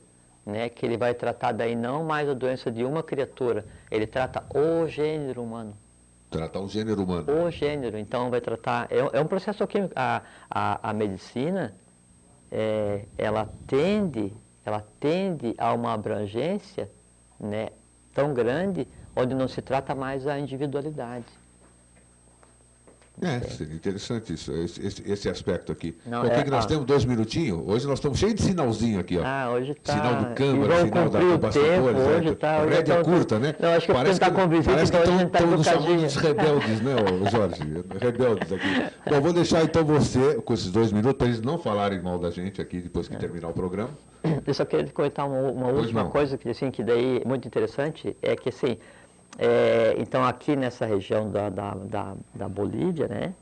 né, que ele vai tratar daí não mais a doença de uma criatura, ele trata o gênero humano, Tratar o gênero humano. o gênero. Então vai tratar é, é um processo químico. A, a, a medicina é, ela tende ela tende a uma abrangência, né, tão grande onde não se trata mais a individualidade. É, seria interessante isso, esse, esse- esse aspecto aqui. Não, Por que é, que nós temos dois minutinhos? Hoje nós estamos cheios de sinalzinho aqui, ó. Ah, hoje tá. Sinal do câmara, sinal da bastidores. é, hoje tá. hoje rédea tá- curta, né? Não, acho que é porque tá parece que então a estão gente tá nos chamando de rebeldes, né, Jorge? Rebeldes aqui. Bom, vou deixar então você com esses dois minutos para eles não falarem mal da gente aqui depois É. que terminar o programa. Eu só queria comentar uma, uma última não. coisa que assim que daí é muito interessante é que assim, é, então aqui nessa região da, da, da, da Bolívia, né?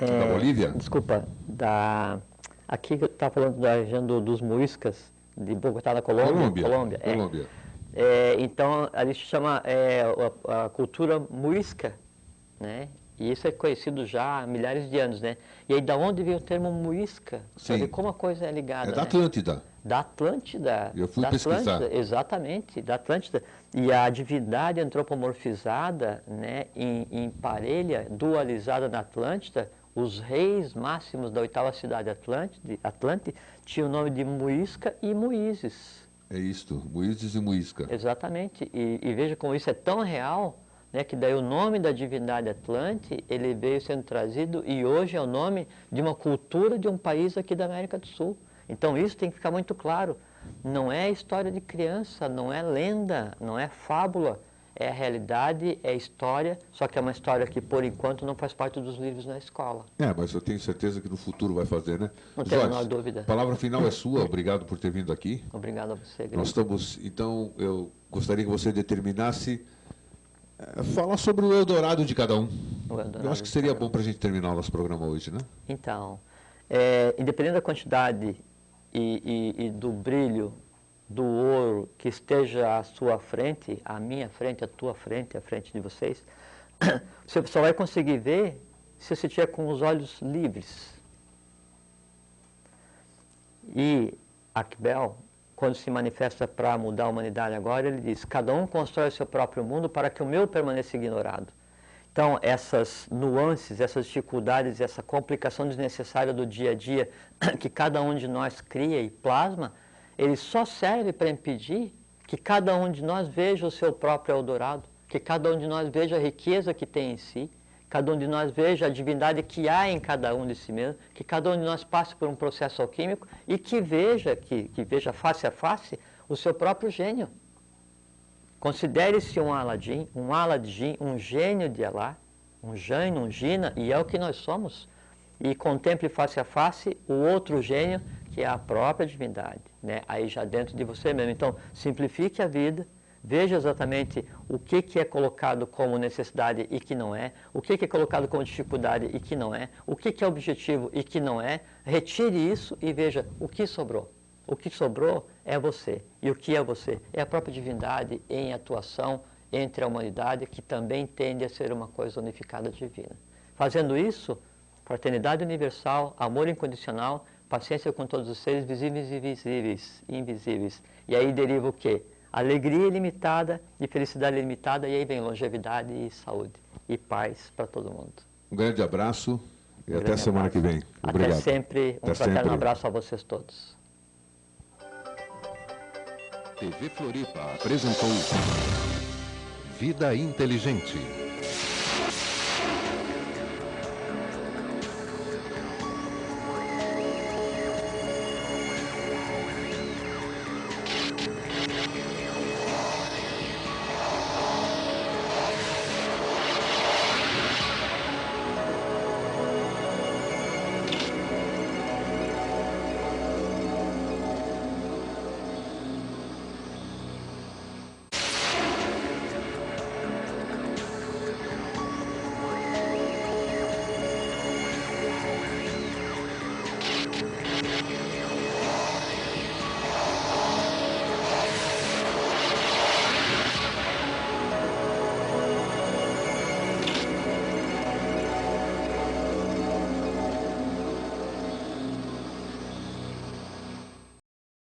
Da Bolívia? Desculpa, da aqui que eu estava falando da região do- dos muiscas de Bogotá, na Colômbia. Colômbia. Colômbia. é. Colômbia. É, então, ali se chama é, a, a cultura muisca, né? E isso é conhecido já há milhares de anos, né? E aí, da onde veio o termo muisca? Sim. ver como a coisa é ligada, É da né? Atlântida. Da Atlântida. Eu fui da pesquisar. Atlântida, exatamente, da Atlântida. E a divindade antropomorfizada, né, em, em parelha, dualizada na Atlântida, os reis máximos da oitava cidade Atlântide, Atlante tinham o nome de Muisca e Muízes. É isto, Moíses e Muisca. Exatamente. E, e veja como isso é tão real, né, que daí o nome da divindade Atlante, ele veio sendo trazido e hoje é o nome de uma cultura de um país aqui da América do Sul. Então isso tem que ficar muito claro. Não é história de criança, não é lenda, não é fábula. É a realidade, é história, só que é uma história que por enquanto não faz parte dos livros na escola. É, mas eu tenho certeza que no futuro vai fazer, né? Não tenho a menor dúvida. A palavra final é sua, obrigado por ter vindo aqui. Obrigado a você, Nós Grilo. estamos, então, eu gostaria que você determinasse falar sobre o Eldorado de cada um. Eu acho que seria bom para a gente terminar o nosso programa hoje, né? Então, é, independente da quantidade e, e- e do brilho do ouro que esteja à sua frente, à minha frente, à tua frente, à frente de vocês, você só vai conseguir ver se você estiver com os olhos livres. E Akbel, quando se manifesta para mudar a humanidade agora, ele diz: cada um constrói o seu próprio mundo para que o meu permaneça ignorado. Então, essas nuances, essas dificuldades, essa complicação desnecessária do dia a dia que cada um de nós cria e plasma, ele só serve para impedir que cada um de nós veja o seu próprio Eldorado, que cada um de nós veja a riqueza que tem em si, cada um de nós veja a divindade que há em cada um de si mesmo, que cada um de nós passe por um processo alquímico e que veja, que, que veja face a face o seu próprio gênio. Considere-se um Aladim, um Aladim, um gênio de Alá, um Jain, um Gina, e é o que nós somos. E contemple face a face o outro gênio que é a própria divindade, né? aí já dentro de você mesmo. Então, simplifique a vida, veja exatamente o que, que é colocado como necessidade e que não é, o que, que é colocado como dificuldade e que não é, o que, que é objetivo e que não é, retire isso e veja o que sobrou. O que sobrou é você. E o que é você? É a própria divindade em atuação entre a humanidade, que também tende a ser uma coisa unificada divina. Fazendo isso, fraternidade universal, amor incondicional, paciência com todos os seres visíveis e invisíveis, invisíveis. E aí deriva o quê? Alegria ilimitada e felicidade ilimitada, e aí vem longevidade e saúde e paz para todo mundo. Um grande abraço e um até semana abraço. que vem. Obrigado. Até sempre. Um até fraterno sempre. abraço a vocês todos. TV Floripa apresentou Vida Inteligente.